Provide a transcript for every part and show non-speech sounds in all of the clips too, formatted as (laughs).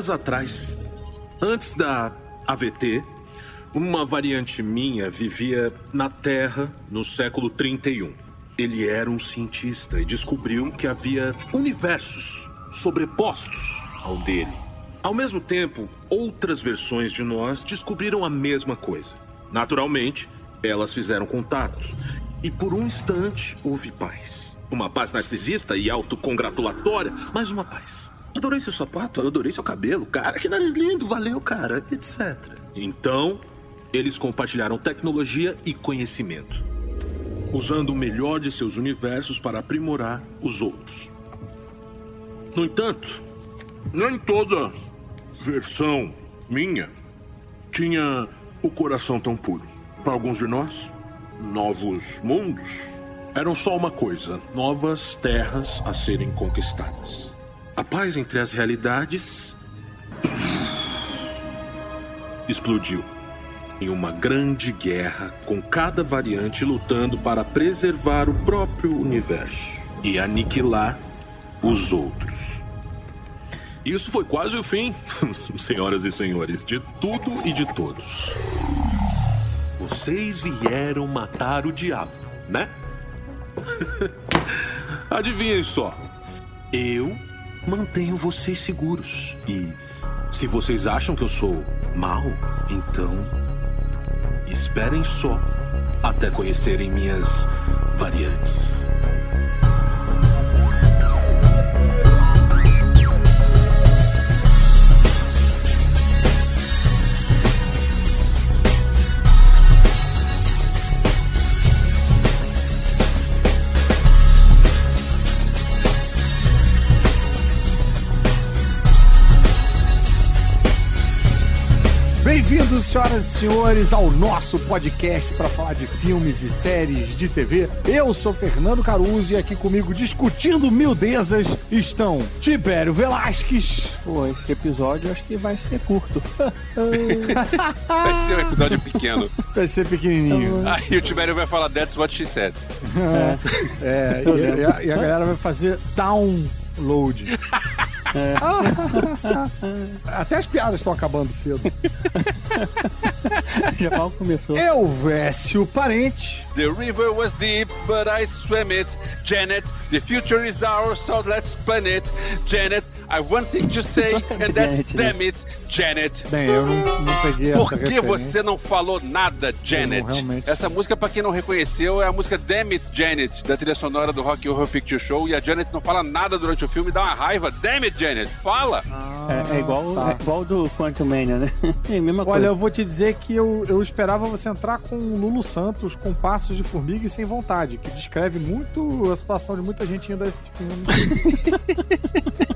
dias atrás, antes da AVT, uma variante minha vivia na Terra no século 31. Ele era um cientista e descobriu que havia universos sobrepostos ao dele. Ao mesmo tempo, outras versões de nós descobriram a mesma coisa. Naturalmente, elas fizeram contatos. E por um instante houve paz. Uma paz narcisista e autocongratulatória, mas uma paz. Adorei seu sapato, adorei seu cabelo, cara, que nariz lindo, valeu, cara, etc. Então, eles compartilharam tecnologia e conhecimento, usando o melhor de seus universos para aprimorar os outros. No entanto, nem toda versão minha tinha o coração tão puro. Para alguns de nós, novos mundos eram só uma coisa: novas terras a serem conquistadas. A paz entre as realidades explodiu em uma grande guerra com cada variante lutando para preservar o próprio universo e aniquilar os outros. Isso foi quase o fim, (laughs) senhoras e senhores, de tudo e de todos. Vocês vieram matar o diabo, né? (laughs) Adivinhem só. Eu mantenho vocês seguros. E se vocês acham que eu sou mal, então esperem só até conhecerem minhas variantes. Bem-vindos, senhoras e senhores, ao nosso podcast para falar de filmes e séries de TV. Eu sou Fernando Caruso e aqui comigo discutindo mildezas estão Tibério Velasquez. Pô, esse episódio acho que vai ser curto. (laughs) (laughs) Vai ser um episódio pequeno. Vai ser pequenininho. (laughs) Aí o Tibério vai falar That's what she said. É, e, e a, e a galera vai fazer download. (laughs) Até as piadas estão acabando cedo. (laughs) Já mal começou. Eu, Vécio Parente. The river was deep, but I swam it. Janet, the future is ours, so let's plan it. Janet, I have one thing to say, (laughs) and that's Janet, né? damn it, Janet. Bem, eu não, não peguei Por essa que referência. você não falou nada, Janet? realmente- Essa música, pra quem não reconheceu, é a música Damn It, Janet, da trilha sonora do Rock Horror Picture Show. E a Janet não fala nada durante o filme, dá uma raiva. Damn it, Janet, fala! É, é igual, tá. é igual do Quantum Mania, né? (laughs) É a mesma Olha, coisa. eu vou te dizer que eu, eu esperava você entrar com o Lulu Santos com passos de formiga e sem vontade, que descreve muito a situação de muita gente indo a esse filme. (laughs)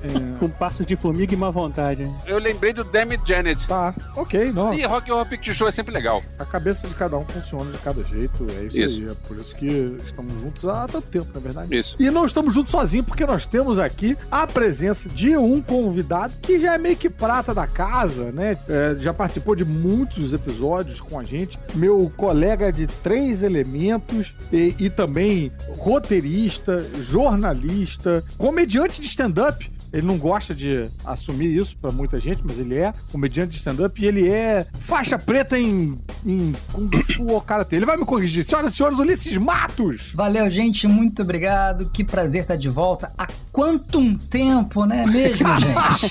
É, Com passo de formiga e má vontade. Eu lembrei do Damn It, Janet. tá, ok, não. E Rock Horror Picture Show é sempre legal. A cabeça de cada um funciona de cada jeito, é isso, Isso. aí. É por isso que estamos juntos há tanto tempo, na verdade. Isso. E não estamos juntos sozinhos, porque nós temos aqui a presença de um convidado que já é meio que prata da casa, né? É, já participou de muitos episódios com a gente. Meu colega de três elementos e, e também roteirista, jornalista, comediante de stand-up. Ele não gosta de assumir isso pra muita gente, mas ele é comediante de stand-up e ele é faixa preta em, em Kung Fu ou Karatê. Ele vai me corrigir. Senhoras e senhores, Ulisses Matos! Valeu, gente, muito obrigado. Que prazer estar de volta. Há quanto tempo, não é mesmo, (laughs) gente?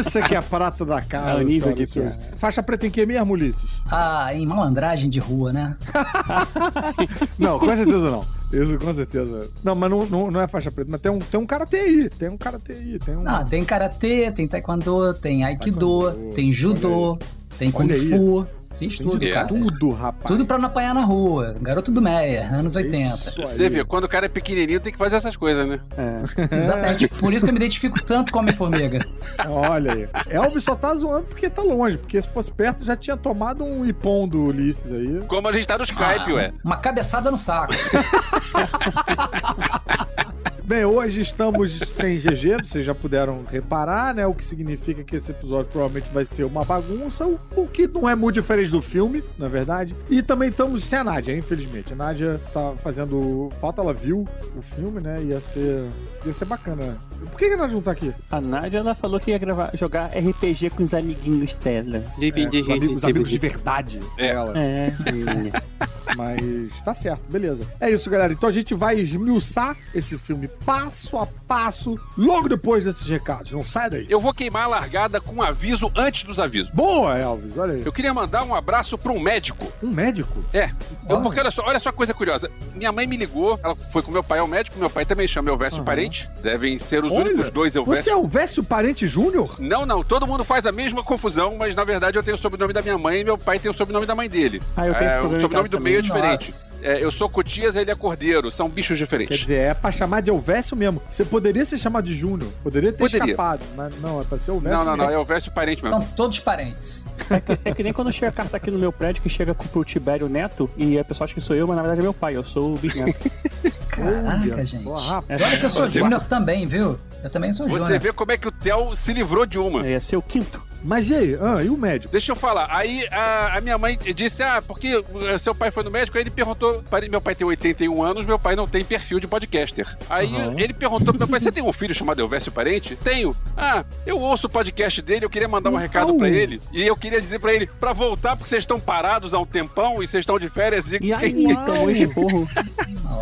Isso é que é a prata da casa. É o nível de senhores. Faixa preta em que mesmo, Ulisses? Ah, em malandragem de rua, né? (laughs) Não, com certeza não. Isso, com certeza. Não, mas não, não, não é faixa preta. Mas tem um, tem um karatê aí. Tem um karatê aí. Tem um... Ah, tem karatê, tem taekwondo, tem aikido, Taekwondo, tem judô, tem kung fu. Fiz tudo, de cara. tudo, rapaz. Tudo pra não apanhar na rua. Garoto do Meia, anos 80. Isso Você vê, quando o cara é pequenininho tem que fazer essas coisas, né? É. (laughs) Exatamente. Por isso que eu me identifico tanto com a Homem-Formiga. Olha aí. Elvis só tá zoando porque tá longe. Porque se fosse perto já tinha tomado um ipom do Ulisses aí. Como a gente tá no Skype, Ah, ué. Uma cabeçada no saco. (laughs) Bem, hoje estamos sem GG, vocês já puderam reparar, né? O que significa que esse episódio provavelmente vai ser uma bagunça, o, que não é muito diferente do filme, na verdade. E também estamos sem a Nádia, infelizmente. A Nádia tá fazendo falta, ela viu o filme, né? Ia ser, ia ser bacana. Por que, que a Nádia não tá aqui? A Nádia, ela falou que ia gravar, jogar RPG com os amiguinhos dela. É, os amigos, os amigos de verdade É. dela. É. Mas tá certo, beleza. É isso, galera. Então a gente vai esmiuçar esse filme passo a passo, logo depois desses recados. Não sai daí. Eu vou queimar a largada com um aviso antes dos avisos. Boa, Elvis, olha aí. Eu queria mandar um abraço para um médico. Um médico? É, eu, porque olha só, olha só a coisa curiosa. Minha mãe me ligou, ela foi com meu pai ao médico, meu pai também chama Elvésio Aham. Parente. Devem ser os Olha, únicos dois Elvésios. Você é o Vécio Parente Júnior? Não, não, todo mundo faz a mesma confusão, mas na verdade eu tenho o sobrenome da minha mãe e meu pai tem o sobrenome da mãe dele. Ah, eu tenho esse é, problema o em sobrenome casa do meio é também. diferente. É, eu sou Cotias, ele é Cordeiro, são bichos Quer diferentes. dizer, é pra chamar de Elvésio mesmo. Você poderia ser chamado de Júnior. Poderia ter Poderia. escapado. Mas não, é pra ser Elvésio Não, não, não, é Elvésio Parente mesmo. São todos parentes. É que nem quando chega a carta aqui no meu prédio que chega pro Tibério Neto e a pessoa acha que sou eu, mas na verdade é meu pai, eu sou o bisneto. Caraca, Olha gente. só, olha que eu sou júnior também, viu? Eu também sou Você júnior. vê como é que o Theo se livrou de uma. É, Ia ser o quinto. Mas e aí? Ah, e o médico? Deixa eu falar. Aí a, a minha mãe disse: Ah, porque eh, seu pai foi no médico? Aí ele perguntou: "Pare- Meu pai tem 81 anos, meu pai não tem perfil de podcaster. Aí Uhum. ele perguntou pro meu pai: Você tem um filho chamado Elvésio Parente? Tenho. Ah, eu ouço o podcast dele, eu queria mandar um recado Não. pra ele. E eu queria dizer pra ele: pra voltar, porque vocês estão parados há um tempão e vocês estão de férias. E... E aí, tomou esporro.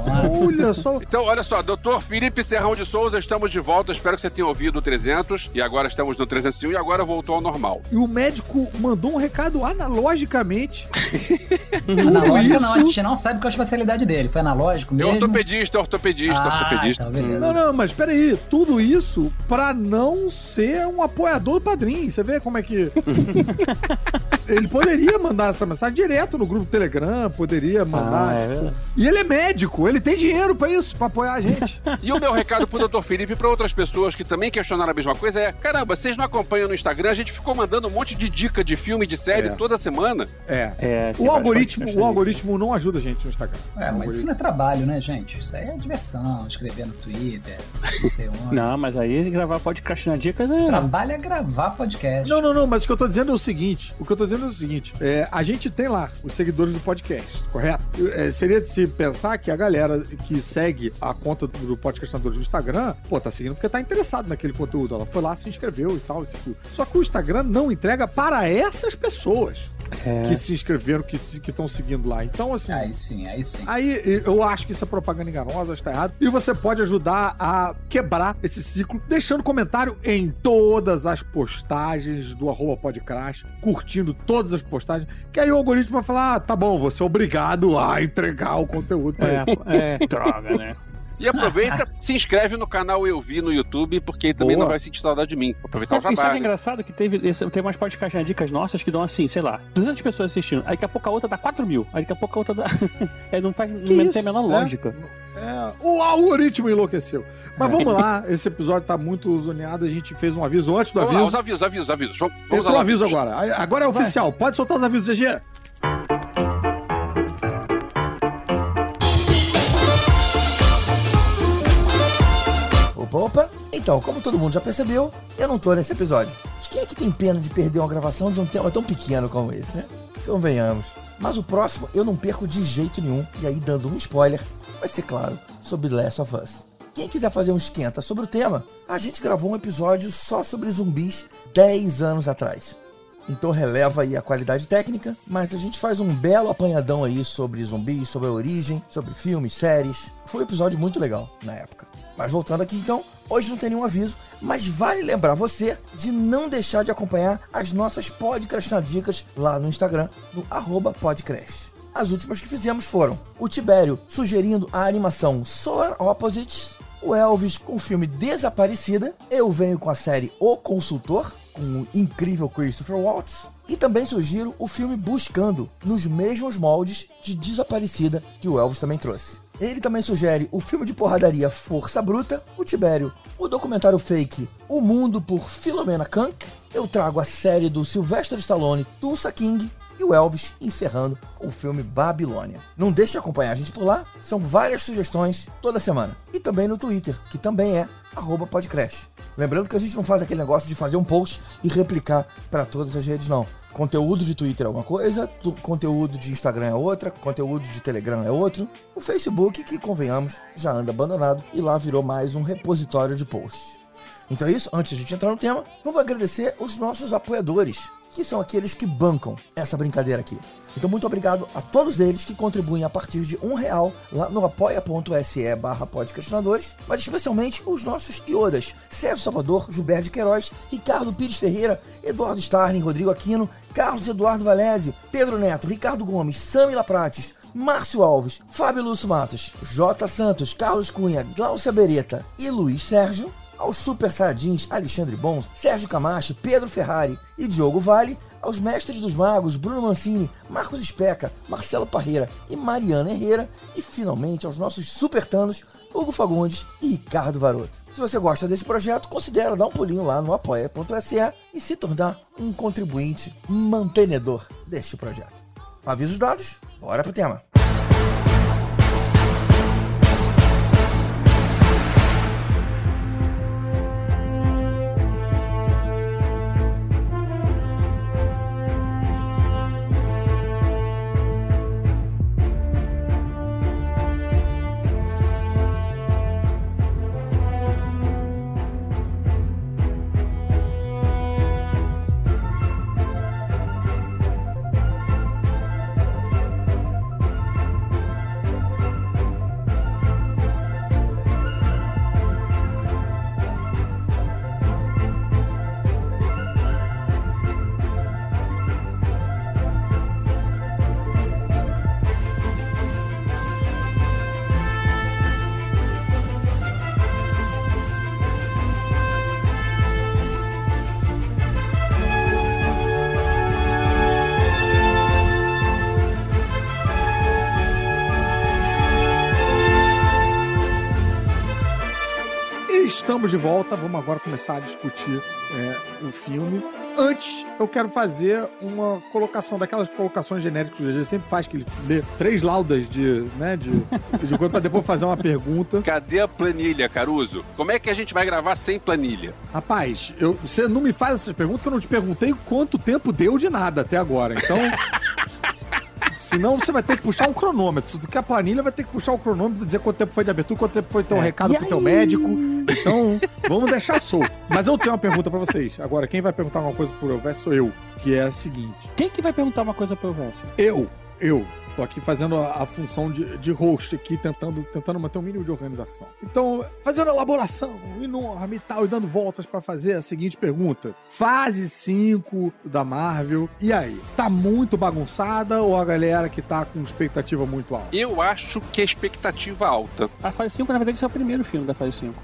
Nossa. Olha só. Então, olha só, doutor Felipe Serrão de Souza, estamos de volta. Espero que você tenha ouvido o 300 e agora estamos no 301 e agora voltou ao normal. E o médico mandou um recado analogicamente. (laughs) Analógico não, a isso- gente não sabe qual é a especialidade dele. Foi analógico É mesmo? ortopedista, ortopedista, ah, ortopedista. Então. Não, não, mas peraí, tudo isso pra não ser um apoiador do padrinho. Você vê como é que. (laughs) ele poderia mandar essa mensagem direto no grupo Telegram, poderia mandar. Ah, é verdade. E ele é médico, ele tem dinheiro pra isso, pra apoiar a gente. E o meu recado pro Dr. Felipe e pra outras pessoas que também questionaram a mesma coisa é: caramba, vocês não acompanham no Instagram? A gente ficou mandando um monte de dica de filme, de série É. toda semana. É. É, O algoritmo, o algoritmo não ajuda a gente no Instagram. É, mas isso não é trabalho, né, gente? Isso aí é diversão, escrever no Twitter, não sei (laughs) onde. Não, mas aí gravar podcast na dicas é. Trabalho é gravar podcast. Não, não, não, mas o que eu tô dizendo é o seguinte: o que eu tô dizendo é o seguinte: é, a gente tem lá os seguidores do podcast, correto? É, seria de se pensar que a galera que segue a conta do podcastadores no Instagram, pô, tá seguindo porque tá interessado naquele conteúdo. Ela foi lá, se inscreveu e tal, e seguiu. Só que o Instagram não entrega para essas pessoas É. que se inscreveram, que estão seguindo lá. Então, assim. Aí sim, aí sim. Aí eu acho que isso é propaganda enganosa, está errado. E você pode ajudar a quebrar esse ciclo, deixando comentário em todas as postagens do arroba podcrash, curtindo todas as postagens, que aí o algoritmo vai falar: ah, tá bom, você é obrigado a entregar o conteúdo pra ele. É, é, (laughs) droga, né? E aproveita, (laughs) se inscreve no canal Eu Vi no YouTube, porque aí também Boa. não vai sentir saudade de mim. Vou aproveitar o E sabe jabá. que é né? engraçado que teve, esse- tem umas podcasts na dicas nossas que dão assim, sei lá, 200 pessoas assistindo. Aí daqui a pouco a outra dá 4 mil. Aí daqui a pouco a outra dá. (laughs) é, não faz, Que não isso? tem a menor É. lógica. É, o algoritmo enlouqueceu. Mas vamos lá, (laughs) esse episódio tá muito zoneado, a gente fez um aviso antes do Vamos lá, aviso. os avisos, avisos, avisos. Vamos, Entrou o lá. aviso agora. Agora é oficial. Pode soltar os avisos, GG. Opa. Então, como todo mundo já percebeu, eu não tô nesse episódio. Mas quem é que tem pena de perder uma gravação de um tema tão pequeno como esse, né? Convenhamos. Mas o próximo eu não perco de jeito nenhum. E aí, dando um spoiler, vai ser claro, sobre Last of Us. Quem quiser fazer um esquenta sobre o tema, a gente gravou um episódio só sobre zumbis 10 anos atrás. Então releva aí a qualidade técnica, mas a gente faz um belo apanhadão aí sobre zumbis, sobre a origem, sobre filmes, séries. Foi um episódio muito legal na época. Mas voltando aqui então, hoje não tem nenhum aviso, mas vale lembrar você de não deixar de acompanhar as nossas podcastinadicas lá no Instagram, no arroba podcrash. As últimas que fizemos foram o Tibério sugerindo a animação Solar Opposites, o Elvis com o filme Desaparecida, eu venho com a série O Consultor, com o incrível Christopher Waltz, e também sugiro o filme Buscando, nos mesmos moldes de Desaparecida que o Elvis também trouxe. Ele também sugere o filme de porradaria Força Bruta, o Tibério, o documentário fake O Mundo por Philomena Kank, eu trago a série do Sylvester Stallone Tulsa King, e o Elvis encerrando com o filme Babilônia. Não deixe de acompanhar a gente por lá, são várias sugestões toda semana. E também no Twitter, que também é podcrash. Lembrando que a gente não faz aquele negócio de fazer um post e replicar para todas as redes, não. Conteúdo de Twitter é uma coisa, conteúdo de Instagram é outra, conteúdo de Telegram é outro. O Facebook, que convenhamos, já anda abandonado e lá virou mais um repositório de posts. Então é isso, antes de a gente entrar no tema, vamos agradecer os nossos apoiadores, que são aqueles que bancam essa brincadeira aqui. Então muito obrigado a todos eles que contribuem a partir de um real lá no apoia.se barra podcastinadores, mas especialmente os nossos iodas, Sérgio Salvador, Gilberto Queiroz, Ricardo Pires Ferreira, Eduardo Starling, Rodrigo Aquino, Carlos Eduardo Valese, Pedro Neto, Ricardo Gomes, Sami Laprates, Márcio Alves, Fábio Lúcio Matos, J. Santos, Carlos Cunha, Glaucia Beretta e Luiz Sérgio, aos Super Saiyajins Alexandre Bons, Sérgio Camacho, Pedro Ferrari e Diogo Vale, aos Mestres dos Magos Bruno Mancini, Marcos Especa, Marcelo Parreira e Mariana Herrera, e finalmente aos nossos supertanos Hugo Fagundes e Ricardo Varoto. Se você gosta desse projeto, considere dar um pulinho lá no apoia.se e se tornar um contribuinte mantenedor deste projeto. Avisos dados, bora pro tema. Estamos de volta, vamos agora começar a discutir é, o filme. Antes, eu quero fazer uma colocação, daquelas colocações genéricas que gente sempre faz, que ele lê três laudas de, né, de, de coisa, pra depois fazer uma pergunta. Cadê a planilha, Caruso? Como é que a gente vai gravar sem planilha? Rapaz, eu, você não me faz essas perguntas que eu não te perguntei quanto tempo deu de nada até agora. Então. Senão você vai ter que puxar um cronômetro. Quer a planilha, vai ter que puxar o cronômetro pra dizer quanto tempo foi de abertura, quanto tempo foi teu É. recado E pro teu médico. Então, vamos deixar solto. Mas eu tenho uma pergunta pra vocês. Agora, quem vai perguntar alguma coisa pro Elvis sou eu. Que é a seguinte. Quem que vai perguntar uma coisa pro Verso? Eu, eu, tô aqui fazendo a, a função de, de host aqui, tentando, tentando manter um mínimo de organização. Então, fazendo elaboração enorme e tal, e dando voltas pra fazer a seguinte pergunta. Fase 5 da Marvel, e aí? Tá muito bagunçada ou a galera que tá com expectativa muito alta? Eu acho que a expectativa alta. A fase 5, na verdade, é o primeiro filme da fase 5.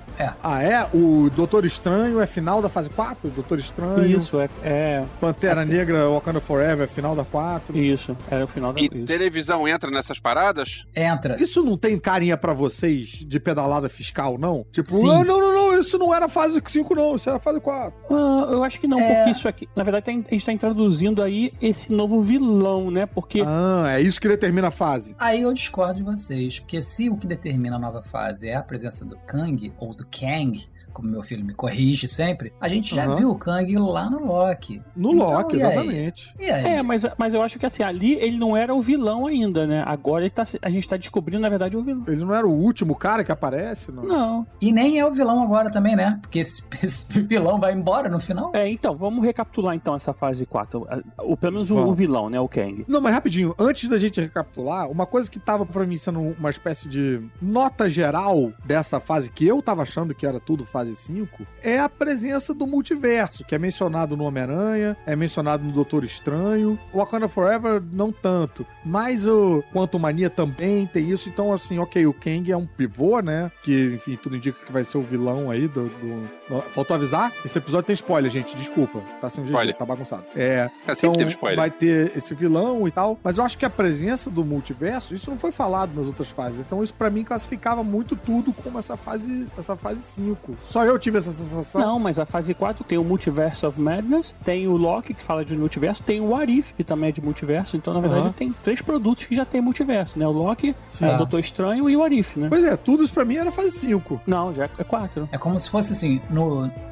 Ah, é? O Doutor Estranho é final da fase 4? Doutor Estranho. Isso, é, é. Pantera Negra, Wakanda Forever é final da 4. Isso, era o final da E isso. televisão entra nessas paradas? Entra. Isso não tem carinha pra vocês de pedalada fiscal, não? Tipo, Sim. ah, não, não, não, isso não era fase 5, não, isso era fase 4. Ah, eu acho que não, É. porque isso aqui. Na verdade, tem- a gente tá introduzindo aí esse novo vilão, né? Porque. Ah, é isso que determina a fase. Aí eu discordo de vocês, porque se o que determina a nova fase é a presença do Kang, ou do Kang, como meu filho me corrige sempre, a gente já Aham. viu o Kang lá no Loki. No Então, Loki, e aí? exatamente. E aí? É, mas, mas eu acho que assim, ali ele não era o vilão ainda, né? Agora ele tá, a gente tá descobrindo, na verdade, o vilão. Ele não era o último cara que aparece? Não. Não. E nem é o vilão agora também, né? Porque esse, (laughs) esse vilão vai embora no final. É, então, vamos recapitular então essa fase 4. O, pelo menos o, o vilão, né? O Kang. Não, mas rapidinho, antes da gente recapitular, uma coisa que tava pra mim sendo uma espécie de nota geral dessa fase que eu tava achando que era tudo fase 5, é a presença do multiverso, que é mencionado no Homem-Aranha, é mencionado no Doutor Estranho, o Wakanda Forever não tanto, mas o Quantum Mania também tem isso, então assim, ok, o Kang é um pivô, né, que enfim, tudo indica que vai ser o vilão aí do, do, Faltou avisar? Esse episódio tem spoiler, gente. Desculpa. Tá sem jeito, Spoiler. tá bagunçado. É. É, sempre Então, teve spoiler. vai ter esse vilão e tal. Mas eu acho que a presença do multiverso, isso não foi falado nas outras fases. Então, isso pra mim classificava muito tudo como essa fase, essa fase 5. Só eu tive essa sensação. Não, mas a fase 4 tem o Multiverse of Madness, tem o Loki, que fala de multiverso, tem o Arif, que também é de multiverso. Então, na verdade, tem três produtos que já tem multiverso, né? O Loki, Sim. o Doutor Estranho e o Arif, né? Pois é, tudo isso pra mim era fase 5. Não, já é 4. É como se fosse assim, no,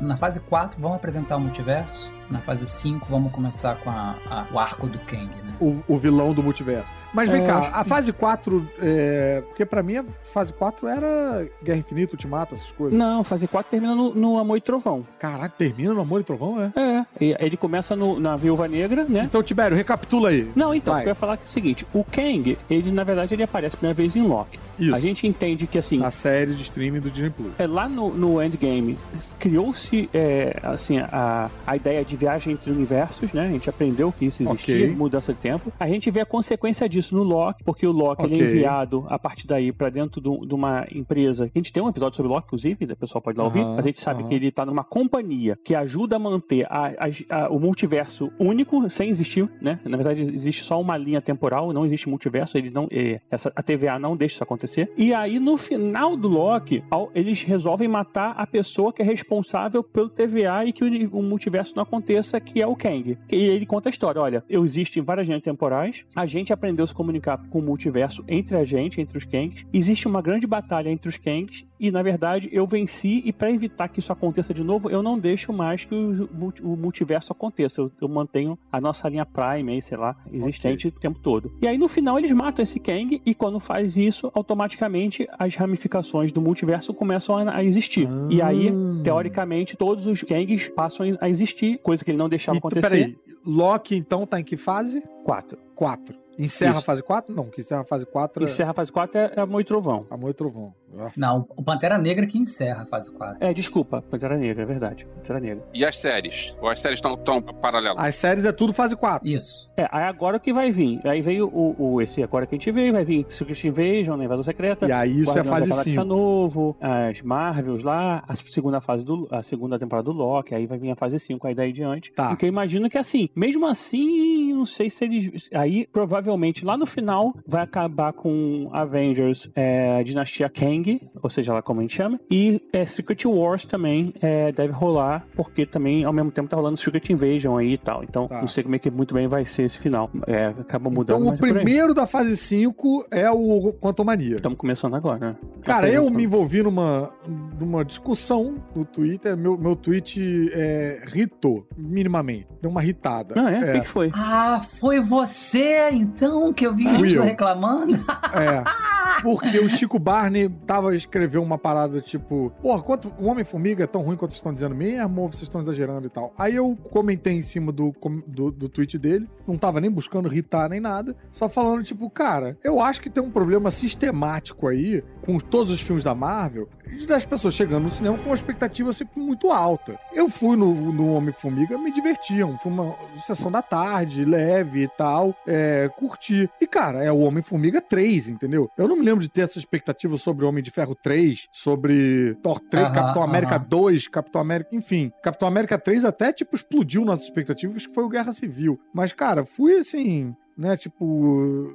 na fase 4 vamos apresentar o multiverso, na fase 5 vamos começar com a- a- o arco do Kang, né? O, o vilão do multiverso. Mas vem É, cá, a fase 4, é, porque pra mim a fase 4 era Guerra Infinita, Ultimato, essas coisas. Não, fase 4 termina no, no Amor e Trovão. Caraca, termina no Amor e Trovão, é? É, e ele começa no- na Viúva Negra, né? Então, Tibério, recapitula aí. Não, então, Vai. eu ia falar que é o seguinte, o Kang, ele na verdade ele aparece a primeira vez em Loki. Isso. A gente entende que assim, Na série de streaming do Disney Plus. É, lá no, no Endgame, criou-se é, assim, a, a ideia de viagem entre universos, né? A gente aprendeu que isso existia, Ok. mudança de tempo. A gente vê a consequência disso no Loki, porque o Loki ele é enviado a partir daí pra dentro do- de uma empresa. A gente tem um episódio sobre o Loki, inclusive, o pessoal pode lá ouvir, Aham, mas a gente sabe aham. que ele tá numa companhia que ajuda a manter a- a- a- o multiverso único, sem existir, né? Na verdade, existe só uma linha temporal, não existe multiverso, ele não, é, essa, a TVA não deixa isso acontecer. E aí, no final do Loki, eles resolvem matar a pessoa que é responsável pelo TVA e que o, o multiverso não aconteça, que é o Kang. E ele conta a história: olha, eu existo em várias linhas temporais, a gente aprendeu a se comunicar com o multiverso entre a gente, entre os Kangs. Existe uma grande batalha entre os Kangs, e na verdade eu venci, e para evitar que isso aconteça de novo, eu não deixo mais que o, multi- o multiverso aconteça. Eu, eu mantenho a nossa linha Prime aí, sei lá, existente o tempo todo. E aí no final eles matam esse Kang, e quando faz isso, automaticamente as ramificações do multiverso começam a, existir. E aí, Ah. teoricamente, todos os Kangs passam a existir, coisa que ele não deixava E, acontecer. peraí, Loki então tá em que fase? Quatro. 4. Encerra Isso. a fase 4? Não, que encerra a fase 4 é Encerra a fase 4 é, é Amor e Trovão. Amor e Trovão. Não, o Pantera Negra que encerra a fase 4. É, desculpa, Pantera Negra, é verdade. Pantera Negra. E as séries? Ou as séries estão tão paralelas? As séries é tudo fase 4. Isso. É, aí agora o que vai vir? Aí veio o, o- esse agora que a gente veio, vai vir Secret Invasion, né, Invasão Secreta. E aí isso é da fase Galáxia 5. novo, as Marvels lá, a segunda fase do a segunda temporada do Loki, aí vai vir a fase 5 aí daí em diante. Tá. Porque eu imagino que assim, mesmo assim, não sei se eles aí provavelmente lá no final vai acabar com Avengers, é, Dinastia Kang, ou seja lá como a gente chama, e é, Secret Wars também é, deve rolar, porque também ao mesmo tempo tá rolando Secret Invasion aí e tal. Então, Tá. não sei como é que muito bem vai ser esse final. É, acaba mudando. Então o primeiro da fase 5 é o Quantumania. Estamos começando agora, né? Cara, eu me envolvi numa, numa discussão no Twitter. Meu, meu tweet é, ritou, minimamente. Deu uma ritada. Não, é? O que, é, que foi? Ah, foi você então que eu vi as pessoas reclamando? é. (laughs) Porque o Chico Barney tava escrevendo uma parada tipo: Porra, quanto, o Homem-Formiga é tão ruim quanto vocês estão dizendo mesmo, ou vocês estão exagerando e tal. Aí eu comentei em cima do, com- do, do tweet dele, não tava nem buscando irritar nem nada, só falando, tipo, cara, eu acho que tem um problema sistemático aí com todos os filmes da Marvel, das pessoas chegando no cinema com uma expectativa sempre muito alta. Eu fui no, no Homem-Formiga, me divertiam, foi uma sessão da tarde, leve e tal, é, curti. E, cara, é o Homem-Formiga 3, entendeu? Eu não me lembro de ter essa expectativa sobre Homem de Ferro 3, sobre Thor 3, Aham, Capitão América aham. 2, Capitão América, enfim. Capitão América 3 até, tipo, explodiu nossas expectativas, que foi o Guerra Civil. Mas, cara, fui assim, né, tipo,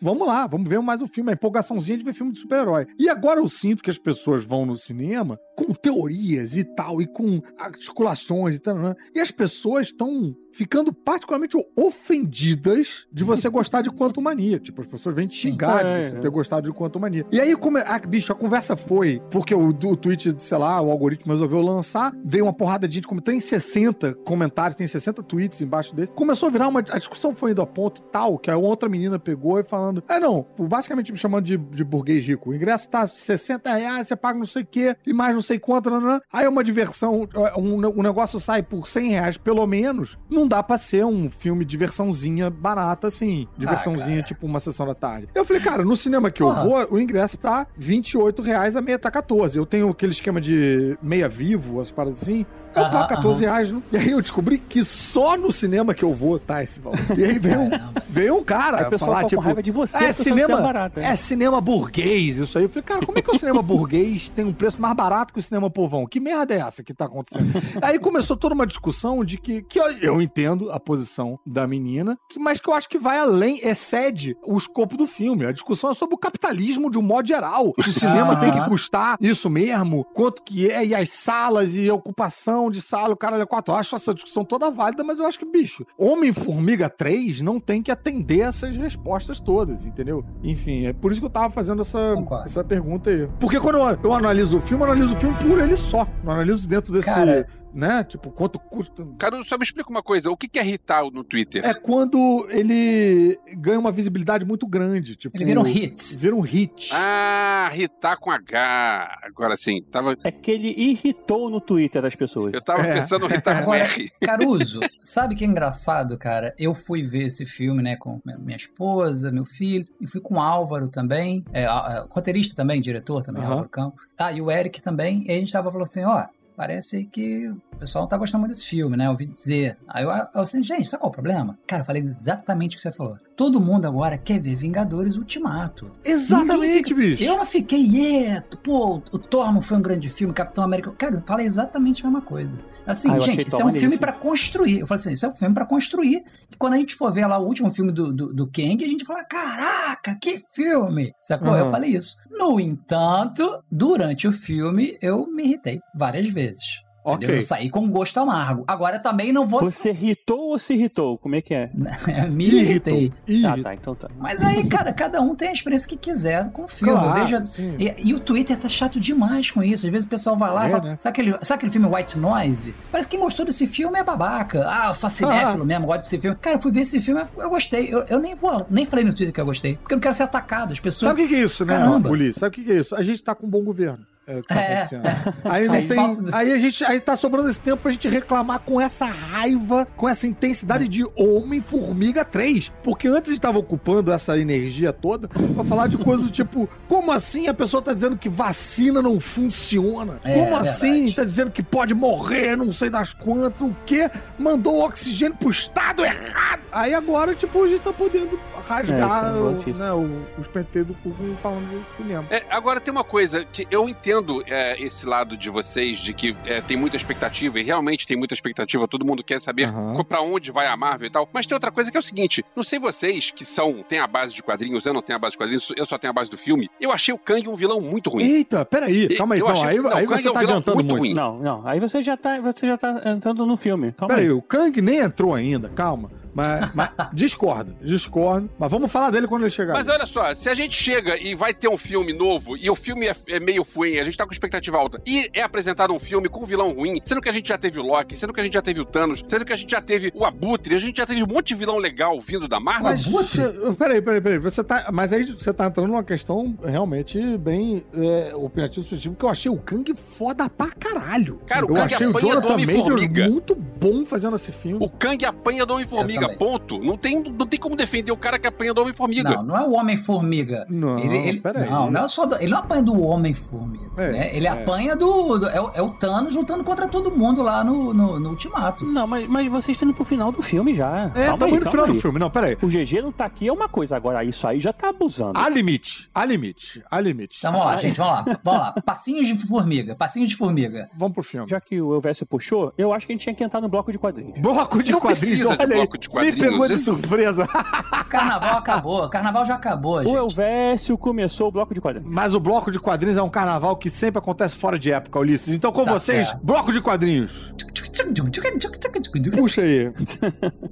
vamos lá, vamos ver mais um filme, a empolgaçãozinha de ver filme de super-herói. E agora eu sinto que as pessoas vão no cinema com teorias e tal, e com articulações e tal, né? e as pessoas estão ficando particularmente ofendidas de você gostar de Quantum Mania. Tipo, as pessoas vêm te xingar É, de você é. ter gostado de Quantum Mania. E aí, como, é- ah, bicho, a conversa foi, porque o, o tweet, sei lá, o algoritmo resolveu lançar, veio uma porrada de gente, como tem 60 comentários, tem 60 tweets embaixo desse. Começou a virar uma. A discussão foi indo a ponto tal, que a outra menina pegou e falando: É, não, basicamente me chamando de, de burguês rico. O ingresso tá 60 reais, você paga não sei o quê, e mais não sei quanto, não, não, não. aí uma diversão, um, um negócio sai por 100 reais pelo menos, não dá pra ser um filme diversãozinha barata assim. Diversãozinha, cara. tipo uma sessão da tarde. Eu falei, cara, no cinema que eu vou, o ingresso tá 28 reais, a meia tá 14. Eu tenho aquele esquema de meia vivo, as paradas assim. Eu pago 14 reais. Não? E aí eu descobri que só no cinema que eu vou tá esse valor. E aí veio, um- veio um Aí cara pessoal falar, tipo... raiva de você, é cinema, é barato, é. é cinema burguês, isso aí. Eu falei, cara, como é que o cinema burguês tem um preço mais barato que o cinema povão? Que merda é essa que tá acontecendo? aí começou toda uma discussão de que, que eu, eu entendo a posição da menina, que, mas que eu acho que vai além, excede o escopo do filme. A discussão é sobre o capitalismo de um modo geral. O cinema Ah. (laughs) tem que custar isso mesmo, quanto que é, e as salas, e a ocupação de sala, o cara é quatro. Eu acho essa discussão toda válida, mas eu acho que, bicho, Homem-Formiga 3 não tem que atender essas respostas todas, entendeu? Enfim, é por isso que eu tava fazendo essa, Concordo. essa pergunta aí. Porque quando eu, eu analiso o filme, eu analiso o filme por ele só. Não analiso dentro desse. Cara- né? Tipo, quanto custa. Cara, só me explica uma coisa. O que é irritar no Twitter? É quando ele ganha uma visibilidade muito grande. Tipo, Ele vira um hit. Vira um hit. Ah, irritar com H. Agora sim, tava, É que ele irritou no Twitter das pessoas. eu tava É. pensando em irritar com Agora, R. Caruso, (laughs) sabe que é engraçado, cara? Eu fui ver esse filme, né, com minha- esposa, meu filho, e fui com o Álvaro também, é, a- a- roteirista também, diretor também, Aham. Álvaro Campos. Ah, e o Eric também, e a gente tava falando assim, ó, parece que o pessoal não tá gostando muito desse filme, né? Eu ouvi dizer. Aí eu, eu assim, gente, sabe qual é o problema? Cara, eu falei exatamente o que você falou. Todo mundo agora quer ver Vingadores Ultimato. Exatamente, Ninguém bicho. Eu não fiquei, yeah, pô, o Thor não foi um grande filme, Capitão América. Cara, eu falei exatamente a mesma coisa. Assim, Ah, gente, isso é um maneiríssimo. filme pra construir. Eu falei assim, isso é um filme pra construir. E quando a gente for ver lá o último filme do, do, do Kang, a gente fala, caraca, que filme! Sacou? Uhum. Eu falei isso. No entanto, durante o filme, eu me irritei várias vezes. Entendeu? Ok. Eu saí com um gosto amargo. Agora também não vou... Você irritou ou se irritou? Como é que é? (laughs) me irritei. Ih, Ah, tá, então tá. Mas aí, cara, cada um tem a experiência que quiser com o filme. Claro, Veja, e, e o Twitter tá chato demais com isso. Às vezes o pessoal vai lá É, e fala: né? sabe, aquele, sabe aquele filme White Noise? Parece que quem gostou desse filme é babaca. Ah, eu sou cinéfilo Ah. mesmo, gosto desse filme. Cara, eu fui ver esse filme, eu, eu gostei. Eu, eu nem vou, nem falei no Twitter que eu gostei, porque eu não quero ser atacado. As pessoas. Sabe o que que é isso, né, Caramba. Ulisses? Sabe o que que é isso? A gente tá com um bom governo. É, o que tá É. acontecendo. Aí (laughs) não tem. Aí a gente. Aí tá sobrando esse tempo pra gente reclamar com essa raiva, com essa intensidade de Homem-Formiga 3. Porque antes a gente tava ocupando essa energia toda pra falar de coisas do tipo: como assim a pessoa tá dizendo que vacina não funciona? É, como verdade. assim tá dizendo que pode morrer, não sei das quantas, o quê? Mandou oxigênio pro estado errado. Aí agora, tipo, a gente tá podendo rasgar É, é o- notícia. né, o- os penteiros do cu falando de cinema. É, agora tem uma coisa que eu entendo é, esse lado de vocês, de que é, tem muita expectativa, e realmente tem muita expectativa, todo mundo quer saber co- pra onde vai a Marvel e tal. Mas tem outra coisa que é o seguinte: não sei vocês que são, tem a base de quadrinhos, eu não tenho a base de quadrinhos, eu só tenho a base do filme. Eu achei o Kang um vilão muito ruim. Eita, peraí, calma aí. Eu Não, achei- aí, não, aí você é um tá vilão adiantando muito muito. ruim. Não, não. Aí você já tá, você já tá entrando no filme. Calma Peraí, aí. o Kang nem entrou ainda, calma. Mas, mas discordo, discordo. Mas vamos falar dele quando ele chegar. Mas olha só, se a gente chega e vai ter um filme novo, e o filme é, é meio fuem, a gente tá com expectativa alta, e é apresentado um filme com um vilão ruim, sendo que a gente já teve o Loki, sendo que a gente já teve o Thanos, sendo que a gente já teve o Abutre, a gente já teve um monte de vilão legal vindo da Marvel. Mas, você- peraí, peraí, peraí. Você tá, mas aí você tá entrando numa questão realmente bem é, opinativa subjetiva, porque eu achei o Kang foda pra caralho. Cara, o eu Kang achei o apanha do Jonathan Majors Homem-Formiga. muito bom fazendo esse filme. O Kang apanha do Homem-Formiga, também. ponto. Não tem, não tem como defender o cara que apanha do Homem-Formiga. Não, não é o Homem-Formiga. Não, ele, ele- peraí. não, não é só do- ele não apanha do Homem-Formiga. É, né? Ele é. apanha do. do- é, o- é o Thanos lutando contra todo mundo lá no, no, no Ultimato. Não, mas, mas vocês estão indo pro final do filme já. É, Calma tá aí, no calma final do aí. filme. Não, peraí. O GG não tá aqui é uma coisa, agora isso aí já tá abusando. Há limite, há limite, há limite. Então vamos lá, gente, vamos lá. Vamos lá. Passinhos de formiga, passinhos de formiga. Vamos pro filme. Já que o Elvésio puxou, eu acho que a gente tinha que entrar no bloco de quadrinhos. Bloco de Não quadrinhos, de olha aí. bloco de Me quadrinhos. pegou de surpresa. O (laughs) carnaval acabou, o carnaval já acabou, O gente. Elvésio começou o bloco de quadrinhos. Mas o bloco de quadrinhos é um carnaval que sempre acontece fora de época, Ulisses. Então, com Tá vocês, certo. bloco de quadrinhos. Puxa aí.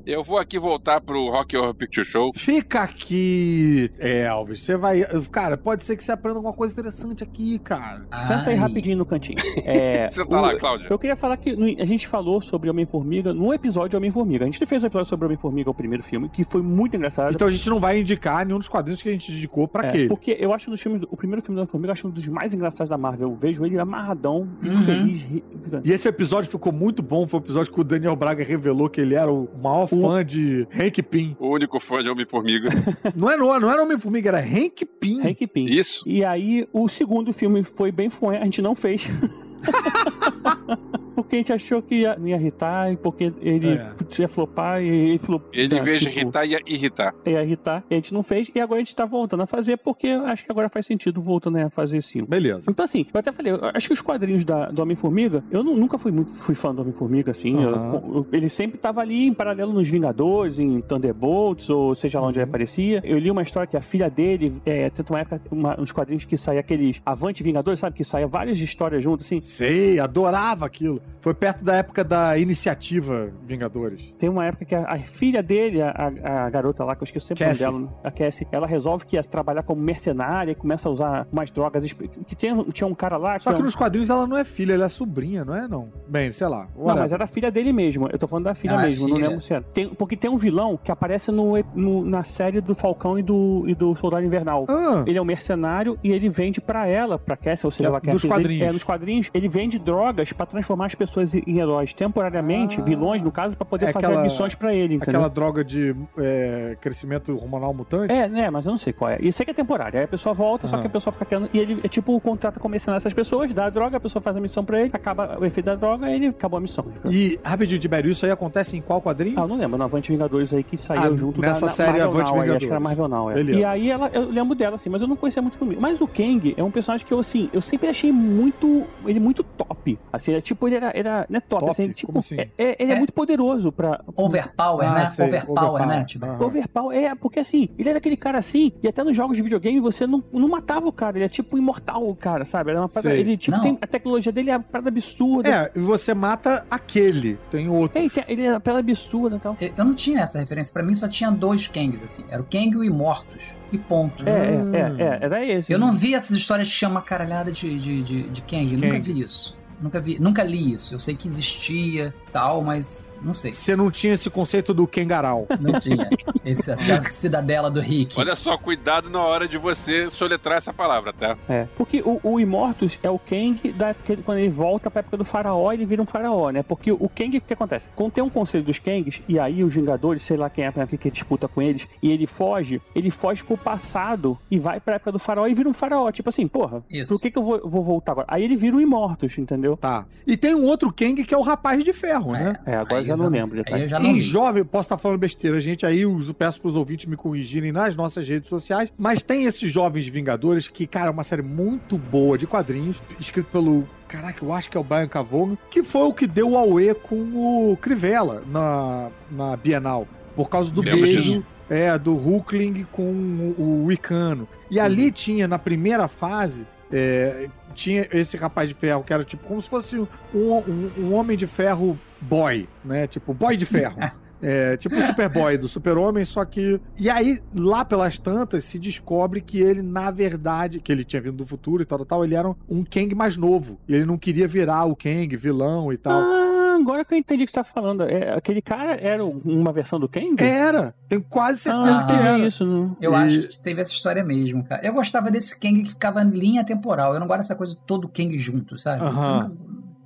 Eu vou aqui voltar pro Rock Horror Picture Show. Fica aqui, Elvis. Você vai. Cara, pode ser que você aprenda alguma coisa interessante aqui, cara. Senta aí Ai. rapidinho no cantinho. (laughs) É, Senta lá, Cláudio. Eu queria falar que a gente falou sobre Homem-Formiga no episódio Homem-Formiga. A gente fez um episódio sobre Homem-Formiga, o primeiro filme, que foi muito engraçado. Então a gente não vai indicar nenhum dos quadrinhos que a gente indicou pra É, aquele. porque eu acho dos filmes, o primeiro filme do Homem-Formiga, acho um dos mais engraçados da Marvel. Eu vejo ele amarradão, Uhum. feliz. ri- E esse episódio ficou muito bom. Foi o episódio que o Daniel Braga revelou que ele era o maior fã de Hank Pym. O único fã de Homem-Formiga. (laughs) Não é, não, não era Homem-Formiga, era Hank Pym. Hank Pym. Isso. E aí, o segundo filme foi bem fué, a gente não fez. (laughs) porque a gente achou que ia, não ia irritar, e porque ele É. putz, ia flopar, e ele flopou. Ele, em vez de irritar, ia irritar. Ia irritar, e a gente não fez, e agora a gente tá voltando a fazer, porque eu acho que agora faz sentido voltando a fazer sim. Beleza. Então, assim, eu até falei, eu acho que os quadrinhos da, do Homem-Formiga, eu nu- nunca fui muito fui fã do Homem-Formiga, assim. eu- Aham. eu- ele sempre tava ali em paralelo nos Vingadores, em Thunderbolts, ou seja lá onde Uhum. ele aparecia. Eu li uma história que a filha dele, é, tenta uma época, uma, uns quadrinhos que saía aqueles Avante Vingadores, sabe? Que saía várias histórias juntas, assim. Sei, adorava aquilo. Foi perto da época da iniciativa Vingadores. Tem uma época que a, a filha dele, a, a- garota lá, que eu esqueci sempre o nome Cassie. dela, a Cassie, ela resolve que ia trabalhar como mercenária e começa a usar umas drogas. Que tinha, tinha um cara lá Só é que um- nos quadrinhos ela não é filha, ela é sobrinha, não é não? Bem, sei lá. Não, mas era filha dele mesmo. Eu tô falando da filha Ah, é mesmo, não filha. lembro se era. Tem, porque tem um vilão que aparece no, no- na série do Falcão e do, e do Soldado Invernal. Ah, Ele é um mercenário e ele vende pra ela, pra Cassie, ou seja, É, que é filha dele. quadrinhos. É, nos quadrinhos. Ele vende drogas pra transformar as pessoas em heróis temporariamente, Ah. vilões, no caso, pra poder É fazer aquela- missões pra ele, entendeu? aquela droga de é, crescimento hormonal mutante? É, né, mas eu não sei qual é. Isso aí que é temporário. Aí a pessoa volta, só Aham. que a pessoa fica querendo. E ele é tipo contrata como mercenário essas pessoas, dá a droga, a pessoa faz a missão pra ele, acaba o efeito da droga, ele acabou a missão. E, rapidinho, Tibério, isso aí acontece em qual quadrinho? Ah, não lembro, no Avante Vingadores aí que saiu Ah, junto nessa da, na- série Marvel Avante Now, aí, Vingadores. Acho que era Marvel Now, é. Beleza. E aí ela, eu lembro dela, assim, mas eu não conhecia muito filme. Mas o Kang é um personagem que eu, assim, eu sempre achei muito. Ele muito top. Assim, é tipo, ele era. era não é top, Top? assim, ele, tipo, Como assim? é- é- ele é, É. muito poderoso pra. Overpower, Ah, né? sei, Overpower, overpower. né? Tipo, Aham. Overpower, é, porque assim, ele era aquele cara assim, e até nos jogos de videogame você não, não matava o cara, ele é tipo imortal, o cara, sabe? Era uma parada- ele, tipo, Não. tem, a tecnologia dele é uma parada absurda. É, e você mata aquele, tem outro. É, ele é uma parada absurda e tal. eu não tinha essa referência. Pra mim só tinha dois Kangs, assim. Era o Kang e o Imortus. E ponto. É, Hum. é, é, era esse. Eu não vi essas histórias de chama caralhada de, de, de, de Kang. De Nunca Kang. vi isso. Nunca vi, nunca li isso. Eu sei que existia tal, mas não sei. Você não tinha esse conceito do Kengarau. Não tinha. Esse, essa cidadela do Rick. Olha só, cuidado na hora de você soletrar essa palavra, tá? É, porque o, o Immortus é o Kang da, que- quando ele volta pra época do faraó, ele vira um faraó, né? Porque o Kang, o que acontece? Quando tem um conselho dos Kangs, e aí os Vingadores, sei lá quem é a época que disputa com eles, e ele foge, ele foge pro passado e vai pra época do faraó e vira um faraó. Tipo assim, porra, Isso. por que, que eu vou, vou voltar agora? Aí ele vira o Immortus, entendeu? Tá. E tem um outro Kang que é o Rapaz de Ferro, né? É, agora Aí já eu não lembro. Aí eu já não Em jovem, posso estar falando besteira, gente. Aí eu peço pros ouvintes me corrigirem nas nossas redes sociais. Mas tem esses Jovens Vingadores que, cara, é uma série muito boa de quadrinhos, escrito pelo. Caraca, eu acho que é o Brian Cavone, que foi o que deu o Aue com o Crivella na, na Bienal. Por causa do Lembro beijo. disso. É, do Hulkling com o, o Wicano. E ali tinha, na primeira fase, é, tinha esse rapaz de ferro que era tipo como se fosse um, um, um homem de ferro boy, né? Tipo, boy de ferro. (laughs) É, tipo o Superboy do Super-Homem, só que. E aí, lá pelas tantas, se descobre que ele, na verdade, que ele tinha vindo do futuro e tal, tal, tal, ele era um Kang mais novo. E ele não queria virar o Kang, vilão e tal. Ah, agora que eu entendi o que você tá falando. É, aquele cara era uma versão do Kang? Era! Tenho quase certeza ah, que era. isso. Não. Eu E- acho que teve essa história mesmo, cara. Eu gostava desse Kang que ficava em linha temporal. Eu não gosto dessa coisa de todo Kang junto, sabe? Isso, Aham. nunca-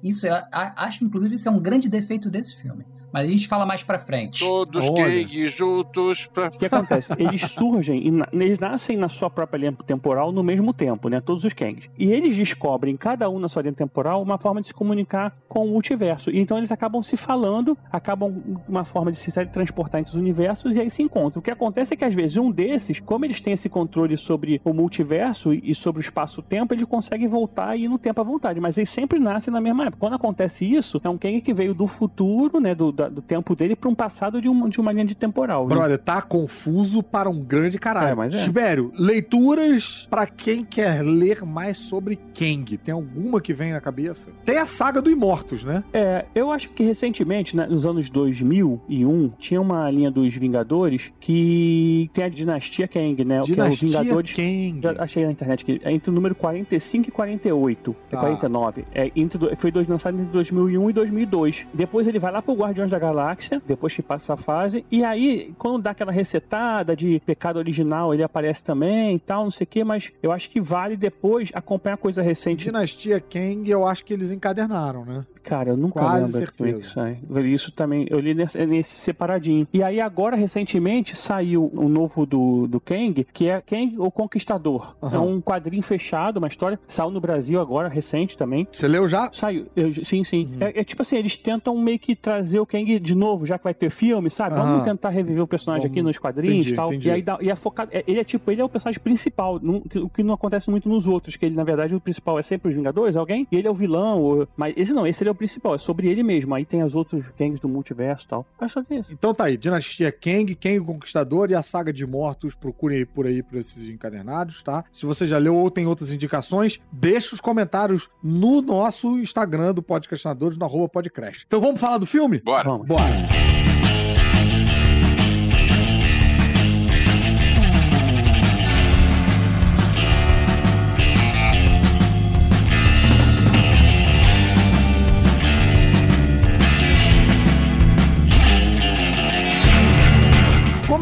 isso eu acho, inclusive, isso é um grande defeito desse filme. Mas a gente fala mais pra frente. Todos Olha. Kang juntos pra. O que acontece? (laughs) Eles surgem, e na- eles nascem na sua própria linha temporal no mesmo tempo, né? Todos os Kangs. E eles descobrem, cada um na sua linha temporal, uma forma de se comunicar com o multiverso. E então eles acabam se falando, acabam uma forma de se transportar entre os universos e aí se encontram. O que acontece é que às vezes um desses, como eles têm esse controle sobre o multiverso e sobre o espaço-tempo, eles conseguem voltar e ir no tempo à vontade. Mas eles sempre nascem na mesma época. Quando acontece isso, é um Kang que veio do futuro, né? Do, da- do tempo dele para um passado de, um, de uma linha de temporal. né? Brother, tá confuso para um grande caralho. É, mas é. Tibério, leituras pra quem quer ler mais sobre Kang. Tem alguma que vem na cabeça? Tem a saga do Imortus, né? É, eu acho que recentemente, né, nos anos 2001, tinha uma linha dos Vingadores que tem a dinastia Kang, né? que é os Dinastia Vingadores. Kang. Já achei na internet que é entre o número 45 e 48. É Ah. 49. É entre, foi dois, lançado entre 2001 e 2002. Depois ele vai lá pro Guardiões Guardiões da Galáxia, depois que passa essa fase. E aí, quando dá aquela resetada de pecado original, ele aparece também e tal, não sei o quê, mas eu acho que vale depois acompanhar coisa recente. Dinastia Kang, eu acho que eles encadernaram, né? Cara, eu nunca Quase lembro é que certeza. Eu li Isso também, eu li nesse, nesse separadinho. E aí agora, recentemente, saiu um novo do, do Kang, que é Kang o Conquistador. Aham. É um quadrinho fechado, uma história. Saiu no Brasil agora, recente também. Você leu já? Saiu, eu- sim, sim. Uhum. É, é tipo assim, eles tentam meio que trazer o Kang de novo, já que vai ter filme, sabe? Vamos Aham. tentar reviver o personagem Vamos- aqui nos quadrinhos entendi, e tal. entendi. E aí dá- e é focado. é- ele é tipo, ele é o personagem principal, não- que- o que não acontece muito nos outros, que ele, na verdade, o principal é sempre os Vingadores, alguém, e ele é o vilão. ou- mas esse não, esse ele é o principal, é sobre ele mesmo. Aí tem as outros Kangs do multiverso e tal. Mas só que isso. Então tá aí, Dinastia Kang, Kang o Conquistador e a Saga de Mortos, procurem aí por aí por esses encadernados, tá? Se você já leu ou tem outras indicações, deixa os comentários no nosso Instagram do Podcastinadores, no arroba Podcrash. Então vamos falar do filme? Bora. Vamos. Bora!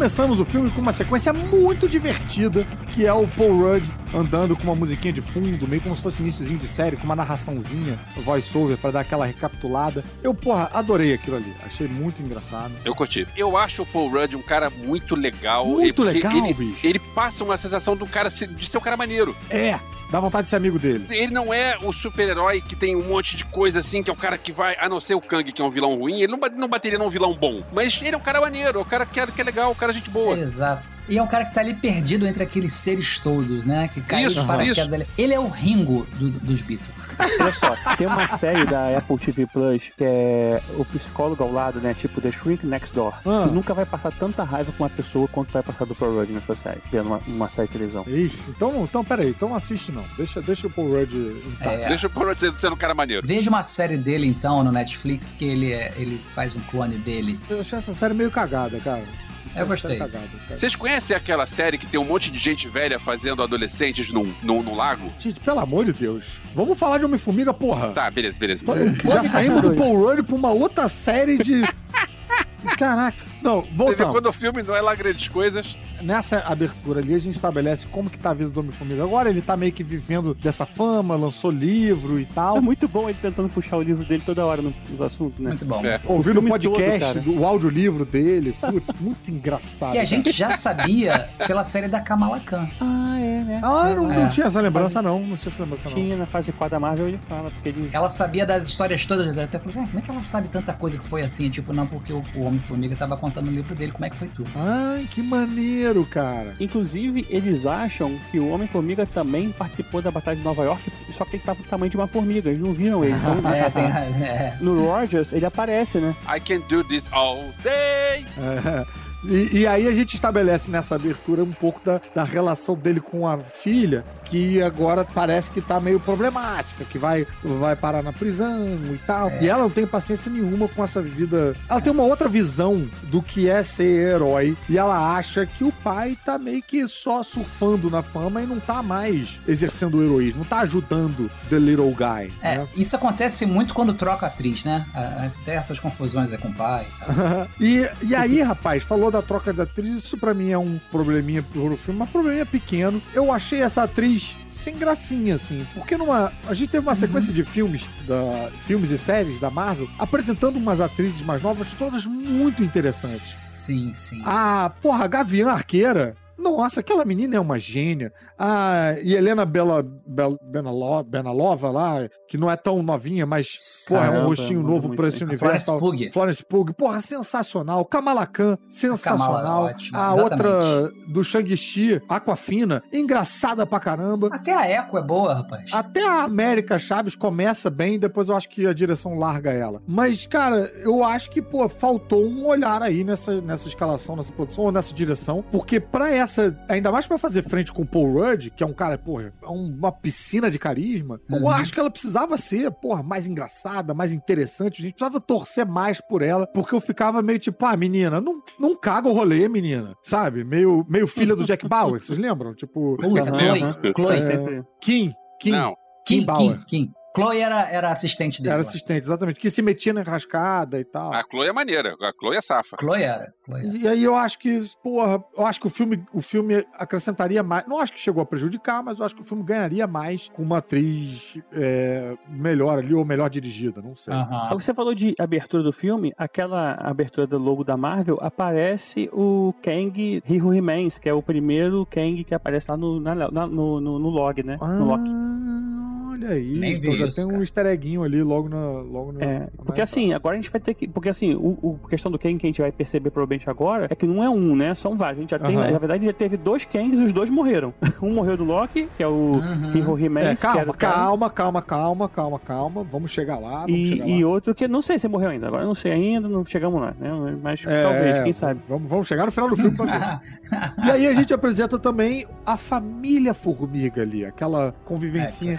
Começamos o filme com uma sequência muito divertida, que é o Paul Rudd andando com uma musiquinha de fundo, meio como se fosse iníciozinho de série, com uma narraçãozinha, voice-over, pra dar aquela recapitulada. Eu, porra, adorei aquilo ali. Achei muito engraçado. Eu curti. Eu acho o Paul Rudd um cara muito legal. Muito legal, ele, bicho. Ele passa uma sensação do cara de ser um cara maneiro. É, dá vontade de ser amigo dele. Ele não é o super-herói que tem um monte de coisa assim, que é o cara que vai, a não ser o Kang, que é um vilão ruim, ele não, ba- não bateria num vilão bom. Mas ele é um cara maneiro, é um cara que é, que é legal, um cara gente boa. Exato. E é um cara que tá ali perdido entre aqueles seres todos, né? Que cai Isso, paraquedas isso. ali. Ele é o Ringo do- dos Beatles. Olha só, tem uma série da Apple TV Plus que é o psicólogo ao lado, né? Tipo The Shrink Next Door. Ah. Tu nunca vai passar tanta raiva com uma pessoa quanto vai passar do Paul Rudd nessa série, vendo uma, uma série de televisão. Isso. Então, então peraí. Então não assiste não. Deixa, deixa o Paul Rudd intacto. É. Deixa o Paul Rudd ser, ser um cara maneiro. Veja uma série dele, então, no Netflix, que ele, é- ele faz um clone dele. Eu achei essa série meio cagada, cara. Eu gostei. Cagada, cara. Vocês conhecem aquela série que tem um monte de gente velha fazendo adolescentes num, num, num lago? Gente, pelo amor de Deus. Vamos falar de Homem-Formiga, porra. Tá, beleza, beleza. Já saímos do Paul Rudd pra uma outra série de... (laughs) Caraca. Não, Você vê voltamos. quando o filme não é lá grandes coisas. Nessa abertura ali, a gente estabelece como que tá a vida do Homem-Formiga. Agora ele tá meio que vivendo dessa fama, lançou livro e tal. É muito bom ele tentando puxar o livro dele toda hora no- nos assuntos, né? Muito bom. É. Ouvindo o podcast, todo, o audiolivro dele. Putz, (laughs) muito engraçado. Que a cara. gente já sabia pela série da Kamala Khan. Ah, é, né? Ah, não, não É. tinha essa lembrança, não. Não tinha essa lembrança, não. Tinha na fase 4 da Marvel, ele fala, porque ele... Ela sabia das histórias todas, até falou assim, "Ah, como é que ela sabe tanta coisa que foi assim? Tipo, não, porque o, o Homem-Formiga tava contando no livro dele como é que foi tudo. Ai, que maneiro, cara. Inclusive, eles acham que o Homem-Formiga também participou da Batalha de Nova York, só que ele tava do tamanho de uma formiga, eles não viram ele. Então, (laughs) É, tem. É. no Rogers, ele aparece, né? I can do this all day. É. (laughs) E, e aí a gente estabelece nessa abertura um pouco da, da relação dele com a filha, que agora parece que tá meio problemática, que vai, vai parar na prisão e tal. É. E ela não tem paciência nenhuma com essa vida. Ela tem uma outra visão do que é ser herói. E ela acha que o pai tá meio que só surfando na fama e não tá mais exercendo o heroísmo, não tá ajudando the little guy. É, né? isso acontece muito quando troca atriz, né? Até essas confusões é com o pai. (laughs) e e, aí, rapaz, falou da troca da atriz, isso pra mim é um probleminha pro filme, mas probleminha pequeno. Eu achei essa atriz sem gracinha, assim, porque numa. A gente teve uma sequência de filmes, da, filmes e séries da Marvel, apresentando umas atrizes mais novas, todas muito interessantes. Sim, sim. A, porra, a Gavião Arqueira. Nossa, aquela menina é uma gênia. A e Helena Bela, Bel, Benalo- Benalova lá, que não é tão novinha, mas, porra, é um rostinho novo bem. esse A universo. Florence. Pugh. Florence Pugh, porra, sensacional. Kamala Khan, sensacional. Kamala, a exatamente. outra do Shang-Chi, Aquafina, engraçada pra caramba. Até a Echo é boa, rapaz. Até a América Chaves começa bem, depois eu acho que a direção larga ela. Mas, cara, eu acho que, pô, faltou um olhar aí nessa, nessa escalação, nessa produção, ou nessa direção, porque pra essa, ainda mais pra fazer frente com o Paul Rudd, que é um cara, porra, é um- uma piscina de carisma, eu Uhum. acho que ela precisava ser, porra, mais engraçada, mais interessante, a gente precisava torcer mais por ela, porque eu ficava meio tipo, ah, menina, não, não caga o rolê, menina, sabe? Meio, meio filha do Jack (laughs) Bauer, vocês lembram? Tipo, Puta, Aham, Chloe. Chloe. Sempre. Kim, Kim, Não. Kim Kim, Bauer. Kim, Kim. Chloe era, era assistente dele. Era lá. assistente, exatamente. Que se metia na enrascada e tal. A Chloe é maneira, a Chloe é safa. Chloe era. Chloe era. E aí eu acho que, porra, eu acho que o filme, o filme acrescentaria mais. Não acho que chegou a prejudicar, mas eu acho que o filme ganharia mais com uma atriz é, melhor ali, ou melhor dirigida, não sei. Você falou de abertura do filme, aquela abertura do logo da Marvel, aparece o Kang Who Remains, que é o primeiro Kang que aparece lá no, na- na- no, no, no log, né? No Loki. Olha aí. Nem então já isso, tem um cara. easter egguinho ali logo na. Logo na É, na porque entrada. assim, agora a gente vai ter que. Porque assim, o, o- a questão do Kang que a gente vai perceber provavelmente agora é que não é um, né? São vários. A gente já tem, na verdade, a gente já teve dois Kangs e os dois morreram. (laughs) Um morreu do Loki, que é o Uhum. Who Remains, É, calma, calma, calma, calma, calma, calma. Vamos chegar lá, vamos E, chegar e lá. outro que não sei se morreu ainda. Agora eu não sei ainda, não chegamos lá, né? Mas É, talvez, quem sabe. Vamos, vamos chegar no final do filme pra ver. (laughs) E aí a gente apresenta também a família Formiga ali, aquela convivencinha.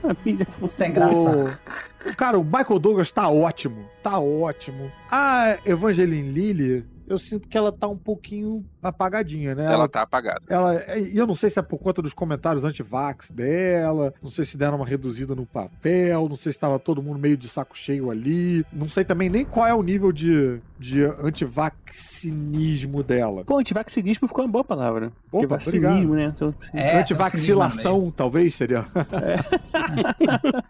(laughs) Família Sem graça. O, cara, o Michael Douglas tá ótimo, tá ótimo. A Evangeline Lilly, eu sinto que ela tá um pouquinho apagadinha, né? Ela tá apagada. Ela, e eu não sei se é por conta dos comentários anti-vax dela, não sei se deram uma reduzida no papel, não sei se estava todo mundo meio de saco cheio ali, não sei também nem qual é o nível de, de antivacinismo dela. Pô, antivaxinismo ficou uma boa palavra. Opa, vacinismo, né? Então, É, Antivacilação, talvez seria. (laughs)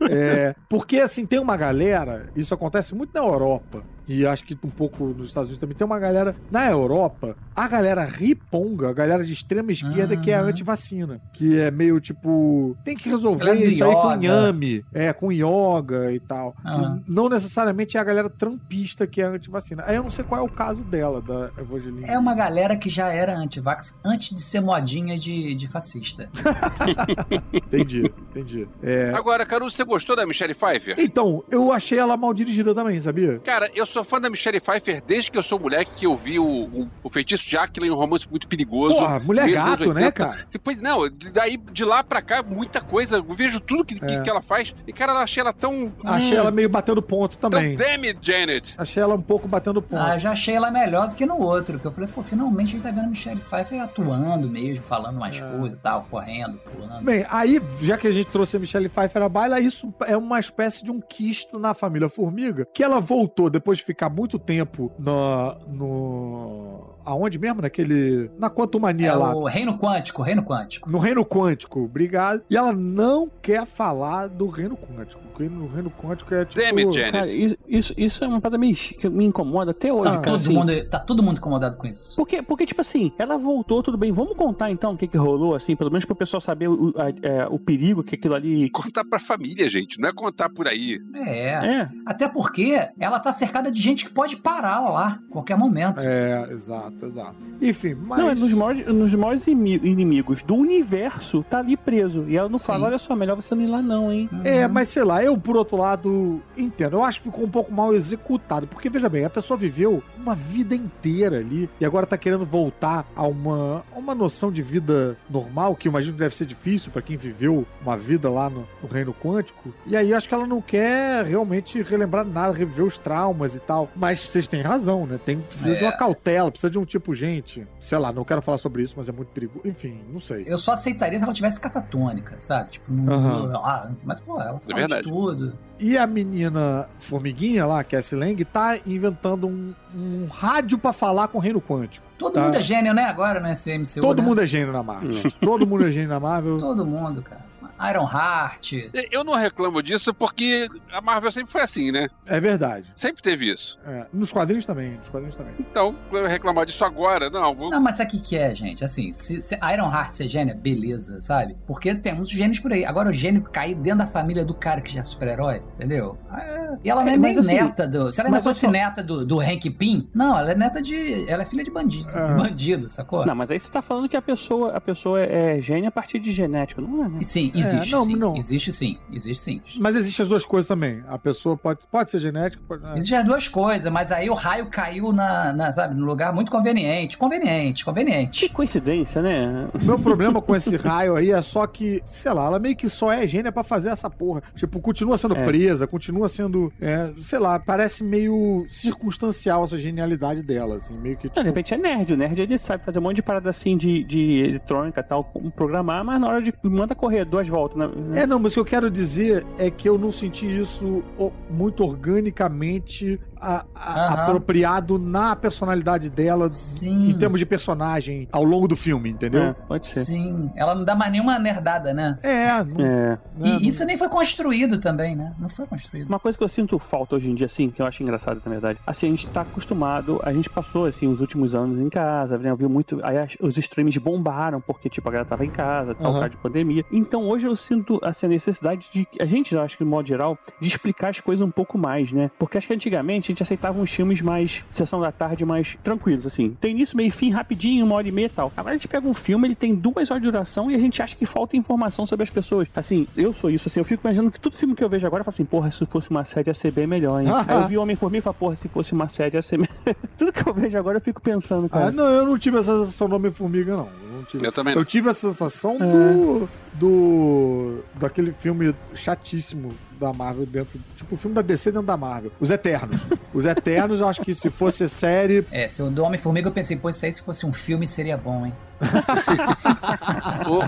É, porque, assim, tem uma galera, isso acontece muito na Europa, e acho que um pouco nos Estados Unidos também, tem uma galera, na Europa, a galera riponga, a galera de extrema esquerda que é Uhum. antivacina, que é meio tipo, tem que resolver Galera do isso aí com inhame, é, com yoga e tal. Aham. Não necessariamente é a galera trampista que é antivacina. Aí eu não sei qual é o caso dela, da Evangeline. É uma galera que já era antivax antes de ser modinha de, de fascista. (laughs) Entendi, entendi. É, Agora, Caruso, você gostou da Michelle Pfeiffer? Então, eu achei ela mal dirigida também, sabia? Cara, eu sou fã da Michelle Pfeiffer desde que eu sou moleque, que eu vi o, o, o Feitiço de Aquila um romance muito perigoso. Porra, mulher gato, né, 80. cara? Depois, não, daí de lá pra cá, muita coisa. Eu vejo tudo que, que, É. que ela faz. E, cara, eu achei ela tão. Achei hum, ela meio batendo ponto tão também. damn it, Janet. Achei ela um pouco batendo ponto. Ah, eu já achei ela melhor do que no outro. Que eu falei, pô, finalmente a gente tá vendo a Michelle Pfeiffer atuando mesmo, falando mais É. coisas e tal, correndo, pulando. Bem, aí, já que a gente trouxe a Michelle Pfeiffer à baila, isso é uma espécie de um quisto na família Formiga, que ela voltou depois de ficar muito tempo no. no aonde mesmo? Naquele. Na Quantumania É lá. o Reino Quântico, Reino Quântico. No Reino Quântico, obrigado. E ela não quer falar do Reino Quântico. Porque no Reino Quântico é tipo. Damn it, Janet. Cara, isso, isso, isso é uma parada meio que me incomoda até hoje, Ah. cara. Todo assim. mundo, tá todo mundo incomodado com isso. Porque, porque, tipo assim, ela voltou, tudo bem. Vamos contar então o que, que rolou, assim, pelo menos pro pessoal saber o, a- é, o perigo que aquilo ali. Contar pra família, gente. Não é contar por aí. É. É. Até porque ela tá cercada de gente que pode parar lá a qualquer momento. É, exato, exato. Enfim, mas. Não, é nos maiores, nos maiores imi- inimigos do universo, tá ali preso. E ela não Sim. fala, olha só, melhor você não ir lá não, hein? Uhum. É, mas sei lá, eu, por outro lado, entendo. Eu acho que ficou um pouco mal executado. Porque, veja bem, a pessoa viveu uma vida inteira ali e agora tá querendo voltar a uma, a uma noção de vida normal, que eu imagino que deve ser difícil pra quem viveu uma vida lá no, no Reino Quântico. E aí acho que ela não quer realmente relembrar nada, reviver os traumas e tal. Mas vocês têm razão, né? Tem, precisa de uma É. cautela, precisa de um tipo, gente. Sei lá, não quero falar sobre isso, mas é muito perigoso. Enfim, não sei. Eu só aceitaria se ela tivesse catatônica, sabe? Tipo, não. Aham. ah, mas, pô, ela fala verdade. de tudo. E a menina formiguinha lá, Cassie Lang, tá inventando um, um rádio pra falar com o Reino Quântico. Todo Tá. mundo é gênio, né? Agora nesse MCU. Todo né? mundo é gênio na Marvel. Todo mundo é gênio na Marvel. Todo mundo, cara. Iron Heart. Eu não reclamo disso porque a Marvel sempre foi assim, né? É verdade. Sempre teve isso. É, Nos quadrinhos também. Nos quadrinhos também. Então, eu reclamar disso agora, não, vou. Não, mas sabe o que, é, gente? Assim, se, se Iron Heart ser gênio, beleza, sabe? Porque temos gênios por aí. Agora o gênio cair dentro da família do cara que já é super-herói, entendeu? É, E ela não é, É, nem assim, neta do. Se ela ainda fosse só- neta do, do Hank Pym, não, ela é neta de. Ela é filha de bandido, Ah. de bandido, sacou? Não, mas aí você tá falando que a pessoa, a pessoa é gênia a partir de genética, não é, né? Sim, existe não, sim. não. Existe sim. Existe sim. Mas existem as duas coisas também. A pessoa pode, pode ser genética. Pode... é. Existem as duas coisas, mas aí o raio caiu na, na, sabe, no lugar muito conveniente. Conveniente, Que conveniente. coincidência, né? O meu problema com esse raio aí é só que, sei lá, ela meio que só é gênia pra fazer essa porra. Tipo, continua sendo É. presa, continua sendo, é, sei lá, parece meio circunstancial essa genialidade dela, assim, meio que Não, de tipo, repente é nerd. O nerd ele sabe fazer um monte de parada assim de, de eletrônica e tal, como programar, mas na hora de manda correr duas volta, né? É, não, mas o que eu quero dizer é que eu não senti isso muito organicamente a- a- Aham. apropriado na personalidade dela Sim. em termos de personagem ao longo do filme, entendeu? É, pode ser. Sim. Ela não dá mais nenhuma nerdada, né? É, não, É. né, E isso nem foi construído também, né? Não foi construído. Uma coisa que eu sinto falta hoje em dia, assim, que eu acho engraçado, na verdade. Assim, a gente tá acostumado, a gente passou, assim, os últimos anos em casa, né? Viu muito. Aí os streams bombaram, porque, tipo, a galera tava em casa, tal, caso de pandemia. Então hoje eu sinto, assim, a necessidade de. A gente, eu acho que, de modo geral, de explicar as coisas um pouco mais, né? Porque acho que antigamente gente aceitava uns filmes mais. sessão da tarde mais tranquilos, assim. Tem início, meio fim, rapidinho, uma hora e meia e tal. Agora a gente pega um filme, ele tem duas horas de duração e a gente acha que falta informação sobre as pessoas. Assim, eu sou isso, assim, eu fico imaginando que todo filme que eu vejo agora, eu falo assim, porra, se fosse uma série ia ser bem melhor, hein? (laughs) Aí eu vi Homem-Formiga e falo, porra, se fosse uma série ia ser melhor. (laughs) Tudo que eu vejo agora eu fico pensando, cara. Ah, não, eu não tive essa sensação do Homem-Formiga, não. Eu, não tive. Eu também não. Eu tive a sensação É. do. do. daquele filme chatíssimo da Marvel dentro. Tipo o filme da DC dentro da Marvel. Os Eternos. Os Eternos, eu acho que se fosse série. É, se o do Homem-Formiga eu pensei, pô, se fosse um filme seria bom, hein? (laughs)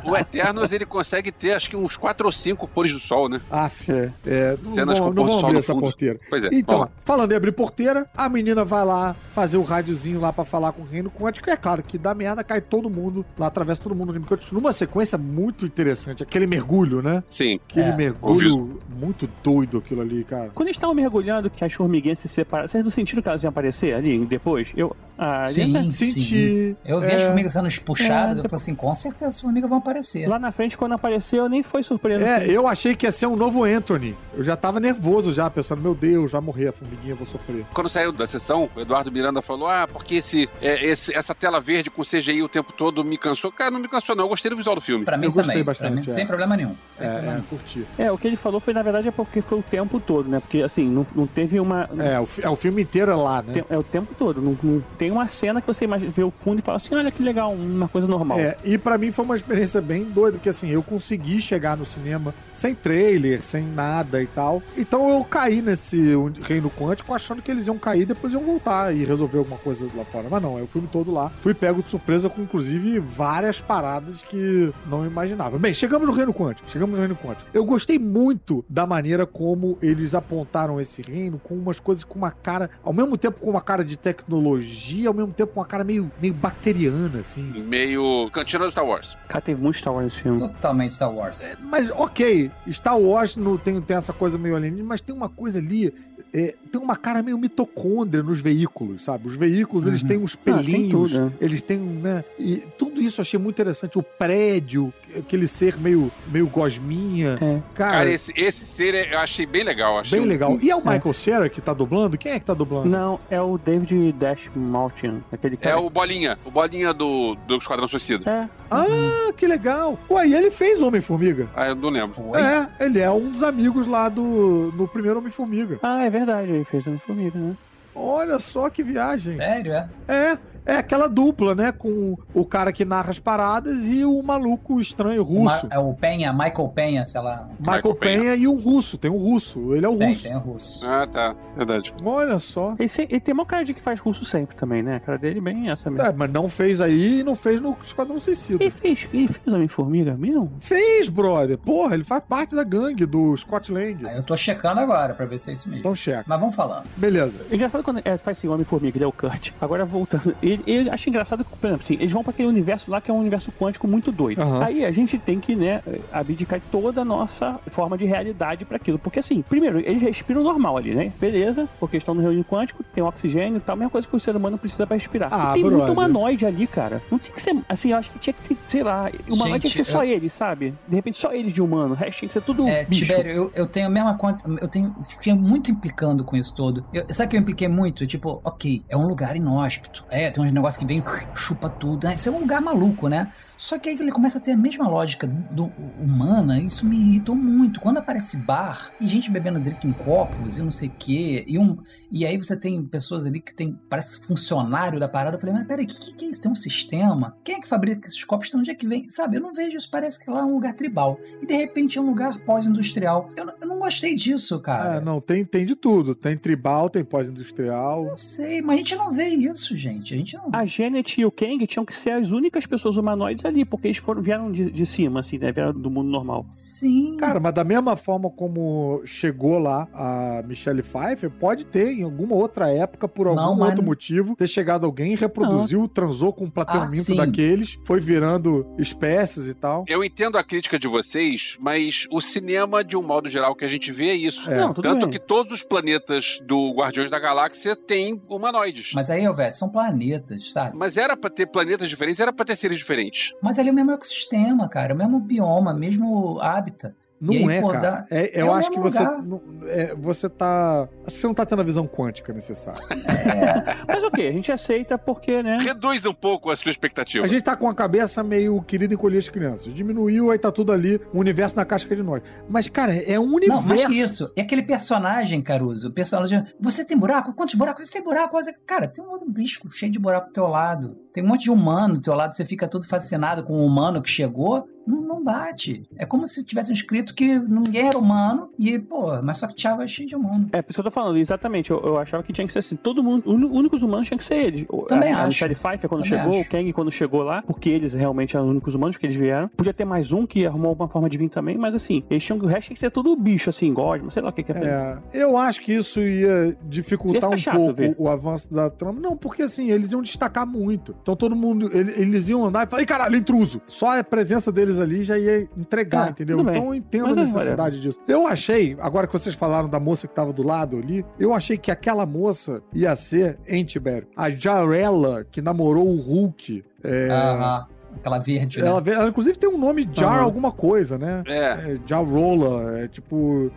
O, o Eternos, ele consegue ter, acho que uns 4 ou 5 pores do sol, né? Af, É. é, não Cenas com não sol abrir no essa fundo. porteira. Pois é. Então, falando em abrir porteira, a menina vai lá fazer o rádiozinho lá pra falar com o Reino Quântico. E é claro que da merda cai todo mundo, lá atravessa todo mundo no Reino Quântico. Numa sequência muito interessante, aquele mergulho, né? Sim. Aquele É. mergulho muito doido aquilo ali, cara. Quando eles estavam mergulhando, que as formiguinhas se separaram, vocês não sentiram que elas iam aparecer ali depois? Eu. Ah, Sim, sim. Senti. Eu vi é, as formigas sendo puxadas, É, eu falei assim, com certeza as formigas vão aparecer. Lá na frente, quando apareceu, nem foi surpresa. É, eu achei que ia ser um novo Anthony. Eu já tava nervoso já, pensando, meu Deus, vai morrer a formiguinha, eu vou sofrer. Quando saiu da sessão, o Eduardo Miranda falou: Ah, porque esse, é, esse- essa tela verde com CGI o tempo todo me cansou. Cara, não me cansou, não. Eu gostei do visual do filme. Pra mim Eu gostei também. bastante, mim, é. Sem problema nenhum. Sem É, problema é, nenhum. curti. É, o que ele falou foi, na verdade, é porque foi o tempo todo, né? Porque, assim, não, não teve uma. É, o, é, o filme inteiro é lá, né? É o tempo todo. Não, não tem uma cena que você vê o fundo e fala assim: olha que legal, uma coisa normal. É, e pra mim foi uma experiência bem doida, porque assim, eu consegui chegar no cinema sem trailer, sem nada e tal. Então eu caí nesse reino quântico achando que eles iam cair, depois iam voltar e resolver alguma coisa lá fora. Mas não, é o filme todo lá. Fui pego de surpresa com, inclusive, várias paradas que não imaginava. Bem, chegamos no reino quântico. Chegamos no reino quântico. Eu gostei muito da maneira como eles apontaram esse reino com umas coisas com uma cara, ao mesmo tempo com uma cara de tecnologia, ao mesmo tempo com uma cara meio, meio bacteriana, assim. Meio cantina do Star Wars. Cara, teve muito Star Wars nesse filme. Totalmente Star Wars. Mas, ok, Star Wars não tem, tem essa coisa meio alienígena, mas tem uma coisa ali, é, tem uma cara meio mitocôndria nos veículos, sabe? Os veículos, eles Uhum. têm uns Ah, tem pelinhos, tudo, né? eles têm, né? E tudo isso eu achei muito interessante. O prédio, aquele ser meio, meio gosminha. É. Cara, Cara, esse, esse ser eu achei bem legal. Achei bem um- legal. E é o Michael Cera que tá dublando? Quem é que tá dublando? Não, é o David Dash Martin, aquele É cara. o Bolinha. O Bolinha do, do Esquadrão Suicida. É, Ah, que legal. Ué, e ele fez Homem-Formiga. Ah, eu não lembro. Oi? É, ele é um dos amigos lá do no primeiro Homem-Formiga. Ah, é verdade, ele fez uma formiga, né? Olha só que viagem. Sério, é? É, é aquela dupla, né? Com o cara que narra as paradas e o maluco estranho russo. é o Penha, Michael Penha, sei lá. Michael, Michael Penha. Penha. e um russo. Tem um russo. Ele é o Tem, russo. tem o russo. Ah, tá. Verdade. Olha só. Ele tem uma cara de que faz russo sempre também, né? A cara dele é bem essa mesmo. É, mas não fez aí e não fez no Esquadrão Suicida. Ele fez, ele fez Homem-Formiga mesmo? Fez, brother. Porra, ele faz parte da gangue do Scott Lang. Aí eu tô checando agora pra ver se é isso mesmo. Então checa. Mas vamos falando. Beleza. Engraçado quando é, faz assim, Homem-Formiga, ele é o Kurt. Agora voltando, ele, ele acha engraçado que, por exemplo, assim, eles vão pra aquele universo lá que é um universo quântico muito doido. Aham. Aí a gente tem que, né, abdicar toda a nossa forma de realidade pra aquilo. Porque assim, primeiro, eles respiram normal ali, né? Beleza, porque estão no reino quântico, tem oxigênio e tal, mesma coisa que o ser humano precisa pra respirar. Ah, e tem brother. muito humanoide ali, cara. Não tinha que ser, assim, eu acho que tinha que ter, sei lá, o humanoide tinha que ser só eu- eles, sabe? De repente só eles de humano, o resto tinha que ser tudo É, bicho. Tibério, eu, eu tenho a mesma conta. Eu tenho. Fiquei muito implicando com isso todo. Eu, sabe que eu impliquei muito? Tipo, ok, é um lugar inóspito. É, tem uns negócios que vem, chupa tudo. Né? Isso é um lugar maluco, né? Só que aí ele começa a ter a mesma lógica do, humana, isso me irritou muito. Quando aparece bar e gente bebendo drink em copos e não sei o quê, e, um, e aí você tem pessoas ali que tem, parece funcionário da parada. Eu falei, mas peraí, o que, que, é isso? Tem um sistema? Quem é que fabrica esses copos? De onde é que vem? Sabe, eu não vejo isso, parece que lá é um lugar tribal. E de repente é um lugar pós-industrial. Eu, não- eu não gostei disso, cara. Ah, não, tem, tem de tudo. Tem tribal, tem pós-industrial. Não sei, mas a gente não vê isso, gente. A gente Não. A Janet e o Kang tinham que ser as únicas pessoas humanoides ali, porque eles foram, vieram de, de cima, assim, né? Vieram do mundo normal. Sim. Cara, mas da mesma forma como chegou lá a Michelle Pfeiffer, pode ter em alguma outra época, por algum Não, mas- outro motivo, ter chegado alguém, reproduziu, transou com um plateuminto Ah, daqueles, foi virando espécies e tal. Eu entendo a crítica de vocês, mas o cinema, de um modo geral, que a gente vê é isso. É. Não, Tanto bem. que todos os planetas do Guardiões da Galáxia têm humanoides. Mas, Mas aí, Elvis, são planetas, sabe? era pra ter planetas diferentes, era pra ter seres diferentes. Mas ali é o mesmo ecossistema, cara. O mesmo bioma, mesmo hábitat. Não aí, é, pô, cara. dá- É- é eu o acho que você, não- é, você tá. Acho que você não tá tendo a visão quântica necessária. É, (laughs) Mas ok, a gente aceita porque, né? Reduz um pouco a sua expectativa. A gente tá com a cabeça meio querida encolher as crianças. Diminuiu, aí tá tudo ali, o universo na casca de nós. Mas, cara, é um universo. Não, mais que isso. É aquele personagem, Caruso. O personagem. Você tem buraco? Quantos buracos? Você tem buraco? Cara, tem um outro bicho cheio de buraco do teu lado. Tem um monte de humano do teu lado. Você fica todo fascinado com o humano que chegou. Não, não bate. É como se tivessem escrito que ninguém era humano. E, pô, mas só que Tchau é cheio de humano. É, por isso que eu tô falando, exatamente. Eu, eu achava que tinha que ser assim, todo mundo, os únicos humanos tinham que ser eles. Também a, a acho. Michelle Pfeiffer quando Também chegou, acho. o Kang quando chegou lá, porque eles realmente eram os únicos humanos que eles vieram. Podia ter mais um que arrumou uma forma de vir também, mas assim, eles tinham, o resto tinha que ser tudo bicho, assim, gosma, sei lá o que que é. É, eu acho que isso ia dificultar Ia um chato pouco ver. o avanço da trama. Não, porque assim, eles iam destacar muito. Então todo mundo, ele- eles iam andar e falar, Ih, caralho, intruso. Só a presença deles ali já ia entregar, Ah, entendeu? Então eu entendo Mas a é, necessidade disso. Eu achei, agora que vocês falaram da moça que tava do lado ali, eu achei que aquela moça ia ser, hein, Tibério? A Jarella, que namorou o Hulk. É, Aham. Aquela verde. né? ela, vê- ela, inclusive, tem um nome Jar Aham. alguma coisa, né? É. É, Jarola, é tipo.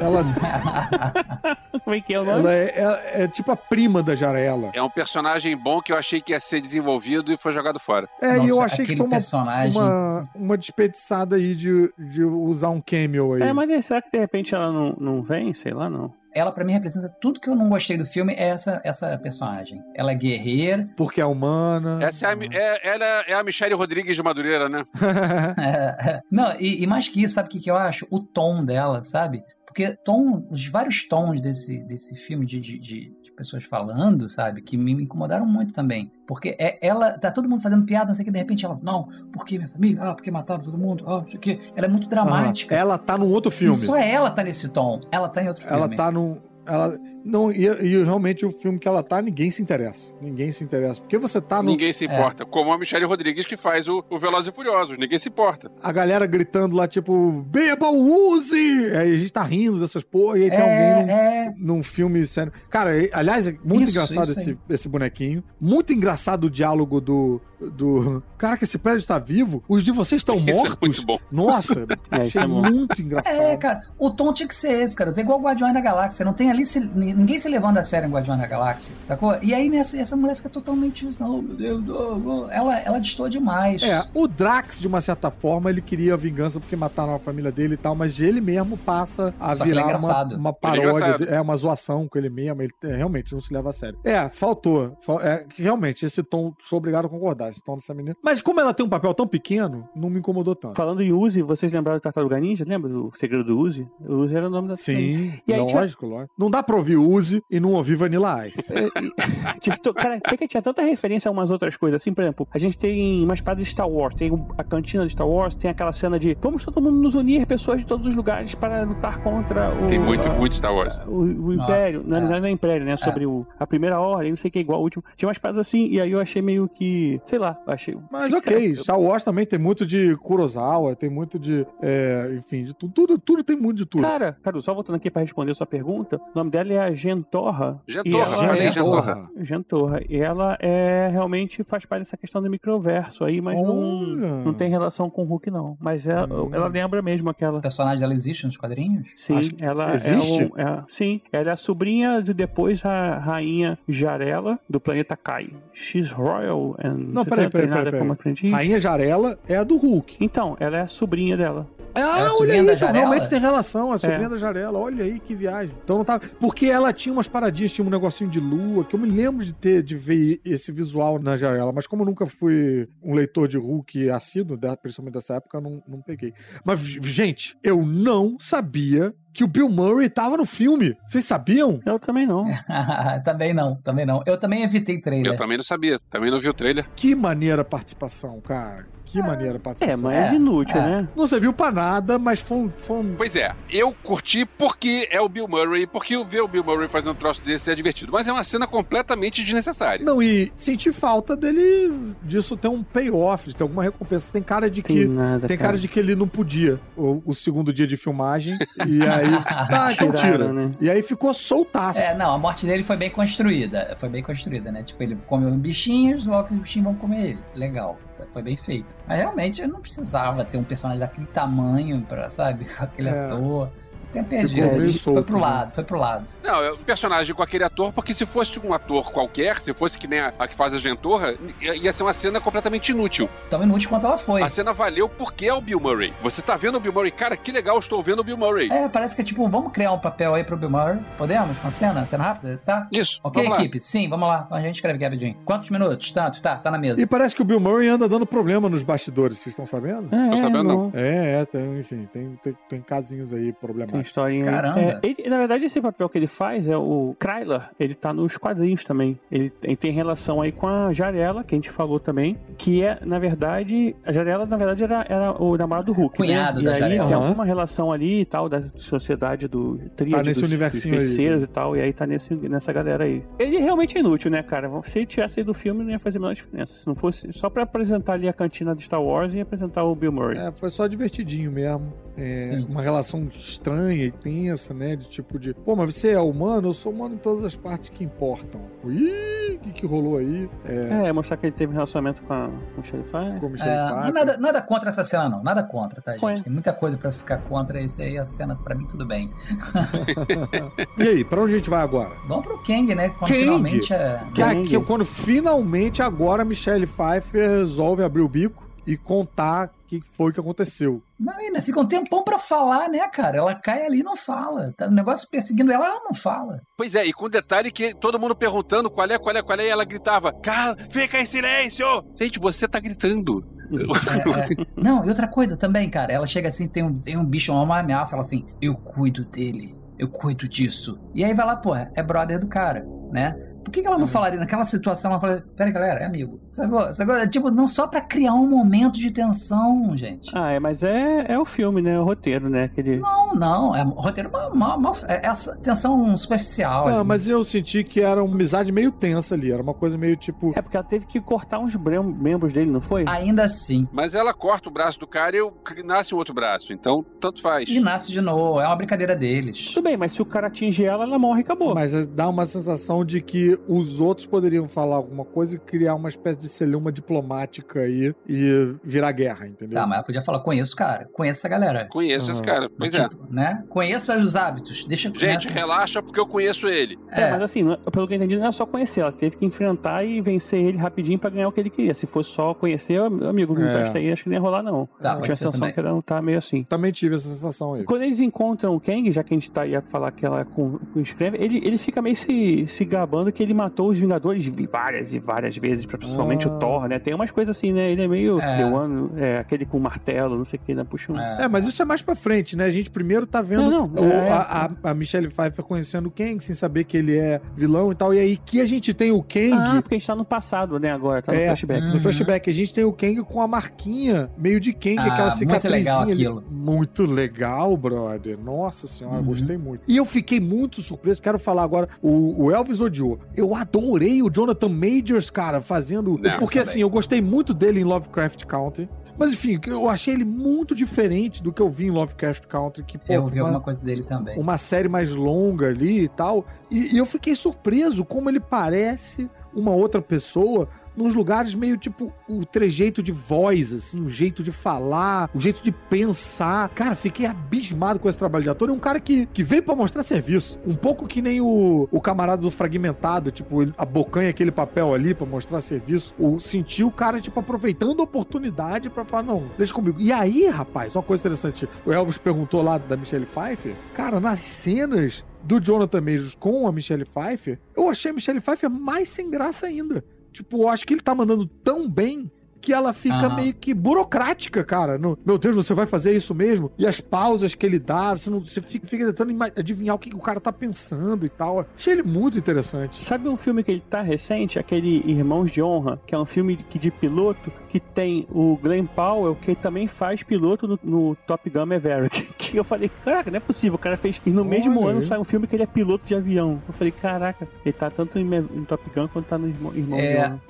Ela, (laughs) Como é que é o nome? ela é, é- é tipo a prima da Jarela. É um personagem bom que eu achei que ia ser desenvolvido e foi jogado fora. É, e eu Nossa, achei que foi uma, personagem. uma, uma desperdiçada aí de, de usar um cameo aí. É, mas será que de repente ela não, não vem? Sei lá, não. Ela, pra mim, representa tudo que eu não gostei do filme. É essa, essa personagem. Ela é guerreira. Porque é humana. Essa é a, é, ela é a Michelle Rodrigues de Madureira, né? (laughs) Não, e, e mais que isso, sabe o que, que eu acho? O tom dela, sabe? Porque tom, os vários tons desse, desse filme de, de- de pessoas falando, sabe? Que me incomodaram muito também. Porque é, ela, tá todo mundo fazendo piada, não sei o que, de repente ela, não, porque minha família? Ah, porque mataram todo mundo? Ah, não sei o que. Ela é muito dramática. Ah, ela tá num outro filme. E só ela tá nesse tom. Ela tá em outro filme. Ela tá num. Ela, não, e, e realmente o filme que ela tá, ninguém se interessa. Ninguém se interessa. Porque você tá no. Ninguém se importa. Como a Michelle Rodrigues que faz o, o Velozes e Furiosos. Ninguém se importa. A galera gritando lá, tipo, beba o use! Aí a gente tá rindo dessas porra, e aí tem alguém num, É, é. num filme sério. Cara, aliás, é muito Isso, engraçado isso esse, esse bonequinho. Muito engraçado o diálogo do. do... Caraca, esse prédio tá vivo? Os de vocês estão (laughs) Isso é mortos? muito bom. Nossa, (laughs) É, isso é muito engraçado. É, cara, o tom tinha que ser esse, cara. É igual o Guardiões da Galáxia. Não tem ali se- ninguém se levando a sério em Guardiões da Galáxia, sacou? E aí nessa, essa mulher fica totalmente. Não, meu Deus, oh, oh. ela, ela destoa demais. É, o Drax, de uma certa forma, ele queria a vingança porque mataram a família dele e tal, mas ele mesmo passa a Só é virar uma, engraçado. uma é paródia, de- é uma zoação com ele mesmo, ele é, realmente não se leva a sério. É, faltou. Fal- é, realmente, esse tom, sou obrigado a concordar, esse tom dessa menina. Mas como ela tem um papel tão pequeno, não me incomodou tanto. Falando em Uzi, vocês lembraram do Tartaruga Ninja? Lembra do segredo do Uzi? O Uzi era o nome da Sim, E aí, lógico, lógico. Não dá pra ouvir Uzi e não ouvir Vanilla Ice. É, e- (laughs) tipo, cara, tem que tinha tanta referência a umas outras coisas. Assim, por exemplo, a gente tem umas paradas de Star Wars, tem a cantina de Star Wars, tem aquela cena de vamos todo mundo nos unir, pessoas de todos os lugares, para lutar contra o. Tem muito, a- muito Star Wars. O, o Nossa, Império, não, é. não é Império, né? Sobre o, a primeira ordem, não sei o que, igual o último. Tinha umas paradas assim, e aí eu achei meio que. Sei lá, achei. Mas ok, Star Wars também tem muito de Kurosawa, tem muito de. é, enfim, de tudo, tudo. Tudo tem muito de tudo. Cara, cara, só voltando aqui pra responder a sua pergunta, o nome dela é a Gentorra. Gentorra, ela falei é- Gentorra. Gentorra. E ela é realmente faz parte dessa questão do microverso aí, mas não, Olha. não tem relação com o Hulk, não. Mas é, Hum. ela lembra mesmo aquela. O personagem dela existe nos quadrinhos? Sim, Acho ela existe? é, um, é sim, ela é a sobrinha de depois a rainha Jarela do planeta Kai. She's royal and Não, peraí, tá peraí, peraí, como aprendiz. Rainha Jarela é a do Hulk. Então, ela é a sobrinha dela. Ah, Ela é olha aí, então realmente tem relação, a sobrinha É. da Jarela. Olha aí que viagem. Então não tava. Porque ela tinha umas paradinhas, tinha um negocinho de lua, que eu me lembro de ter, de ver esse visual na Jarela, mas como eu nunca fui um leitor de Hulk assíduo, da- principalmente dessa época, eu não, não peguei. Mas, gente, eu não sabia que o Bill Murray tava no filme. Vocês sabiam? Eu também não. (laughs) também não, também não. Eu também evitei trailer. Eu também não sabia, também não vi o trailer. Que maneira a participação, cara. Que maneira a É, participação. mas é, É, inútil, é. né? Não serviu pra nada, mas foi um. Foi um... Pois é, eu curti porque é o Bill Murray, porque eu ver o Bill Murray fazendo um troço desse é divertido. Mas é uma cena completamente desnecessária. Não, e senti falta dele disso ter um payoff, de ter alguma recompensa. Tem cara de Tem que. nada, Tem cara de que ele não podia o, o segundo dia de filmagem. e aí. (laughs) Ah, então tira. né? E aí ficou soltaço. É, não, a morte dele foi bem construída. Foi bem construída, né? Tipo, ele come os bichinhos, logo os bichinhos vão comer ele. Legal. Foi bem feito. Mas realmente eu não precisava ter um personagem daquele tamanho pra, sabe, (laughs) aquele É. ator. Tem perdido. Foi solto, pro né? lado, foi pro lado. Não, é um personagem com aquele ator, porque se fosse um ator qualquer, se fosse que nem a, a que faz a Gentorra, ia ia ser uma cena completamente inútil. Tão inútil quanto ela foi. A cena valeu porque é o Bill Murray. Você tá vendo o Bill Murray? Cara, que legal, estou vendo o Bill Murray. É, parece que é tipo, vamos criar um papel aí pro Bill Murray. Podemos? Uma cena? Cena rápida? Tá? Isso, Ok, vamos lá. equipe? Sim, vamos lá. A gente escreve aqui rapidinho. Quantos minutos? Tanto? Tá, tá na mesa. E parece que o Bill Murray anda dando problema nos bastidores, vocês estão sabendo? É, Tô sabendo, não. É, é, tem, enfim, tem, tem, tem casinhos aí Tem problemáticos. historinha. Caramba. É, ele- na verdade, esse papel que ele faz é o Kryler, ele tá nos quadrinhos também. Ele, tem relação aí com a Jarela, que a gente falou também, que é, na verdade, a Jarela, na verdade, era, era o namorado do Hulk. Cunhado né? da e aí Jarela. tem alguma relação ali e tal, da sociedade do tríade Tá nesse dos, universinho dos aí. feiticeiros e tal, e aí tá nesse, nessa galera aí. Ele realmente é inútil, né, cara? Se ele tivesse aí do filme, não ia fazer a menor diferença. Se não fosse só pra apresentar ali a cantina de Star Wars e apresentar o Bill Murray. É, foi só divertidinho mesmo. É, uma relação estranha e tensa, né? De tipo de, pô, mas você é humano? Eu sou humano em todas as partes que importam. Ih, o que, que rolou aí? É, É, mostrar que ele teve um relacionamento com, a, com o Sheriff Fire. como Michelle É, Pfeiffer. nada, nada contra essa cena, não. Nada contra, tá, gente? Foi. Tem muita coisa pra ficar contra isso aí. A cena, pra mim, tudo bem. (laughs) E aí, pra onde a gente vai agora? Vamos pro Kang, né? Quando Kang? finalmente é. Que, que quando finalmente agora a Michelle Pfeiffer resolve abrir o bico e contar o que foi que aconteceu. Não, ainda fica um tempão pra falar, né, cara? Ela cai ali e não fala. Tá o negócio perseguindo ela, ela não fala. Pois é, e com detalhe que todo mundo perguntando qual é, qual é, qual é, e ela gritava: Cara, fica em silêncio! Gente, você tá gritando. É, é. Não, e outra coisa também, cara. Ela chega assim, tem um, tem um bicho, uma ameaça, ela assim, eu cuido dele. Eu cuido disso. E aí vai lá, porra, é brother do cara, né? Por que, que ela não falaria naquela situação? Ela fala, peraí, galera, é amigo. Sacou? Sacou? Tipo, não só pra criar um momento de tensão, gente. Ah, é, mas é, é o filme, né? O roteiro, né? Aquele... Não, não. É roteiro mal, mal, mal é essa tensão superficial. Ah, ali. mas eu senti que era uma amizade meio tensa ali. Era uma coisa meio tipo. É porque ela teve que cortar uns membros dele, não foi? Ainda assim. Mas ela corta o braço do cara e eu- nasce um outro braço. Então, tanto faz. E nasce de novo. É uma brincadeira deles. Tudo bem, mas se o cara atingir ela, ela morre e acabou. Mas é- dá uma sensação de que os outros poderiam falar alguma coisa e criar uma espécie de celeuma diplomática aí e virar guerra, entendeu? Tá, mas ela podia falar, conheço o cara, conheço essa galera. Conheço esse Ah, cara. Pois é. Tipo, né? Conheço os hábitos. Deixa Gente, né? relaxa porque eu conheço ele. É, mas assim, não- pelo que eu entendi, não é só conhecer, ela teve que enfrentar e vencer ele rapidinho pra ganhar o que ele queria. Se fosse só conhecer, amigo, não É. presta aí, acho que nem ia rolar, não. Tá, Tinha a sensação também. que ela tá meio assim. Também tive essa sensação aí. E quando eles encontram o Kang, já que a gente tá aí a falar que ela com, com escreve, ele, ele fica meio se, se gabando que ele matou os Vingadores várias e várias vezes, principalmente Ah. o Thor, né? Tem umas coisas assim, né? Ele é meio É. The One, é, aquele com martelo, não sei o que, né? Puxa um. É, mas isso é mais pra frente, né? A gente primeiro tá vendo Não, não, o- é. a, a- a Michelle Pfeiffer conhecendo o Kang, sem saber que ele é vilão e tal. E aí que a gente tem o Kang. Ah, porque a gente tá no passado, né? Agora, tá no É. flashback. No Uhum. flashback, a gente tem o Kang com a marquinha meio de Kang, Ah, aquela muito cicatrizinha legal ali. Muito legal, brother. Nossa senhora, Uhum. gostei muito. E eu fiquei muito surpreso, quero falar agora, o, o Elvis odiou. Eu adorei o Jonathan Majors, cara, fazendo... Não, porque também. assim, eu gostei muito dele em Lovecraft Country. Mas enfim, eu achei ele muito diferente do que eu vi em Lovecraft Country, que pô, Eu vi uma- alguma coisa dele também. uma série mais longa ali e tal. E, e eu fiquei surpreso como ele parece uma outra pessoa nos lugares meio tipo o trejeito de voz, assim, o jeito de falar, o jeito de pensar. Cara, fiquei abismado com esse trabalho de ator. É um cara que, que veio pra mostrar serviço. Um pouco que nem o, o camarada do Fragmentado, tipo, ele abocanha aquele papel ali pra mostrar serviço. O, sentiu o cara, tipo, aproveitando a oportunidade pra falar, não, deixa comigo. E aí, rapaz, uma coisa interessante. O Elvis perguntou lá da Michelle Pfeiffer. Cara, nas cenas do Jonathan Majors com a Michelle Pfeiffer, eu achei a Michelle Pfeiffer mais sem graça ainda. Tipo, eu acho que ele tá mandando tão bem que ela fica Aham. meio que burocrática, cara. No, meu Deus, você vai fazer isso mesmo? E as pausas que ele dá, você, não, você fica, fica tentando adivinhar o que, o cara tá pensando e tal. Achei ele muito interessante. Sabe um filme que ele tá recente? Aquele Irmãos de Honra, que é um filme que de piloto que tem o Glenn Powell, que também faz piloto no, no Top Gun Maverick. (laughs) Que eu falei, caraca, não é possível. O cara fez. E no mesmo Olha ano aí. sai um filme que ele é piloto de avião. Eu falei, caraca, ele tá tanto em, em Top Gun quanto tá no Irmão, Irmão de É, Honra.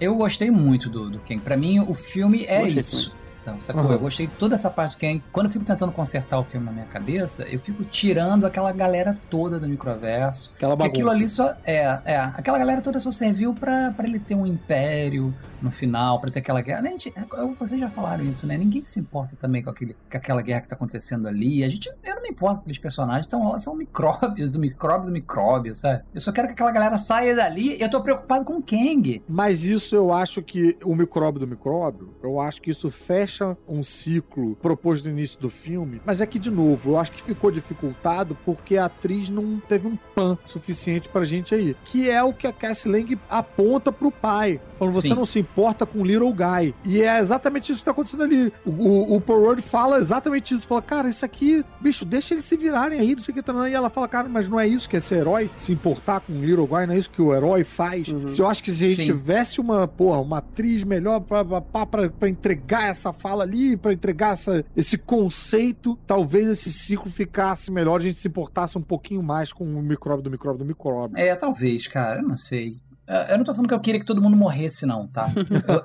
Eu gostei muito do, do Ken. Pra mim, o filme é Gostei isso. Aham. Eu gostei de toda essa parte do Ken. Quando eu fico tentando consertar o filme na minha cabeça, eu fico tirando aquela galera toda do microverso. Aquela bagunça. aquilo ali só. É, é. Aquela galera toda só serviu pra ele ter um império no final, pra ter aquela guerra. Né, gente, é, vocês já falaram isso, né? Ninguém se importa também com, aquele, com aquela guerra que tá acontecendo ali. A gente, eu não me importo com aqueles personagens, então, são micróbios do micróbio do micróbio, sabe? Eu só quero que aquela galera saia dali. Eu tô preocupado com o Kang. Mas isso eu acho que o micróbio do micróbio, eu acho que isso fecha um ciclo proposto no início do filme. Mas é que, de novo, eu acho que ficou dificultado porque a atriz não teve um pan suficiente pra gente aí. Que é o que a Cassie Lang aponta pro pai. Falando, você Sim. não se importa com o Little Guy. E é exatamente isso que tá acontecendo ali. O, o, o Paul Rudd fala exatamente isso. Fala, cara, isso aqui, bicho, deixa eles se virarem aí, não sei o que. Tá, e ela fala, cara, mas não é isso que é ser herói? Se importar com o Little Guy, não é isso que o herói faz? Uhum. Se eu acho que se a gente Sim. tivesse uma, porra, uma atriz melhor pra, pra, pra, pra- pra entregar essa fala ali, pra entregar essa, esse conceito, talvez esse ciclo ficasse melhor, a gente se importasse um pouquinho mais com o micróbio do micróbio do micróbio. É, talvez, cara, eu não sei. É, Eu não tô falando que eu queria que todo mundo morresse, não, tá?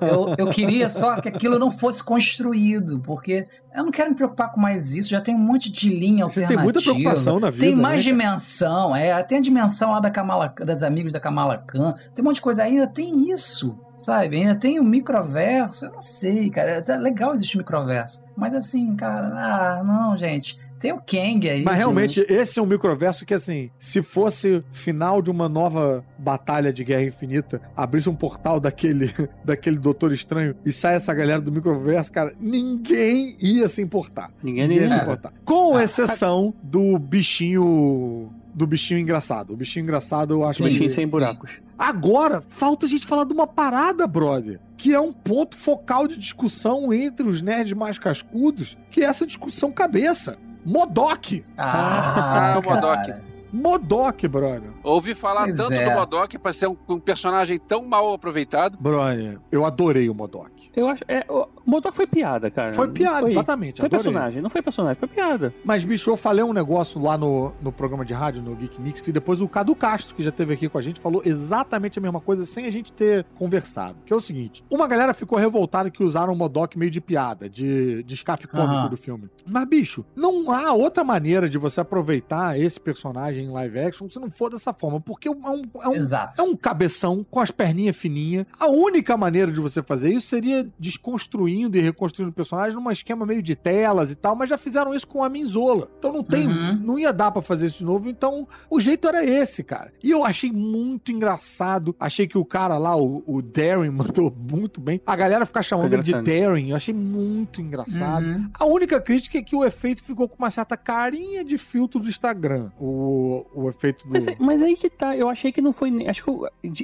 Eu, eu, eu queria só que aquilo não fosse construído, porque eu não quero me preocupar com mais isso. Já tem um monte de linha alternativa. tem muita preocupação na vida. Tem mais né, dimensão, é. Tem a dimensão lá da Kamala, das amigos da Kamala Khan. Tem um monte de coisa ainda, tem isso. Sabe? Ainda tem o microverso. Eu não sei, cara. É legal existir microverso. Mas assim, cara, ah, não, gente. Tem o Kang aí. Mas que- realmente, esse é um microverso que, assim, se fosse final de uma nova batalha de Guerra Infinita, abrisse um portal daquele, (laughs) daquele Doutor Estranho e sai essa galera do microverso, cara, ninguém ia se importar. Ninguém Ninguém ia se importar. Com exceção do bichinho. Do bichinho engraçado. O bichinho engraçado, eu acho Sim, que. Bichinho sem sim. buracos. Agora, falta a gente falar de uma parada, brother. Que é um ponto focal de discussão entre os nerds mais cascudos, que é essa discussão cabeça. Modok. Ah, Ah, o Modok. Modok, brother. Ouvi falar Pois tanto é. do Modok pra ser um, um personagem tão mal aproveitado. Brother, eu adorei o Modok. Eu acho. É, o Modok foi piada, cara. Foi piada, foi, exatamente. Foi adorei. personagem, não foi personagem, foi piada. Mas, bicho, eu falei um negócio lá no, no programa de rádio, no Geek Mix, que depois o Cadu Castro, que já esteve aqui com a gente, falou exatamente a mesma coisa sem a gente ter conversado. Que é o seguinte: uma galera ficou revoltada que usaram o Modok meio de piada, de, de escape cômico do filme. Mas, bicho, não há outra maneira de você aproveitar esse personagem em live action se não for dessa forma, porque é um, é um, é um cabeção com as perninhas fininhas. A única maneira de você fazer isso seria desconstruindo e reconstruindo o personagem num esquema meio de telas e tal, mas já fizeram isso com a Minzola. Então não tem, Uhum. não ia dar pra fazer isso de novo, então o jeito era esse, cara. E eu achei muito engraçado. Achei que o cara lá, o, o Darren, (laughs) mandou muito bem. A galera ficar chamando ele de. Darren, eu achei muito engraçado. Uhum. A única crítica é que o efeito ficou com uma certa carinha de filtro do Instagram. O, o efeito do. Mas, mas aí que tá, eu achei que não foi. nem- Acho que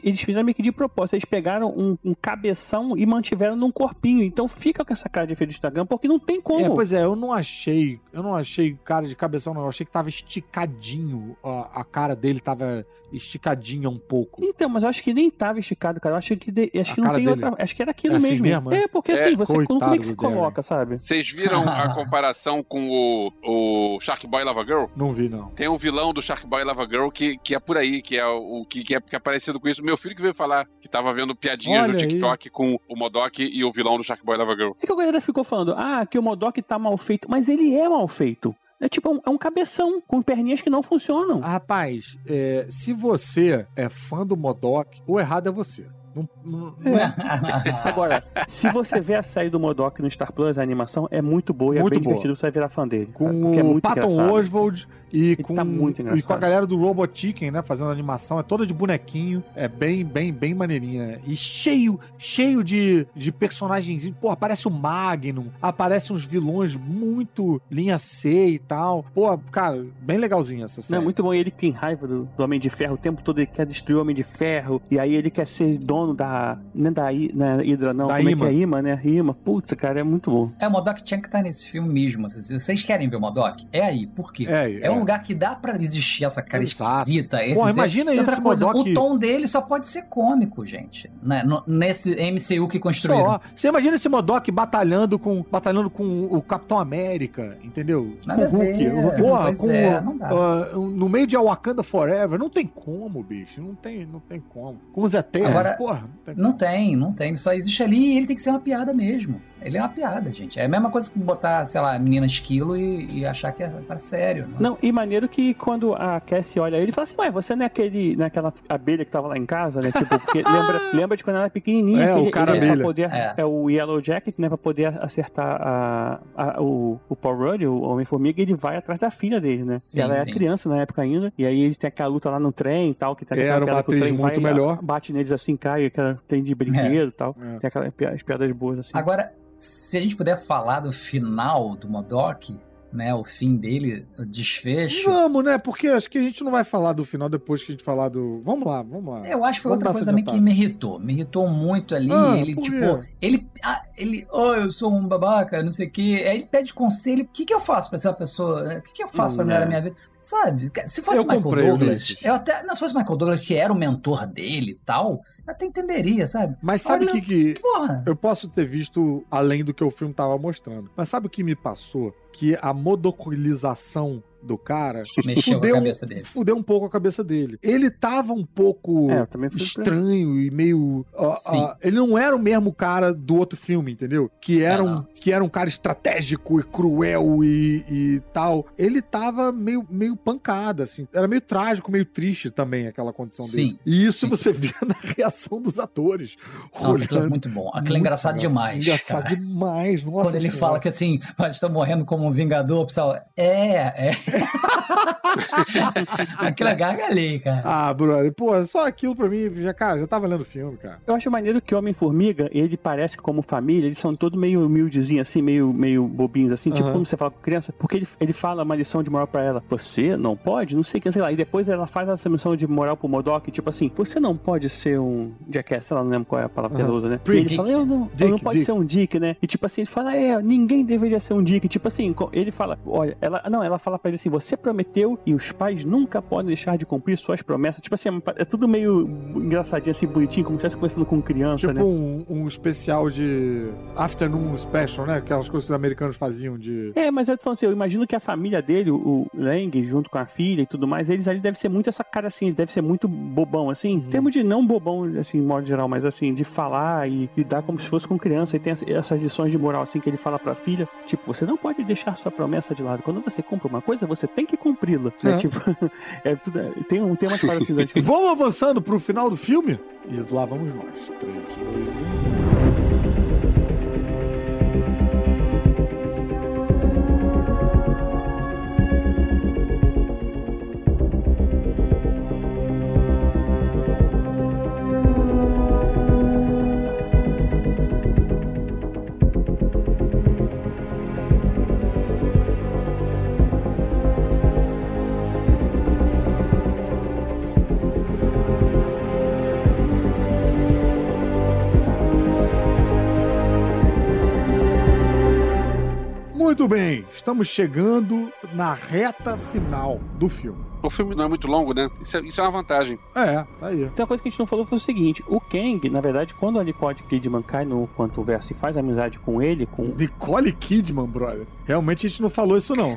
eles fizeram meio que de propósito. Eles pegaram um, um cabeção e mantiveram num corpinho. Então fica com essa cara de efeito do Instagram, porque não tem como. É, pois é, eu não achei, eu não achei cara de cabeção, não. Eu achei que tava esticadinho. A, a cara dele tava esticadinha um pouco. Então, mas eu acho que nem tava esticado, cara. Eu acho que, de- acho A que não tem dele outra. Acho que era aquilo é assim mesmo. mesmo, é? é, porque É, assim, você. Como é que se coloca, sabe? Vocês viram a (laughs) comparação com o, o Shark Boy Lava Girl? Não vi, não. Tem um vilão do Shark Boy Lava Girl que, que é por aí, que é o que, que é, que é parecido com isso. Meu filho que veio falar que tava vendo piadinhas Olha no aí. TikTok com o Modok e o vilão do Shark Boy Lava Girl. É que a galera ficou falando, ah, que o Modok tá mal feito. Mas ele é mal feito. É tipo, é um, é um cabeção com perninhas que não funcionam. Ah, Rapaz, é, se você é fã do Modok, o errado é você. Não, não- não é- (laughs) Agora, se você vê a série do Modok no Star Plus, a animação é muito boa e Muito é bem boa. divertido, você vai virar fã dele. com é o muito Patton engraçado. Oswald e com, tá muito e com a galera do Robot Chicken, né? Fazendo animação. É toda de bonequinho. É bem, bem, bem maneirinha. E cheio, cheio de, de personagens. Pô, aparece o Magnum. Aparece uns vilões muito linha C e tal. Pô, cara, bem legalzinho essa Não, série. é muito bom. E ele tem raiva do, do Homem de Ferro o tempo todo, ele quer destruir o Homem de Ferro, e aí ele quer ser dono da. Não é da, I- não é Hydra, não. Da Como Ima. é que é Ima, né? Ima. Puta, cara, é muito bom. É, o Modok tinha que estar nesse filme mesmo. Vocês querem ver o Modok, é aí. Por quê? É, É, um lugar que dá pra existir essa cara Exato. esquisita. Zé- imagina E outra coisa, Modok- o tom dele só pode ser cômico, gente. Né? Nesse MCU que construíram. Só. Você imagina esse Modok batalhando com, batalhando com o Capitão América, entendeu? Nada com o a Hulk. ver, Porra, pois com, é, não dá. ah, no meio de Wakanda Forever. Não tem como, bicho. Não tem, não tem como. Com os Eternos. Agora, porra, não tem Não tem, não tem. Só existe ali e ele tem que ser uma piada mesmo. Ele é uma piada, gente. É a mesma coisa que botar, sei lá, menina esquilo e, e achar que é para sério. Não. Não, e maneiro que quando a Cassie olha ele, fala assim, ué, você não é aquele, não é aquela abelha que tava lá em casa, né? Tipo, porque (laughs) lembra, lembra de quando ela era pequenininha. É, que o ele- cara ele, pra abelha. poder, É. é. o Yellow Jacket, né? Pra poder acertar a, a- o, o Paul Rudd, o Homem-Formiga, ele vai atrás da filha dele, né? Sim, e ela sim. é criança na época ainda, e aí eles têm aquela luta lá no trem e tal, que tem Era aquela uma que atriz trem muito vai, melhor. Bate neles assim, cai, aquela tem de brinquedo e tal. É. Tem aquelas pi- as piadas boas, assim. Agora, se a gente puder falar do final do Modok, né? O fim dele, o desfecho. Vamos, né? Porque acho que a gente não vai falar do final depois que a gente falar do. Vamos lá, vamos lá. Eu acho que foi Vamos outra coisa também que me irritou. Me irritou muito ali. Ah, ele, tipo, ele. Ah, ele. Oh, eu sou um babaca, não sei o quê. Aí ele pede conselho. O que, que eu faço pra ser uma pessoa. O que, que eu faço pra Hum, melhorar é. a minha vida? Sabe? Se fosse Eu Michael Douglas. Eu até. Não, se fosse Michael Douglas, que era o mentor dele e tal, até entenderia, sabe? Mas sabe o que, que Porra. eu posso ter visto além do que o filme tava mostrando? Mas sabe o que me passou? Que a modocilização do cara Mexeu fudeu, cabeça dele. fudeu um pouco a cabeça dele. Ele tava um pouco É, estranho e meio. Sim. ó, ele não era o mesmo cara do outro filme, entendeu? Que era, É, um, não. que era um cara estratégico e cruel e, e tal. Ele tava meio, meio pancada, assim. Era meio trágico, meio triste também aquela condição Sim. dele. E isso Sim. você via (laughs) na reação dos atores. Nossa, aquilo é muito bom. Aquilo é Muito engraçado demais. Engraçado cara. demais, nossa. Quando ele senhora. fala que assim, mas estou morrendo como um vingador, pessoal. É, é. (laughs) Aquilo é gargalhei, cara. Ah, brother, pô, só aquilo pra mim, já, cara, já tava lendo o filme, cara. Eu acho maneiro que o Homem-Formiga, ele parece como família, eles são todos meio humildezinhos, assim, meio, meio bobinhos, assim, tipo Aham. como você fala com criança, porque ele, ele fala uma lição de moral pra ela. Você não pode? Não sei o que, sei lá. E depois ela faz essa missão de moral pro Modok, tipo assim, você não pode ser um jackass, sei lá, não lembro qual é a palavra que Aham. ela usa, né? Pretty E ele dick. fala, eu não, eu Dick, não pode dick. ser um dick, né? E tipo assim, ele fala, é, ninguém deveria ser um dick. Tipo assim, ele fala, olha, ela, não, ela fala pra ele assim, você prometeu e os pais nunca podem deixar de cumprir suas promessas. Tipo assim, é tudo meio engraçadinho, assim, bonitinho, como se estivesse conversando com criança, Tipo né? um, um especial de Afternoon Special, né? Aquelas coisas que os americanos faziam de. É, mas eu tô falando assim, eu imagino que a família dele, o Lang, junto com a filha e tudo mais, eles ali devem ser muito essa cara assim, deve ser muito bobão, assim, em termos de não bobão, assim, em modo geral, mas assim, de falar e lidar como se fosse com criança, e tem essa- essas lições de moral, assim, que ele fala pra filha, tipo, você não pode deixar sua promessa de lado, quando você compra uma coisa, você tem que cumpri-la, né? É. Tipo, (laughs) é tudo, tem, um, tem umas paradas assim, né? (laughs) tipo, Vamos avançando pro final do filme? E lá vamos nós. 3, 2, 1. Muito bem, estamos chegando na reta final do filme. O filme não é muito longo, né? Isso é, isso é uma vantagem. É, tá aí. Tem uma coisa que a gente não falou foi o seguinte: o Kang, na verdade, quando a Nicole Kidman cai no Quanto Verso e faz amizade com ele, com. Nicole Kidman, brother. Realmente a gente não falou isso, não.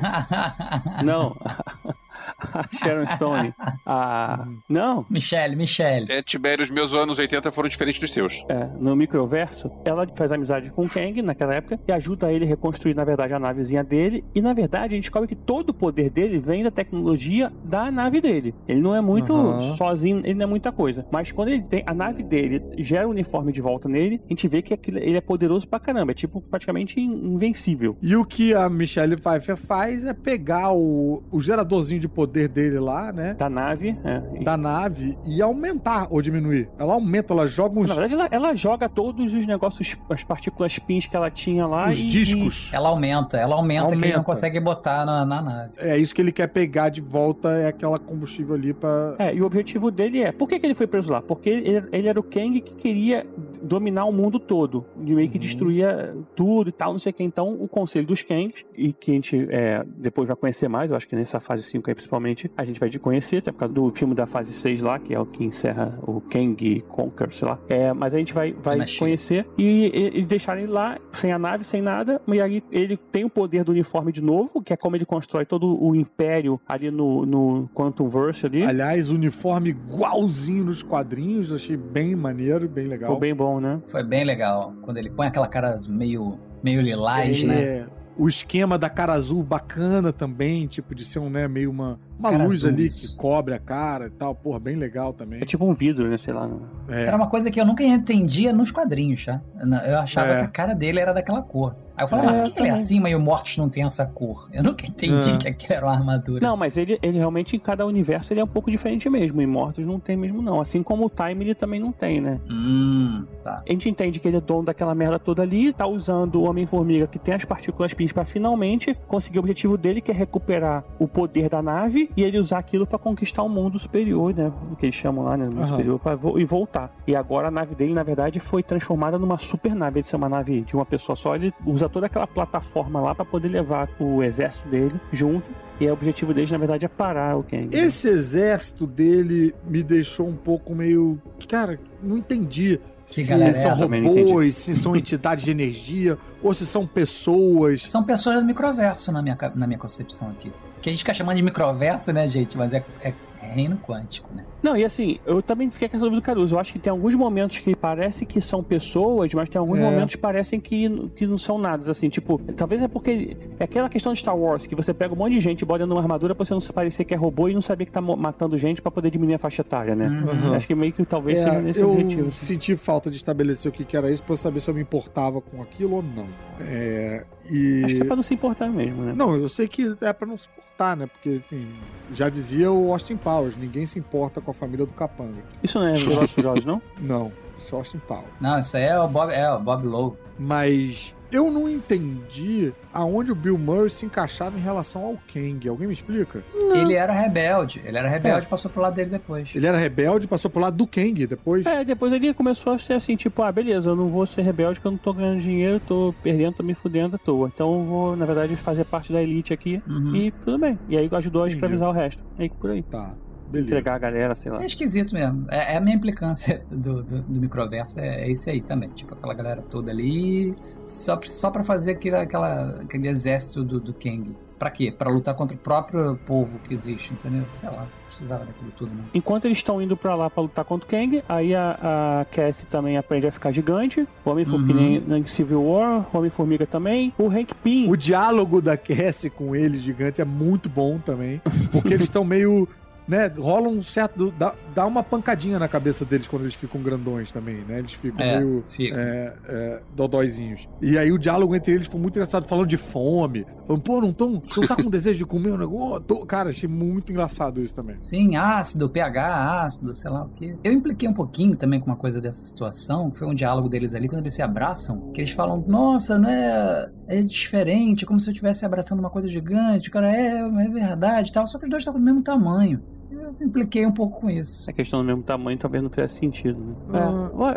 (laughs) Não, (laughs) a (laughs) Sharon Stone. A. Não, Michelle, Michelle. É, Tibério, os meus anos 80 foram diferentes dos seus. é, no microverso, ela faz amizade com o Kang naquela época e ajuda ele a reconstruir, na verdade, a navezinha dele. E na verdade, a gente descobre que todo o poder dele vem da tecnologia da nave dele. Ele não é muito Aham. sozinho, ele não é muita coisa. Mas quando ele tem a nave dele, gera o uniforme de volta nele, a gente vê que aquilo- ele é poderoso pra caramba. É tipo praticamente in- invencível. E o que a Michelle Pfeiffer faz é pegar o, o geradorzinho de poder poder dele lá, né? Da nave, é. E- Da nave e aumentar ou diminuir. Ela aumenta, ela joga uns, Na verdade, ela, ela joga todos os negócios, as partículas pins que ela tinha lá uns e, discos. Ela aumenta, ela aumenta, que ele Aumenta. não consegue botar na, na nave. É isso que ele quer pegar de volta, é aquela combustível ali pra. É, e o objetivo dele é. Por que, que ele foi preso lá? Porque ele, ele era o Kang que queria dominar o mundo todo. E meio que Uhum. destruía tudo e tal, não sei o que. Então, o conselho dos Kangs, e que a gente é, depois vai conhecer mais, eu acho que nessa fase 5 aí principalmente, a gente vai de conhecer, até por causa do filme da fase 6 lá, que é o que encerra o Kang Conquer, sei lá. É, mas a gente vai, vai conhecer e, e, e deixar ele lá, sem a nave, sem nada. E aí ele tem o poder do uniforme de novo, que é como ele constrói todo o império ali no, no Quantum Verse ali. Aliás, uniforme igualzinho nos quadrinhos, achei bem maneiro, bem legal. Ficou bem bom, né? Foi bem legal. Quando ele põe aquela cara meio, meio lilás, é, né? O esquema da cara azul bacana também, tipo, de ser um, né, meio uma, uma Cara luz azul, ali isso. que cobre a cara e tal. Porra, bem legal também. É tipo um vidro, né? Sei lá. né? É. Era uma coisa que eu nunca entendia nos quadrinhos, tá? Eu achava É. que a cara dele era daquela cor. Aí eu falava, É, mas por que ele é assim, mas o Mortos não tem essa cor? Eu nunca entendi É. que aquilo era uma armadura. Não, mas ele, ele realmente, em cada universo, ele é um pouco diferente mesmo. Imortos não tem mesmo, não. Assim como o Time ele também não tem, né? Hum, tá. A gente entende que ele é dono daquela merda toda ali, tá usando o Homem-Formiga, que tem as partículas pins, pra finalmente conseguir o objetivo dele, que é recuperar o poder da nave e ele usar aquilo pra conquistar o mundo superior, né? O que eles chamam lá, né? O mundo Aham. superior, pra vo- e voltar. E agora a nave dele, na verdade, foi transformada numa super nave. De ser uma nave de uma pessoa só, ele usa toda aquela plataforma lá pra poder levar o exército dele junto. E o objetivo deles, na verdade, é parar o Kang. né? Esse exército dele me deixou um pouco meio. Cara, não entendi. Que se é são robôs, se são entidades de energia, ou se são pessoas. São pessoas do microverso na minha, na minha concepção aqui. Que a gente fica chamando de microverso, né, gente? Mas é, é reino quântico, né? Não, e assim, eu também fiquei com essa dúvida do Caruso. Eu acho que tem alguns momentos que parece que são pessoas, mas tem alguns É. momentos que parecem que, que não são nada. Assim, tipo, talvez é porque. É aquela questão de Star Wars, que você pega um monte de gente e bota dentro de uma armadura pra você não parecer que é robô e não saber que tá matando gente pra poder diminuir a faixa etária, né? Uhum. Acho que meio que talvez É, seja nesse eu objetivo. assim. senti falta de estabelecer o que que era isso pra eu saber se eu me importava com aquilo ou não. É, e... Acho que é pra não se importar mesmo, né? Não, eu sei que é pra não se importar, né? Porque, enfim, já dizia o Austin Powers, ninguém se importa com a família do Capanga. Isso não é (laughs) Velozes e Furiosos, não? Não, isso é Austin Powers. Não, isso aí é o Bob, é o Bob Lowe. Mas eu não entendi aonde o Bill Murray se encaixava em relação ao Kang. Alguém me explica? Ele era rebelde. Ele era rebelde e passou pro lado dele depois. Ele era rebelde, passou pro lado do Kang depois. É, depois ele começou a ser assim, tipo, ah, beleza, eu não vou ser rebelde porque eu não tô ganhando dinheiro, tô perdendo, tô me fudendo à toa. Então eu vou, na verdade, fazer parte da elite aqui Uhum. e tudo bem. E aí ajudou a Entendi. escravizar o resto. Aí por aí. Tá, beleza. Entregar a galera, sei lá. É esquisito mesmo. É, é a minha implicância do, do, do microverso, é, é esse aí também. Tipo, aquela galera toda ali, só, pra- só pra fazer aquele, aquela, aquele exército do, do Kang. Pra quê? Pra lutar contra o próprio povo que existe, entendeu? Sei lá, precisava daquilo tudo, não. Enquanto eles estão indo pra lá pra lutar contra o Kang, aí a, a Cassie também aprende a ficar gigante. O Homem-Formiga, Uhum. em Civil War, o Homem-Formiga também. O Hank Pym. O diálogo da Cassie com ele, gigante, é muito bom também. Porque eles estão meio. Né, rola um certo. Dá, dá uma pancadinha na cabeça deles quando eles ficam grandões também, né? Eles ficam É, meio. fica. É, é, dodóizinhos. E aí o diálogo entre eles foi muito engraçado, falando de fome. Falando, pô, não, tão, você não tá com (laughs) desejo de comer um negócio? Tô- Cara, achei muito engraçado isso também. Sim, ácido, pH, ácido, sei lá o quê. Eu impliquei um pouquinho também com uma coisa dessa situação, que foi um diálogo deles ali, quando eles se abraçam, que eles falam, nossa, não é. É diferente, como se eu estivesse abraçando uma coisa gigante. O cara, é, é verdade e tal. Só que os dois estão do mesmo tamanho. Eu impliquei um pouco com isso. Essa questão do mesmo tamanho talvez não fizesse sentido, né?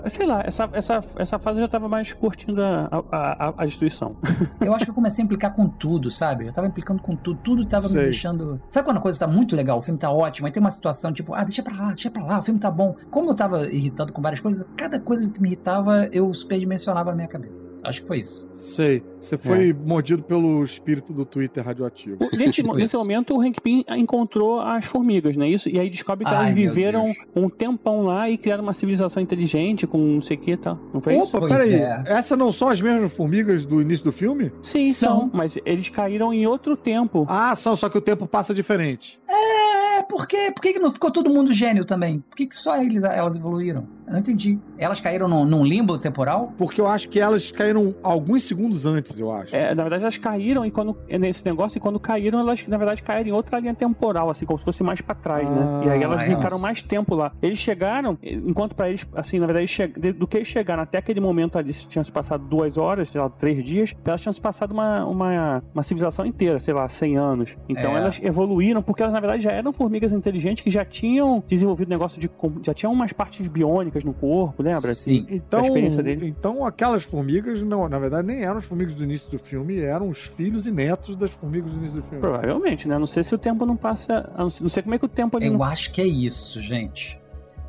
É, sei lá, essa, essa, essa fase eu já tava mais curtindo a, a, a- a destruição. Eu acho que eu comecei a implicar com tudo, sabe? Eu tava implicando com tudo, tudo tava me Sei. deixando. Sabe quando a coisa tá muito legal, o filme tá ótimo, aí tem uma situação tipo, ah, deixa pra lá, deixa pra lá, o filme tá bom. Como eu tava irritado com várias coisas, cada coisa que me irritava, eu superdimensionava na minha cabeça. Acho que foi isso. Sei. Você foi mordido pelo espírito do Twitter radioativo. Nesse, (laughs) Tipo nesse momento, o Hank Pym encontrou as formigas, não é isso? E aí descobre que Ai, elas viveram um tempão lá e criaram uma civilização inteligente com não sei o que e tal. Não foi isso? Opa, peraí. é. Essas não são as mesmas formigas do início do filme? Sim, são. São. Mas eles caíram em outro tempo. Ah, são, só que o tempo passa diferente. É, por quê? Por que, que não ficou todo mundo gênio também? Por que, que só eles, elas evoluíram? Eu não entendi. Elas caíram num, num limbo temporal? Porque eu acho que elas caíram alguns segundos antes, eu acho. É, na verdade, elas caíram e quando nesse negócio, e quando caíram, elas, na verdade, caíram em outra linha temporal, assim, como se fosse mais pra trás, né? E aí elas Ah, ficaram nossa. mais tempo lá. Eles chegaram, enquanto pra eles, assim, na verdade, che- do que eles chegaram até aquele momento ali, se tinham se passado duas horas, sei lá, três dias, elas tinham se passado uma, uma, uma civilização inteira, sei lá, 100 anos. Então É. elas evoluíram, porque elas, na verdade, já eram formigas inteligentes que já tinham desenvolvido negócio de. já tinham umas partes biônicas no corpo, lembra? Sim. Então, Da experiência dele. então aquelas formigas, não, na verdade, nem eram as formigas do início do filme, eram os filhos e netos das formigas do início do filme. Provavelmente, né? Não sei se o tempo não passa. Não sei, não sei como é que o tempo ali. Eu não- acho que é isso, gente.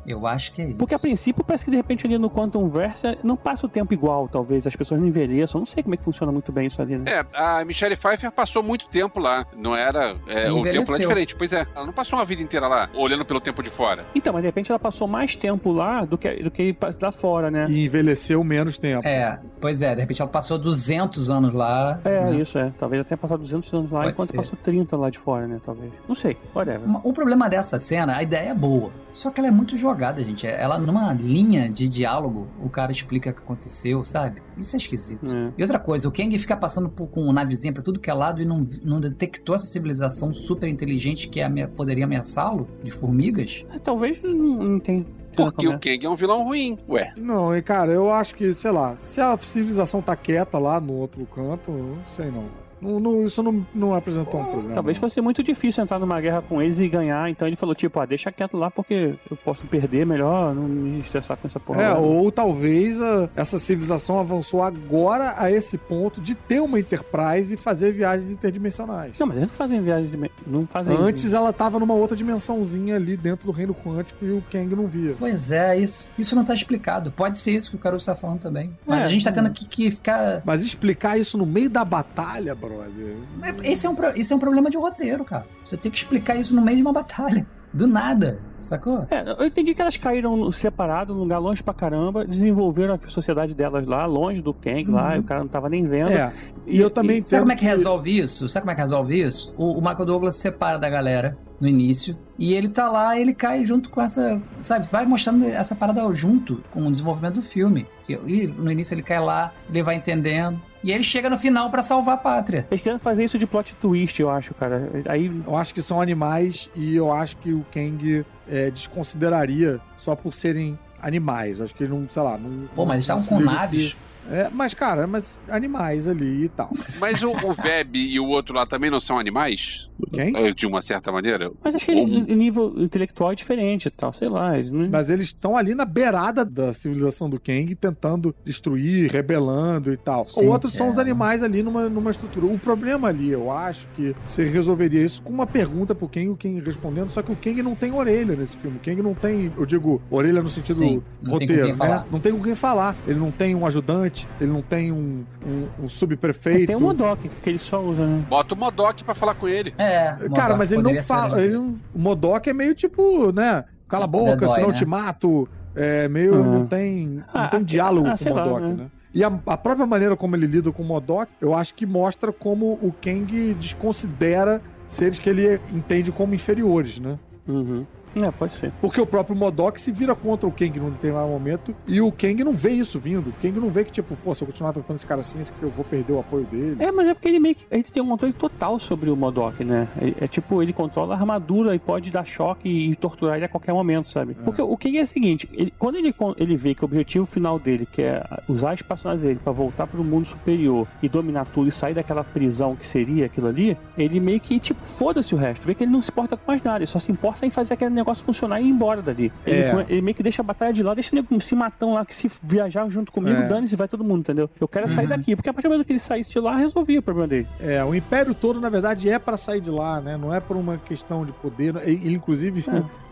Eu acho que é isso. Porque a princípio parece que de repente ali no Quantum Versa não passa o tempo igual, talvez. As pessoas não envelheçam. Não sei como é que funciona muito bem isso ali, né? É, a Michelle Pfeiffer passou muito tempo lá. Não era. é, o tempo lá é diferente. Pois é, ela não passou uma vida inteira lá, olhando pelo tempo de fora. Então, mas de repente ela passou mais tempo lá do que, do que lá fora, né? E envelheceu menos tempo. É, pois é, de repente ela passou 200 anos lá. É, né? isso é. Talvez ela tenha passado 200 anos lá, Pode enquanto ser. passou 30 lá de fora, né? Talvez. Não sei. Whatever. O problema dessa cena, a ideia é boa. Só que ela é muito jogada, gente. Ela, numa linha de diálogo, o cara explica o que aconteceu, sabe? Isso é esquisito. É. E outra coisa, o Kang fica passando por, com navezinha pra tudo que é lado e não, não detectou essa civilização super inteligente que ame- poderia ameaçá-lo de formigas? É, Talvez não, não tenha. Porque o Kang é um vilão ruim. Ué. Não, e cara, eu acho que, sei lá, se a civilização tá quieta lá no outro canto, eu não sei não. Não, não- isso não, não apresentou um problema. Talvez fosse muito difícil entrar numa guerra com eles e ganhar. Então ele falou, tipo, ah, deixa quieto lá porque eu posso perder melhor, não me estressar com essa porra. É, lá. ou talvez ah, essa civilização avançou agora a esse ponto de ter uma Enterprise e fazer viagens interdimensionais. Não, mas eles não fazem de. me- Não fazem. Antes ela tava numa outra dimensãozinha ali dentro do reino quântico e o Kang não via. Pois é, isso, isso não tá explicado. Pode ser isso que o Caruso tá falando também. Mas É, a gente tá tendo que, que ficar. Mas explicar isso no meio da batalha, brother. Esse é, um, esse é um problema de roteiro, cara. Você tem que explicar isso no meio de uma batalha. Do nada, sacou? É, eu entendi que elas caíram separado, num lugar longe pra caramba, desenvolveram a sociedade delas lá, longe do Kang lá, Uhum. e o cara não tava nem vendo. É. E eu também Sabe como é que resolve isso? Sabe como é que resolve isso? O, o Michael Douglas se separa da galera no início. E ele tá lá, ele cai junto com essa. Sabe, vai mostrando essa parada junto com o desenvolvimento do filme. E, e no início ele cai lá, ele vai entendendo. E ele chega no final pra salvar a pátria. Eles querendo fazer isso de plot twist, eu acho, cara. Aí. Eu acho que são animais e eu acho que o Kang é, desconsideraria só por serem animais. Eu acho que ele não, sei lá, não. Pô, mas eles estavam com naves. É, mas, cara, mas animais ali e tal. Mas o, o Veb e o outro lá também não são animais? Quem? É, De uma certa maneira? Mas acho que o nível intelectual é diferente e tal, sei lá. Eles não... Mas eles estão ali na beirada da civilização do Kang, tentando destruir, rebelando e tal. Gente, Outros são é. os animais ali numa, numa estrutura. O problema ali, eu acho que você resolveria isso com uma pergunta pro Kang, o Kang respondendo, só que o Kang não tem orelha nesse filme. O Kang não tem, eu digo, orelha no sentido Sim, não roteiro, né? falar. Não tem com quem falar. Ele não tem um ajudante, ele não tem um, um, um subprefeito. Tem um Modok que ele só usa, né? Bota o Modok pra falar com ele. É. Cara, Modok mas ele não fala. um- Ele não- o Modok é meio tipo, né? Cala a boca, senão eu né? te mato. É meio. Uhum. Não tem, não Ah, tem diálogo ah, com o lá, Modok, né? né? E a, a própria maneira como ele lida com o Modok, eu acho que mostra como o Kang desconsidera seres que ele entende como inferiores, né? Uhum. É, pode ser. Porque o próprio Modok se vira contra o Kang num determinado momento e o Kang não vê isso vindo. O Kang não vê que, tipo, pô, se eu continuar tratando esse cara assim, eu vou perder o apoio dele. É, mas é porque ele meio que. Ele tem um controle total sobre o Modok, né? É, é tipo, ele controla a armadura e pode dar choque e torturar ele a qualquer momento, sabe? Porque o que é o seguinte: ele- quando ele, ele vê que o objetivo final dele, que é usar a espaçonave dele pra voltar pro mundo superior e dominar tudo e sair daquela prisão que seria aquilo ali, ele meio que, tipo, foda-se o resto. Vê que ele não se importa com mais nada, ele só se importa em fazer aquele negócio funcionar e ir embora dali. Ele, É. ele meio que deixa a batalha de lá, deixa o nego se matão lá, que se viajar junto comigo, É. dane-se, vai todo mundo, entendeu? Eu quero é sair Uhum. daqui, porque a partir do momento que ele saísse de lá, resolvia o problema dele. É, o Império todo, na verdade, é pra sair de lá, né? Não é por uma questão de poder. Ele, inclusive,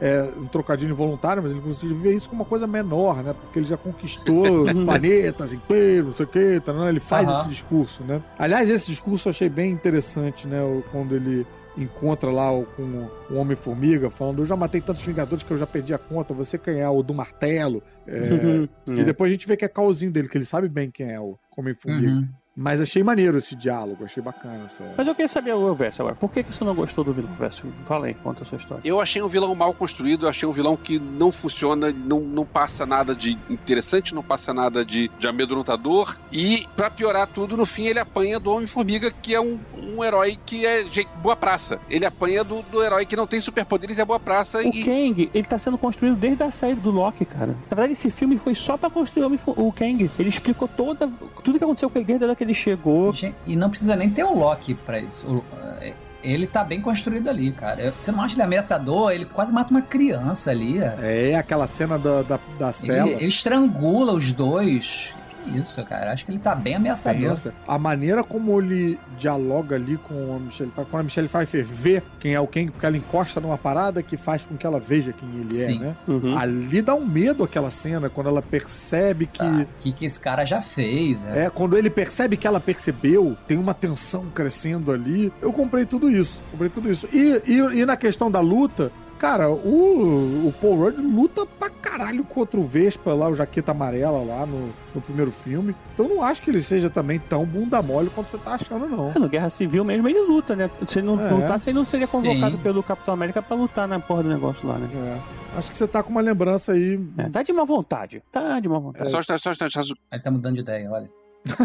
é. (laughs) um trocadilho involuntário, mas ele, inclusive, vê isso como uma coisa menor, né? Porque ele já conquistou (laughs) planetas inteiros, não sei o quê, tá, né? ele faz Aham. esse discurso, né? Aliás, esse discurso eu achei bem interessante, né? Quando ele encontra lá o- com o Homem-Formiga, falando: Eu já matei tantos Vingadores que eu já perdi a conta, você quem é? O do martelo. É, (laughs) E É. depois a gente vê que é calzinho dele, que ele sabe bem quem é o Homem-Formiga. Uhum. Mas achei maneiro esse diálogo, achei bacana. Essa... Mas eu queria saber, o Verso, agora, por que, que você não gostou do vilão, Verso? Fala aí, conta a sua história. Eu achei um vilão mal construído, eu achei um vilão que não funciona, não, não passa nada de interessante, não passa nada de, de amedrontador. E, pra piorar tudo, no fim ele apanha do Homem-Formiga, que é um, um herói que é gente, boa praça. Ele apanha do, do herói que não tem superpoderes e é boa praça. O e... Kang, ele tá sendo construído desde a saída do Loki, cara. Na verdade, esse filme foi só pra construir o, o Kang. Ele explicou toda, tudo que aconteceu com ele desde a hora que ele chegou. E não precisa nem ter o Loki pra isso. É, ele tá bem construído ali, cara. Você não acha ele ameaçador? Ele quase mata uma criança ali. É, aquela cena da, da, da cela. Ele, ele estrangula os dois. Isso, cara? Acho que ele tá bem ameaçador. Pensa. A maneira como ele dialoga ali com a Michelle Pfeiffer, quando a Michelle Pfeiffer vê quem é o Kang, porque ela encosta numa parada que faz com que ela veja quem ele Sim. é, né? Uhum. Ali dá um medo aquela cena, quando ela percebe que. Tá, O que, que esse cara já fez? né? É, quando ele percebe que ela percebeu, tem uma tensão crescendo ali. Eu comprei tudo isso. Comprei tudo isso. E, e, e na questão da luta, cara, o, o Paul Rudd luta pra caralho contra o Vespa lá, o Jaqueta Amarela lá no, no primeiro filme. Então não acho que ele seja também tão bunda mole quanto você tá achando, não. É, no Guerra Civil mesmo ele luta, né? Se ele não É. lutasse, ele não seria convocado Sim. pelo Capitão América pra lutar na porra do negócio lá, né? É. Acho que você tá com uma lembrança aí. É, tá de má vontade. Tá de má vontade. Só só um instante, só- Ele tá mudando de ideia, olha.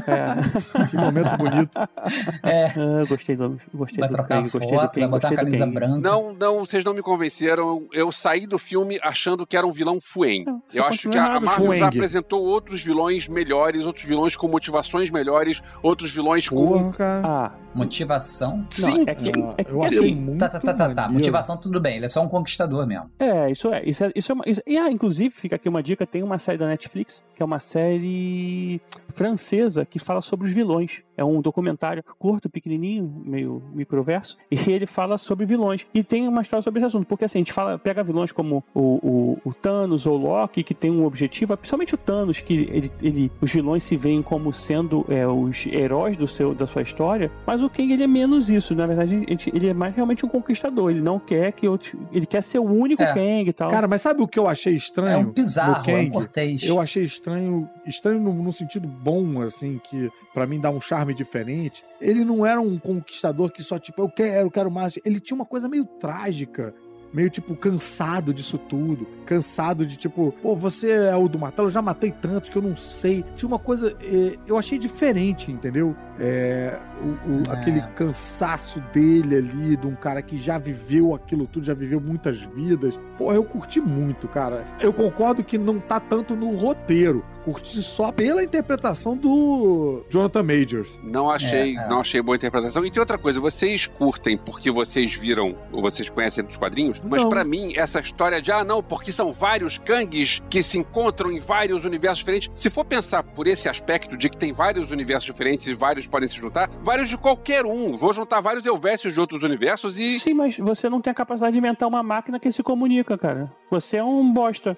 É. (laughs) Que momento bonito. É, Ah, gostei do, gostei vai do trocar Kang, gostei do foto, Kang, vai botar a gostei do camisa branca. Não, não, vocês não me convenceram. Eu saí do filme achando que era um vilão você Eu acho que a, a. Marvel já apresentou outros vilões melhores, outros vilões com motivações melhores, outros vilões com. Porra. Ah, Motivação. Sim, é que, Ah, é que eu achei assim, muito Tá, tá, tá, tá, tá. Motivação, tudo bem. Ele é só um conquistador mesmo. É, isso é. Isso é, isso é uma, isso- e, ah, inclusive, fica aqui uma dica: tem uma série da Netflix, que é uma série francesa que fala sobre os vilões. É um documentário curto, pequenininho, meio microverso, (laughs) e ele fala sobre vilões. E tem uma história sobre esse assunto, porque assim, a gente fala, pega vilões como o, o, o Thanos ou o Loki, que tem um objetivo, principalmente o Thanos, que ele, ele, os vilões se veem como sendo é, os heróis do seu, da sua história, mas o Kang ele é menos isso. Na verdade, a gente- ele é mais realmente um conquistador. Ele não quer que outros. Ele quer ser o único É. Kang e tal. Cara, mas sabe o que eu achei estranho? É um no bizarro, é um Kang? cortês. Eu achei estranho, estranho no, no sentido bom, assim, que pra mim dá um charme diferente. Ele não era um conquistador que só, tipo, eu quero, eu quero mais. Ele tinha uma coisa meio trágica. Meio, tipo, cansado disso tudo. Cansado de, tipo, pô, você é o do martelo, eu já matei tanto que eu não sei. Tinha uma coisa. eh, eu achei diferente, entendeu? É, o- o- É. Aquele cansaço dele ali, de um cara que já viveu aquilo tudo, já viveu muitas vidas. Pô, eu curti muito, cara. Eu concordo que não tá tanto no roteiro. Curti só pela interpretação do Jonathan Majors. Não achei, É, é. não achei boa interpretação. E tem outra coisa, vocês curtem porque vocês viram ou vocês conhecem dos quadrinhos, mas pra mim essa história de ah não, porque são vários Kangs que se encontram em vários universos diferentes. Se for pensar por esse aspecto de que tem vários universos diferentes e vários podem se juntar, vários de qualquer um. Vou juntar vários Elvésios de outros universos e Sim, mas você não tem a capacidade de inventar uma máquina que se comunica, cara. Você é um bosta.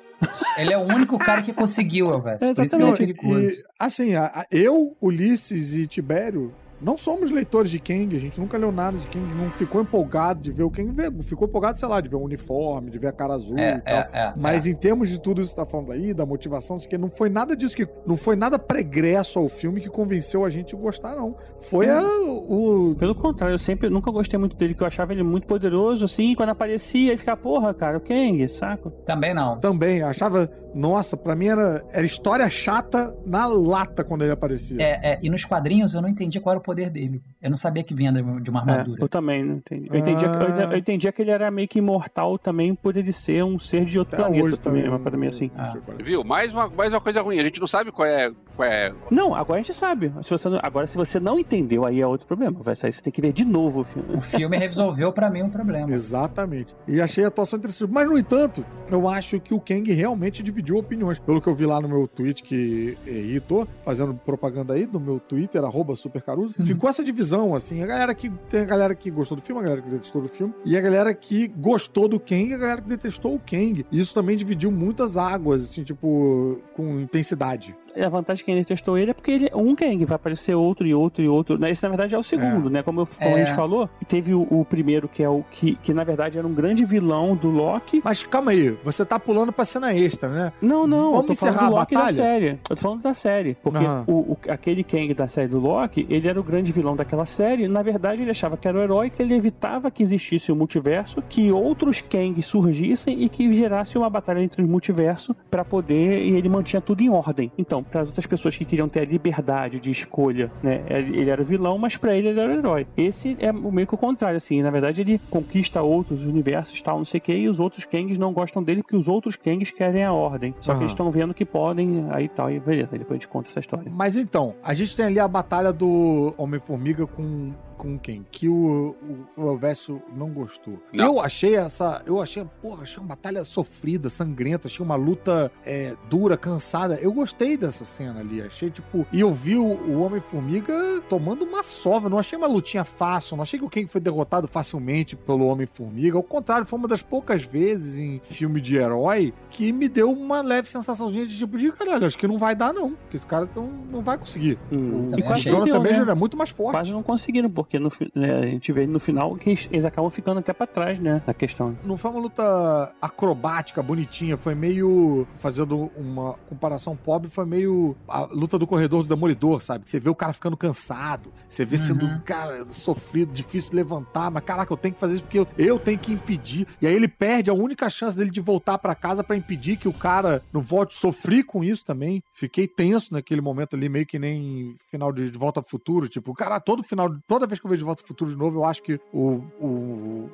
Ele é o único cara que conseguiu, Elvis. (laughs) É Exatamente. E, assim, a- a- eu, Ulisses e Tibério não somos leitores de Kang, a gente nunca leu nada de Kang, não ficou empolgado de ver o Kang, ficou empolgado, sei lá, de ver o uniforme, de ver a cara azul e É, tal. é, é. Mas em termos de tudo isso que você tá falando aí, da motivação, isso que não foi nada disso que. Não foi nada pregresso ao filme que convenceu a gente a gostar, não. Foi a- o. Pelo contrário, eu sempre nunca gostei muito dele, que eu achava ele muito poderoso, assim, e quando aparecia, ele ficava, porra, cara, o Kang, saco? Também não. Também, achava. Nossa, pra mim era, era história chata na lata quando ele aparecia. É, é, e nos quadrinhos eu não entendia qual era o poder dele. Eu não sabia que vinha de uma É, armadura. eu também não entendi. Eu entendia, Ah. eu, eu entendia que ele era meio que imortal também por ele ser um ser de outro Até planeta hoje também, também. uma coisa meio assim. é. viu? Mais uma, mais uma coisa ruim. A gente não sabe qual é, qual é Não, agora a gente sabe. Se você não- agora, se você não entendeu, aí é outro problema. Vai sair, você tem que ver de novo o filme. O filme resolveu pra mim um problema. Exatamente. E achei a atuação interessante. Mas, no entanto, eu acho que o Kang realmente dividiu opiniões. Pelo que eu vi lá no meu tweet, que e tô fazendo propaganda aí, no meu Twitter, arroba supercaruso, ficou essa divisão, assim. A galera que. Tem a galera que gostou do filme, a galera que detestou do filme, e a galera que gostou do Kang e a galera que detestou o Kang. E isso também dividiu muitas águas, assim, tipo, com intensidade. A vantagem que ele testou ele é porque ele, um Kang vai aparecer outro e outro e outro. Né? Esse, na verdade, é o segundo, né? Como, eu, como É. a gente falou, teve o, o primeiro, que é o que, que, na verdade, era um grande vilão do Loki. Mas calma aí, você tá pulando pra cena extra, né? Não, não, Vamos eu tô falando encerrar do a Loki da batalha? série. Eu tô falando da série. Porque o, o- aquele Kang da série do Loki, ele era o grande vilão daquela série. Na verdade, ele achava que era o herói, que ele evitava que existisse o multiverso, que outros Kangs surgissem e que gerasse uma batalha entre os multiversos pra poder. E ele mantinha tudo em ordem. Então, para as outras pessoas que queriam ter a liberdade de escolha, né? Ele era o vilão, mas pra ele ele era o herói. Esse é o meio que o contrário, assim. Na verdade, ele conquista outros universos, tal, não sei o que, e os outros Kangs não gostam dele porque os outros Kangs querem a ordem. Só que Aham. eles estão vendo que podem, aí tal, e beleza. Aí depois a gente conta essa história. Mas então, a gente tem ali a batalha do Homem-Formiga com, com quem? Que o, o, o Elvésio não gostou. Não. Eu achei essa. Eu achei, porra, achei uma batalha sofrida, sangrenta, achei uma luta é, dura, cansada. Eu gostei dessa cena ali. Achei, tipo. E eu vi o, o Homem-Formiga tomando uma sova. Não achei uma lutinha fácil. Não achei que o Kang foi derrotado facilmente pelo Homem-Formiga. Ao contrário, foi uma das poucas vezes em filme de herói que me deu uma leve sensaçãozinha de tipo de caralho, acho que não vai dar, não. Que esse cara não, não vai conseguir. Hum. O Também E quase achei. Jonathan Major né? é muito mais forte. Quase não conseguiram, porque no, né, a gente vê no final que eles, eles acabam ficando até pra trás, né? Na questão. Não foi uma luta acrobática, bonitinha. Foi meio. Fazendo uma comparação pobre, foi meio. A luta do corredor do Demolidor, sabe? Você vê o cara ficando cansado. Você vê sendo, Uhum. cara, sofrido, difícil de levantar. Mas caraca, eu tenho que fazer isso porque eu, eu tenho que impedir. E aí ele perde a única chance dele de voltar pra casa pra impedir que o cara não volte. Sofri com isso também. Fiquei tenso naquele momento ali, meio que nem final de, de Volta pro Futuro. Tipo, cara, todo final, toda vez que eu vejo de Volta pro Futuro de novo, eu acho que o, o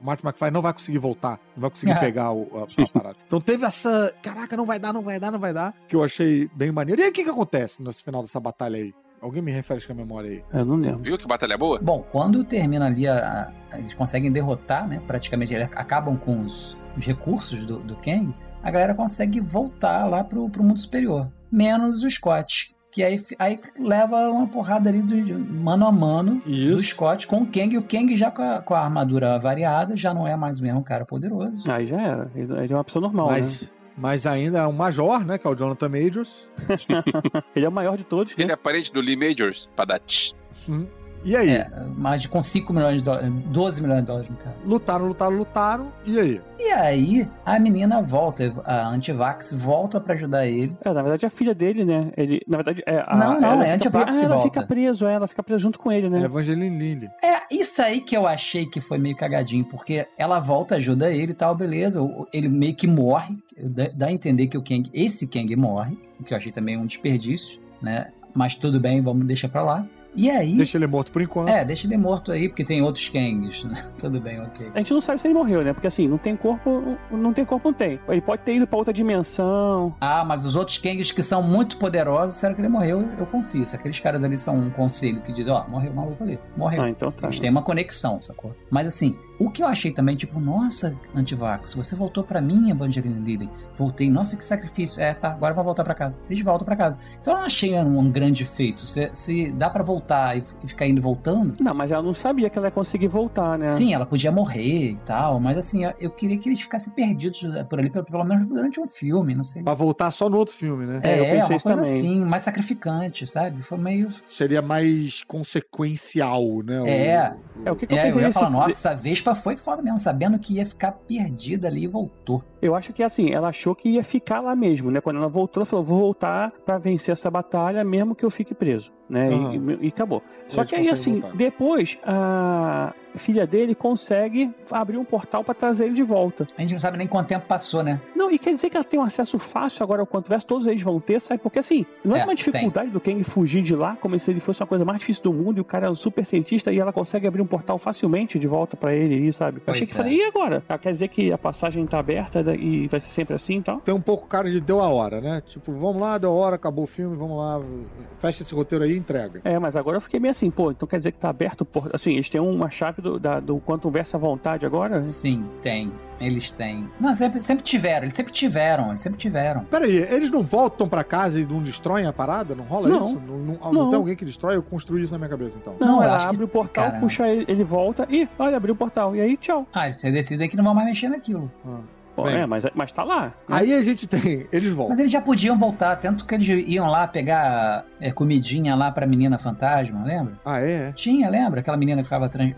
Martin McFly não vai conseguir voltar. Não vai conseguir Ah. (laughs) pegar o, a, a parada. Então teve essa. Caraca, não vai dar, não vai dar, não vai dar. Que eu achei bem maneiro. E aí, o que, que acontece nesse final dessa batalha aí? Alguém me refere com a memória aí. Eu não lembro. Viu que batalha boa? Bom, quando termina ali, a, a- eles conseguem derrotar, né? Praticamente eles acabam com os, os recursos do, do Kang. A galera consegue voltar lá pro, pro mundo superior. Menos o Scott. Que aí, aí leva uma porrada ali do, de mano a mano do Scott com o Kang. E o Kang já com a, com a armadura variada, já não é mais o mesmo cara poderoso. Aí já era. Ele é uma pessoa normal, Mas, né? mas ainda é um major, né? Que é o Jonathan Majors. (laughs) Ele é o maior de todos, né? Ele é parente do Lee Majors, pra dar tch. Hum. E aí? É, mais de com 5 milhões de dólares, 12 milhões de dólares no caso. Lutaram, lutaram, lutaram. E aí? E aí, a menina volta, a Antivax volta pra ajudar ele. É, na verdade, a filha dele, né? Ele, na verdade, é. A, Não, não, ela é fica antivax pre- ah, que ela volta. fica preso, é, ela fica presa junto com ele, né? Evangeline Lilly. É, isso aí que eu achei que foi meio cagadinho, porque ela volta, ajuda ele e tal, beleza. Ele meio que morre, dá, dá a entender que o Kang, esse Kang morre, o que eu achei também um desperdício, né? Mas tudo bem, vamos deixar pra lá. E aí. Deixa ele morto por enquanto. É, deixa ele morto aí, porque tem outros Kangs, né? (laughs) Tudo bem, ok. A gente não sabe se ele morreu, né? Porque assim, não tem corpo, não tem corpo, não tem. Ele pode ter ido pra outra dimensão. Ah, mas os outros Kangs que são muito poderosos, disseram que ele morreu, eu confio. Se aqueles caras ali são um conselho que diz, ó, morreu o maluco ali, morreu. Ah, então tá. Eles têm uma conexão, sacou? Mas assim, o que eu achei também, tipo, nossa, Antivax, você voltou pra mim, Evangeline Lilly. Voltei, nossa, que sacrifício. É, tá, agora vai voltar pra casa. Eles voltam pra casa. Então eu não achei um, um grande feito. Se, se dá pra voltar e, e ficar indo e voltando, Não, mas ela não sabia que ela ia conseguir voltar, né? sim, ela podia morrer e tal, mas assim, eu, eu queria que eles ficassem perdidos por ali, pelo, pelo menos durante um filme, não sei. Pra voltar só no outro filme, né? É, eu É, pensei uma isso coisa também. assim, mais sacrificante, sabe? Foi meio. Seria mais consequencial, né? O- É. É, o que, que eu É, eu pensei ia nesse falar, nossa, essa Foi foda mesmo, sabendo que ia ficar perdida ali e voltou. Eu acho que assim, ela achou que ia ficar lá mesmo, né? Quando ela voltou, ela falou: vou voltar pra vencer essa batalha, mesmo que eu fique preso, né? E- Aham. E, e acabou. Só eles que aí, assim, voltar. depois a filha dele consegue abrir um portal pra trazer ele de volta. A gente não sabe nem quanto tempo passou, né? Não, e quer dizer que ela tem um acesso fácil agora ao quanto verso, todos eles vão ter, sabe? Porque assim, não é, É, uma dificuldade do Kang fugir de lá, como se ele fosse uma coisa mais difícil do mundo, e o cara é um super cientista e ela consegue abrir um portal facilmente de volta pra ele aí, sabe? Eu Pois achei que é. falei, e agora? Ah, Quer dizer que a passagem tá aberta e vai ser sempre assim e tal? Tem um pouco cara de deu a hora, né? Tipo, vamos lá, deu a hora, acabou o filme, vamos lá, fecha esse roteiro aí e entrega. É, mas agora eu fiquei meio assim, pô, então quer dizer que tá aberto o portal. Assim, eles têm uma chave do, da, do quanto versa à vontade agora? né? Sim, tem. Eles têm. Não, sempre, sempre tiveram, eles sempre tiveram, eles sempre tiveram. Pera aí, eles não voltam pra casa e não destroem a parada? Não rola Não. isso? Não, não, não Não. tem alguém que destrói? Eu construí isso na minha cabeça, então. Não, ela acho que- abre o portal, cara. puxa ele, ele volta e, olha, abriu o portal. E aí, tchau. Ah, você decide que não vão mais mexer naquilo. Ah. Bem. é, mas, mas tá lá. Aí a gente tem. Eles Mas voltam. eles já podiam voltar, tanto que eles iam lá pegar é, comidinha lá pra menina fantasma, lembra? Ah, é? Tinha, lembra? Aquela menina que ficava trans,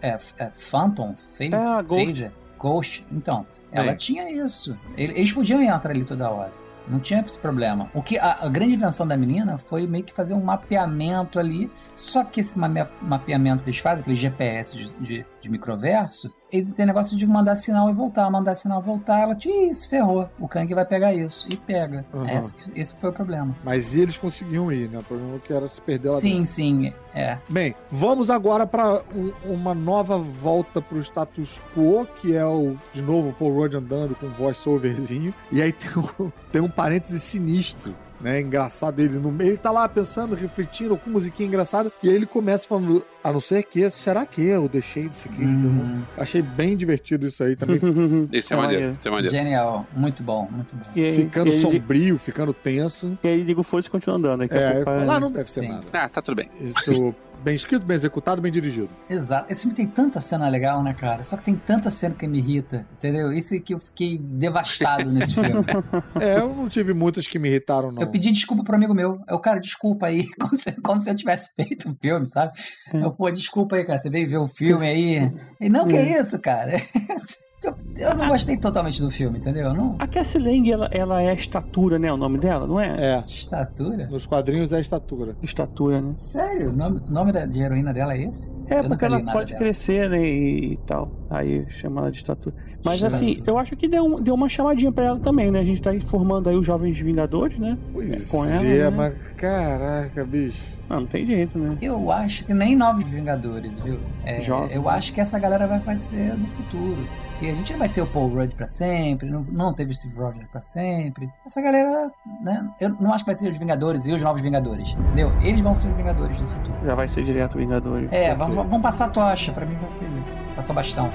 é, é, Phantom, Phase, É, Ghost. Phase, Ghost. Então, ela Bem. tinha isso. Ele- Eles podiam entrar ali toda hora. Não tinha esse problema. O que a, a grande invenção da menina foi meio que fazer um mapeamento ali. Só que esse mapeamento que eles fazem, aquele GPS de, de, de microverso, ele tem negócio de mandar sinal e voltar, mandar sinal e voltar. Ela, "Ih, se ferrou. O Kang vai pegar isso. E pega. Uhum. Esse, esse foi o problema. Mas eles conseguiam ir, né? O problema é que era se perder lá Sim, dentro. sim. É. Bem, vamos agora para uma nova volta pro status quo, que é o, de novo, o Paul Rudd andando com voice-overzinho. E aí tem um, (laughs) tem um parêntese sinistro. Né, engraçado ele no meio, ele tá lá pensando, refletindo, com musiquinha engraçada, e aí ele começa falando, a não ser que, será que eu deixei isso aqui? Uhum. Achei bem divertido isso aí também. (laughs) Esse é, maneiro, esse é maneiro. Genial. Muito bom, muito bom. E aí, ficando e aí, sombrio, ficando tenso. E aí liga o foda e continua andando. É, fala, ah, não deve ser Sim. nada. Ah, tá tudo bem. Isso bem escrito, bem executado, bem dirigido. Exato. Esse filme tem tanta cena legal, né, cara? Só que tem tanta cena que me irrita, entendeu? Isso é que eu fiquei devastado nesse filme. (laughs) É, eu não tive muitas que me irritaram, não. Eu pedi desculpa pro amigo meu. Eu, cara, desculpa aí, (laughs) como se, como se eu tivesse feito um filme, sabe? Eu, pô, desculpa aí, cara, você veio ver o filme aí. E não, que é isso, cara? (laughs) Eu, eu não gostei totalmente do filme, entendeu? Não. A Cassie Lang, ela, ela é a estatura, né? O nome dela, não é? É, Estatura? nos quadrinhos é a estatura. Estatura, né? Sério? O nome, nome da, de heroína dela é esse? É, Eu porque ela pode dela. crescer, né? E, tal. Aí chama ela de estatura. Mas assim, Estatura. eu acho que deu, um- deu uma chamadinha pra ela também, né? A gente tá aí formando aí os Jovens Vingadores, né? Pois Com ela, é, né? mas caraca, bicho. Não, não tem jeito, né? Eu acho que nem Novos Vingadores, viu? É, eu acho que essa galera vai fazer do futuro. E a gente não vai ter o Paul Rudd pra sempre, não, não teve o Steve Rogers pra sempre. Essa galera, né? Eu não acho que vai ter os Vingadores e os Novos Vingadores, entendeu? Eles vão ser os Vingadores do futuro. Já vai ser direto Vingadores. É, Certo. vamos, passar a tocha, pra mim vai ser isso. Passar o bastão.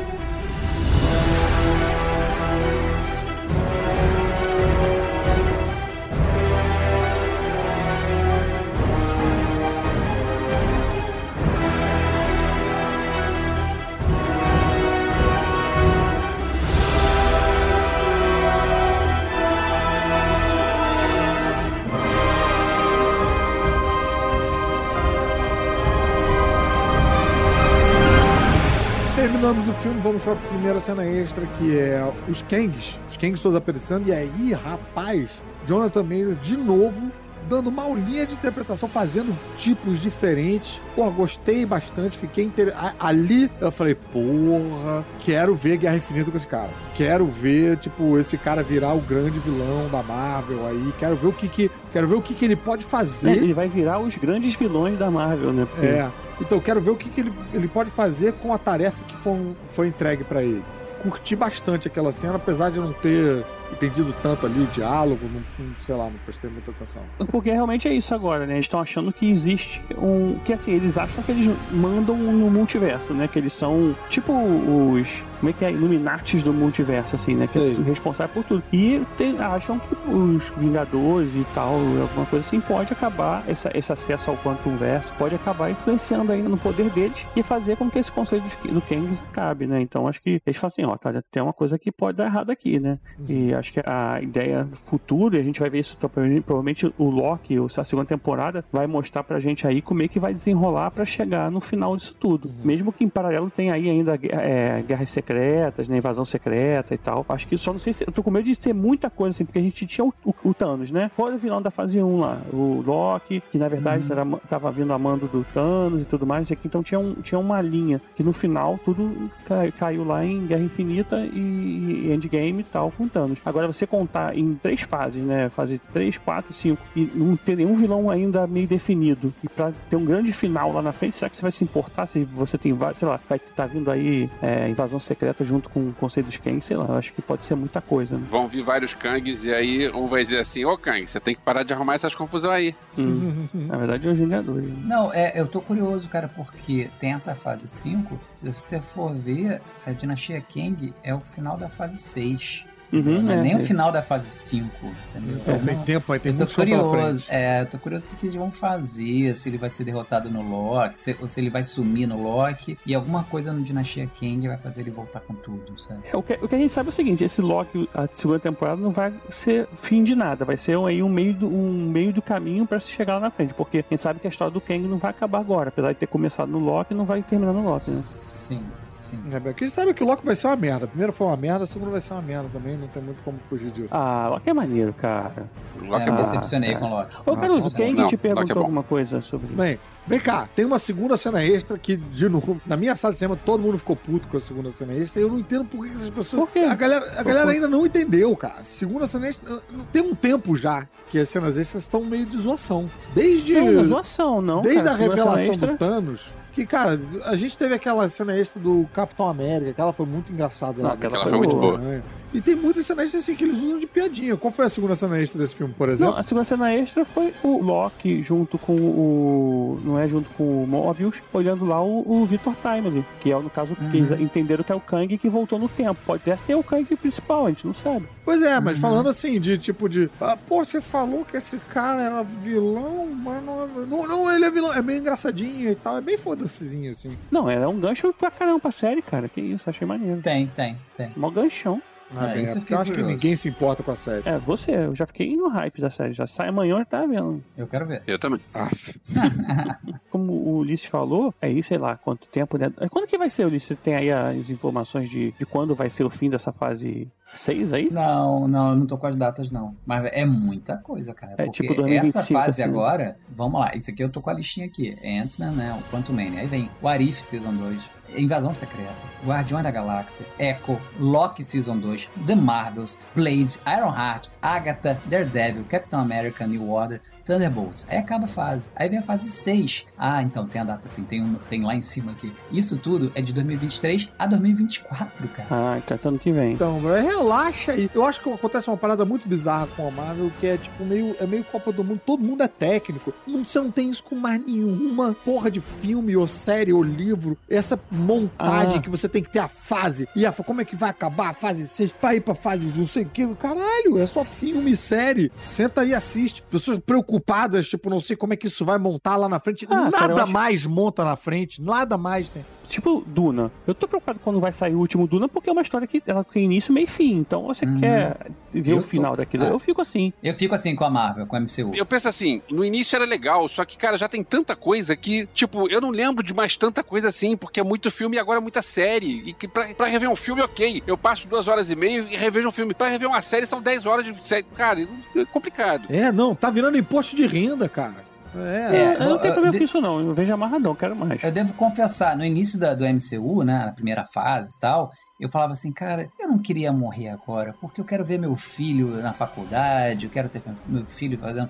Vamos para a primeira cena extra, que é os Kangs. Os Kangs todos aparecendo. E aí, rapaz, Jonathan Mayer de novo dando uma aulinha de interpretação, fazendo tipos diferentes. Porra, gostei bastante, fiquei inter... ali. Eu falei, porra, quero ver Guerra Infinita com esse cara. Quero ver, tipo, esse cara virar o grande vilão da Marvel aí. Quero ver o que que, quero ver o que que ele pode É, fazer. ele vai virar os grandes vilões da Marvel, né? Porque É. Então, eu quero ver o que, que ele, ele pode fazer com a tarefa que foi, foi entregue pra ele. Curti bastante aquela cena, apesar de não ter entendido tanto ali o diálogo, não, não- sei lá, não prestei muita atenção. Porque realmente é isso agora, né? Eles estão achando que existe um. Que assim, eles acham que eles mandam no multiverso, né? Que eles são tipo os. Como é que é? Illuminatis do multiverso, assim, né? Que Sei. é responsável por tudo. E tem- acham que os Vingadores e tal, alguma coisa assim, pode acabar, essa, esse acesso ao Quantum Verso, pode acabar influenciando ainda no poder deles e fazer com que esse conceito do, Kang acabe, né? Então acho que eles falam assim, ó, tá, tem uma coisa que pode dar errado aqui, né? E acho que a ideia do futuro, e a gente vai ver isso provavelmente- o Loki, a segunda temporada, vai mostrar pra gente aí como é que vai desenrolar pra chegar no final disso tudo. Mesmo que em paralelo tenha aí ainda é, guerras secretas, né, invasão secreta e tal. Acho que só não sei se. Eu tô com medo de ter muita coisa assim, porque a gente tinha o, o- o Thanos, né? Era o vilão da fase 1 lá? O Loki, que na verdade era, tava vindo a mando do Thanos e tudo mais. Então tinha, um, tinha uma linha que no final tudo cai- caiu lá em Guerra Infinita e, e Endgame e tal com Thanos. Agora você contar em três fases, né? Fase 3, 4 e 5, e não ter nenhum vilão ainda meio definido, e pra ter um grande final lá na frente, será que você vai se importar se você tem vários, sei lá, vai estar vindo aí é, invasão secreta junto com o Conselho dos Kang, sei lá, eu acho que pode ser muita coisa, né? Vão vir vários Kangs e aí um vai dizer assim, ô Kang, você tem que parar de arrumar essas confusões aí. Hum. (laughs) Na verdade, é os Vingadores. né? Não, é, eu tô curioso, cara, porque tem essa fase 5. Se você for ver, a Dinastia Kang é o final da fase 6. Uhum, não é, é, nem o é. final da fase 5, entendeu? Então, tem tempo aí, tem eu tô muito curioso, é, eu tô curioso o que, que eles vão fazer, se ele vai ser derrotado no Loki, se- ou se ele vai sumir no Loki, e alguma coisa no Dinastia Kang vai fazer ele voltar com tudo, sabe? É, o, que, o que a gente sabe é o seguinte: esse Loki, a segunda temporada, não vai ser fim de nada, vai ser um, aí um meio do, um meio do caminho pra se chegar lá na frente, porque a gente sabe que a história do Kang não vai acabar agora, apesar de ter começado no Loki, não vai terminar no Loki, né? Sim, sim. É, porque a gente sabe que o Loki vai ser uma merda. A primeira foi uma merda, a segunda vai ser uma merda também, não tem muito como fugir disso. Ah, Loki é maneiro, cara. O Loki É, é, eu me bom. decepcionei é. com o Loki. Ô, Caruso, quem não, que te é perguntou bom. alguma coisa sobre isso? Bem, vem cá, tem uma segunda cena extra que, de novo, na minha sala de cinema todo mundo ficou puto com a segunda cena extra e eu não entendo por que essas pessoas. Por quê? A galera, a galera ainda não entendeu, cara. Segunda cena extra. Tem um tempo já que as cenas extras estão meio de zoação. Desde. Não, não é zoação, não. Desde cara. a revelação extra- do Thanos. Que, cara, a gente teve aquela cena extra do Capitão América, aquela foi muito engraçada. Não, lá, aquela foi muito boa. né? E tem muitas cenas assim que eles usam de piadinha. Qual foi a segunda cena extra desse filme, por exemplo? Não, a segunda cena extra foi o Loki junto com o. Não é junto com o Mobius, olhando lá o, o Victor Timely, que é no caso que eles entenderam que é o Kang que voltou no tempo. Pode até ser o Kang principal, a gente não sabe. Pois é, mas Uhum. falando assim, de tipo de. Ah, pô, você falou que esse cara era vilão, mas não, é- não, não, ele é vilão. É meio engraçadinho e tal. É bem foda-sezinho, assim. Não, era um gancho pra caramba pra série, cara. Que isso, achei maneiro. Tem, tem, tem. Mó ganchão. Ah, É, bem, isso eu porque eu fiquei acho que ninguém se importa com a série. É, você, eu já fiquei no hype da série. Já sai amanhã, eu tava vendo. Eu quero ver. Eu também. Aff. (laughs) Como o Ulisses falou, aí sei lá quanto tempo, né? Quando que vai ser, Ulisses? Tem aí as informações de, de quando vai ser o fim dessa fase 6 aí? Não, não, eu não tô com as datas, não. Mas é muita coisa, cara. É, porque tipo 2025, essa fase assim. agora, vamos lá, isso aqui eu tô com a listinha aqui. É Ant-Man, né? O Quantumania. Aí vem o Arif Season 2, Invasão Secreta, Guardiões da Galáxia, Echo, Loki Season 2, The Marvels, Blade, Ironheart, Agatha, Daredevil, Capitão America, New Order, Thunderbolts. Aí acaba a fase. Aí vem a fase 6. Ah, então tem a data assim, tem, um, tem lá em cima aqui. Isso tudo é de 2023 a 2024, cara. Ah, então é ano que vem. Então, bro, relaxa aí. Eu acho que acontece uma parada muito bizarra com a Marvel, que é tipo meio, é meio Copa do Mundo. Todo mundo é técnico. Não, você não tem isso com mais nenhuma porra de filme, ou série, ou livro. Essa montagem Ah. que você tem que ter a fase. E a, como é que vai acabar a fase 6 pra ir pra fase não sei o que. Caralho, é só filme e série. Senta aí e assiste. Pessoas preocupadas, tipo, não sei como é que isso vai montar lá na frente. Ah, nada cara, acho- mais monta na frente. Nada mais tem. Tipo, Duna. Eu tô preocupado quando vai sair o último Duna, porque é uma história que ela tem início, meio e fim. Então você Uhum. quer ver Eu o tô- final daquilo. Ah. Eu fico assim. Eu fico assim com a Marvel, com a MCU. Eu penso assim, no início era legal, só que, cara, já tem tanta coisa que, tipo, eu não lembro de mais tanta coisa assim, porque é muito filme e agora é muita série. E que pra, pra rever um filme, ok. Eu passo duas horas e meia e revejo um filme. Pra rever uma série são 10 horas de série. Cara, é complicado. É, não, tá virando imposto de renda, cara. É, É, eu não tenho eu- problema de- com isso, não. Eu vejo amarradão, quero mais. Eu devo confessar, no início da- do MCU, né, na primeira fase e tal, eu falava assim, cara, eu não queria morrer agora, porque eu quero ver meu filho na faculdade, eu quero ter meu filho fazendo,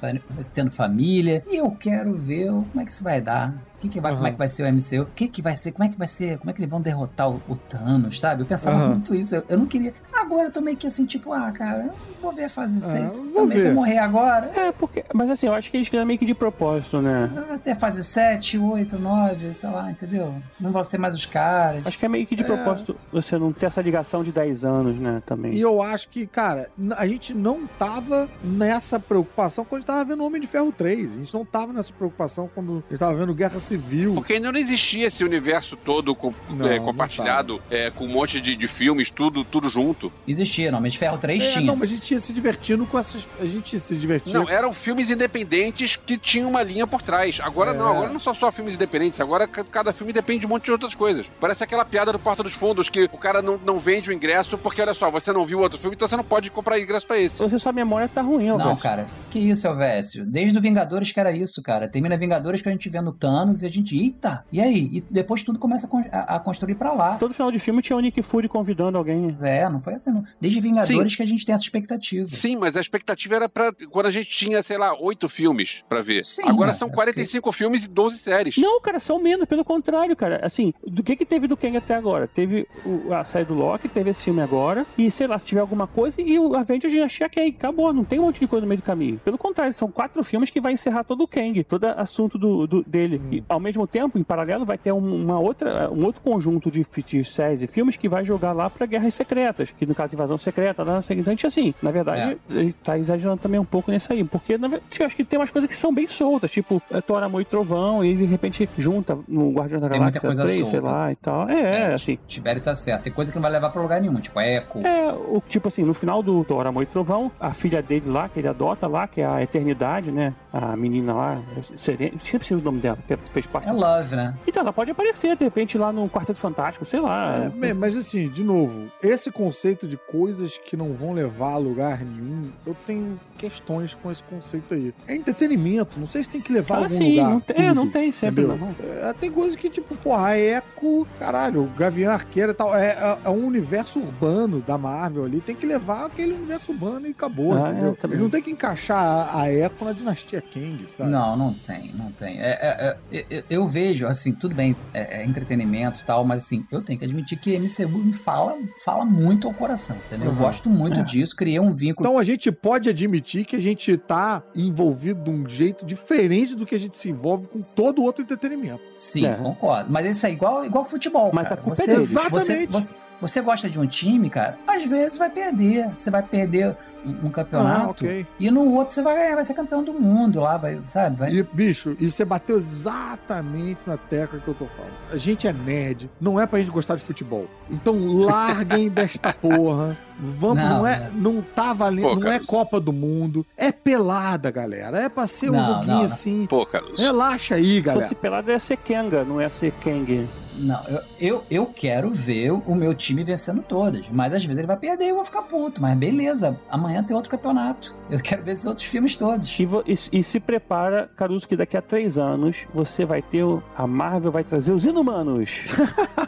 tendo família, e eu quero ver como é que isso vai dar. O que que vai, Aham. Como é que vai ser o MCU? O que, que vai ser? Como é que vai ser? Como é que eles vão derrotar o, o Thanos, sabe? Eu pensava Aham. muito isso. Eu, eu não queria. Agora eu tô meio que assim, tipo, ah, cara, eu vou ver a fase Ah, 6 vou também. Se ver. eu morrer agora, É, porque. Mas assim, eu acho que eles fizeram meio que de propósito, né? vai ter fase 7, 8, 9, sei lá, entendeu? Não vão ser mais os caras. Acho que é meio que de propósito você não ter essa ligação de 10 anos, né? Também. E eu acho que, cara, a gente não tava nessa preocupação quando a gente tava vendo Homem de Ferro 3. A gente não tava nessa preocupação quando a gente tava vendo Guerra Civil. Porque ainda não existia esse universo todo com- Não, é, compartilhado, é, com um monte de, de filmes, tudo, tudo junto. Existia, não, mas de Ferro 3 É, tinha. não, mas a gente ia se divertindo com essas. A gente se divertia. Não, eram filmes independentes que tinham uma linha por trás. Agora É. não, agora não são só filmes independentes, agora ca- cada filme depende de um monte de outras coisas. Parece aquela piada do Porta dos Fundos que o cara não, não vende o ingresso porque, olha só, você não viu outro filme, então você não pode comprar ingresso pra esse. Você sua memória tá ruim, ó. Não, cara, que isso, Elvésio? Desde o Vingadores que era isso, cara. Termina Vingadores que a gente vê no Thanos e a gente, eita, e aí? E depois tudo começa a, a- construir pra lá. Todo final de filme tinha o Nick Fury convidando alguém. É, não foi assim, não. Desde Vingadores que a gente tem essa expectativa. Sim, mas a expectativa era pra quando a gente tinha, sei lá, oito filmes pra ver. Sim, agora mas são é 45 filmes e 12 séries. Não, cara, são menos, pelo contrário, cara. Assim, do que que teve do Kang até agora? Teve o- a série do Loki, teve esse filme agora, e sei lá, se tiver alguma coisa, e o Avengers já achei que aí acabou, não tem um monte de coisa no meio do caminho. Pelo contrário, são quatro filmes que vai encerrar todo o Kang, todo assunto do, do- dele. E ao mesmo tempo, em paralelo, vai ter um- uma outra, um outro conjunto de, de séries e filmes que vai jogar lá pra Guerras Secretas, que no caso Invasão Secreta, lá, então a gente, assim, na verdade, ele tá exagerando também um pouco nisso aí, porque na verdade, eu acho que tem umas coisas que são bem soltas, tipo é, Thor, Amor e Trovão, e de repente junta no Guardião da Galáxia coisa 3, sei solta. lá, e tal. É, assim, Tibério tá certo. Tem coisa que não vai levar pra lugar nenhum, tipo Echo. É, o tipo assim, no final do Thor, Amor e Trovão, a filha dele lá, que ele adota lá, que é a Eternidade, né? A menina lá, Serena, esqueci o nome dela, fez parte. É Love, né? Então, ela pode aparecer, de repente, lá no Quarteto Fantástico, sei lá. É, mas assim, de novo, esse conceito de coisas que não vão levar a lugar nenhum, eu tenho questões com esse conceito aí. É entretenimento, não sei se tem que levar a Ah, algum sim, lugar. não tem, é, não tudo, tem sempre, entendeu? não. É, tem coisas que, tipo, porra, a Eco, caralho, o Gavião Arqueiro e tal, é, é- é um universo urbano da Marvel ali, tem que levar aquele universo urbano e acabou, Ah, entendeu? é, também. Ele não tem que encaixar a, a Eco na dinastia Kang, sabe? Não, não tem, não tem. É, é, é, eu, eu vejo, assim, tudo bem, é, é entretenimento e tal, mas assim, eu tenho que admitir que MCU me fala, fala muito ao coração, entendeu? Eu Uhum. gosto muito É. disso, criei um vínculo. Então a gente pode admitir que a gente tá envolvido de um jeito diferente do que a gente se envolve com todo outro entretenimento. Sim, É. concordo. Mas isso é igual, igual futebol, Mas cara. a culpa é você, deles. você, Exatamente. você, você gosta de um time, cara, às vezes vai perder. Você vai perder um, um campeonato Ah, ok. e no outro você vai ganhar, vai ser campeão do mundo lá, vai, sabe? Vai... E, bicho, e você bateu exatamente na tecla que eu tô falando. A gente é nerd, não é pra gente gostar de futebol. Então (laughs) larguem desta porra. Vamos, não, Não, é, não tá valendo, Pô, não é. Copa do Mundo, é pelada, galera. É pra ser um Não, joguinho não, não. assim. Pô, Carlos. Relaxa aí, Se galera. fosse pelado, ia ser Kenga, não ia ser Kang. Não, eu, eu, eu quero ver o meu time vencendo todas. Mas às vezes ele vai perder e eu vou ficar puto. Mas beleza, amanhã tem outro campeonato. Eu quero ver esses outros filmes todos. E, e- e se prepara, Caruso, que daqui a três anos você vai ter. o- A Marvel vai trazer os inumanos.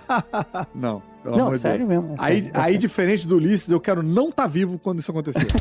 (laughs) não, pelo não, sério Deus. mesmo. é Aí, sério, é aí sério. diferente do Ulisses, eu quero não estar vivo quando isso acontecer. (laughs)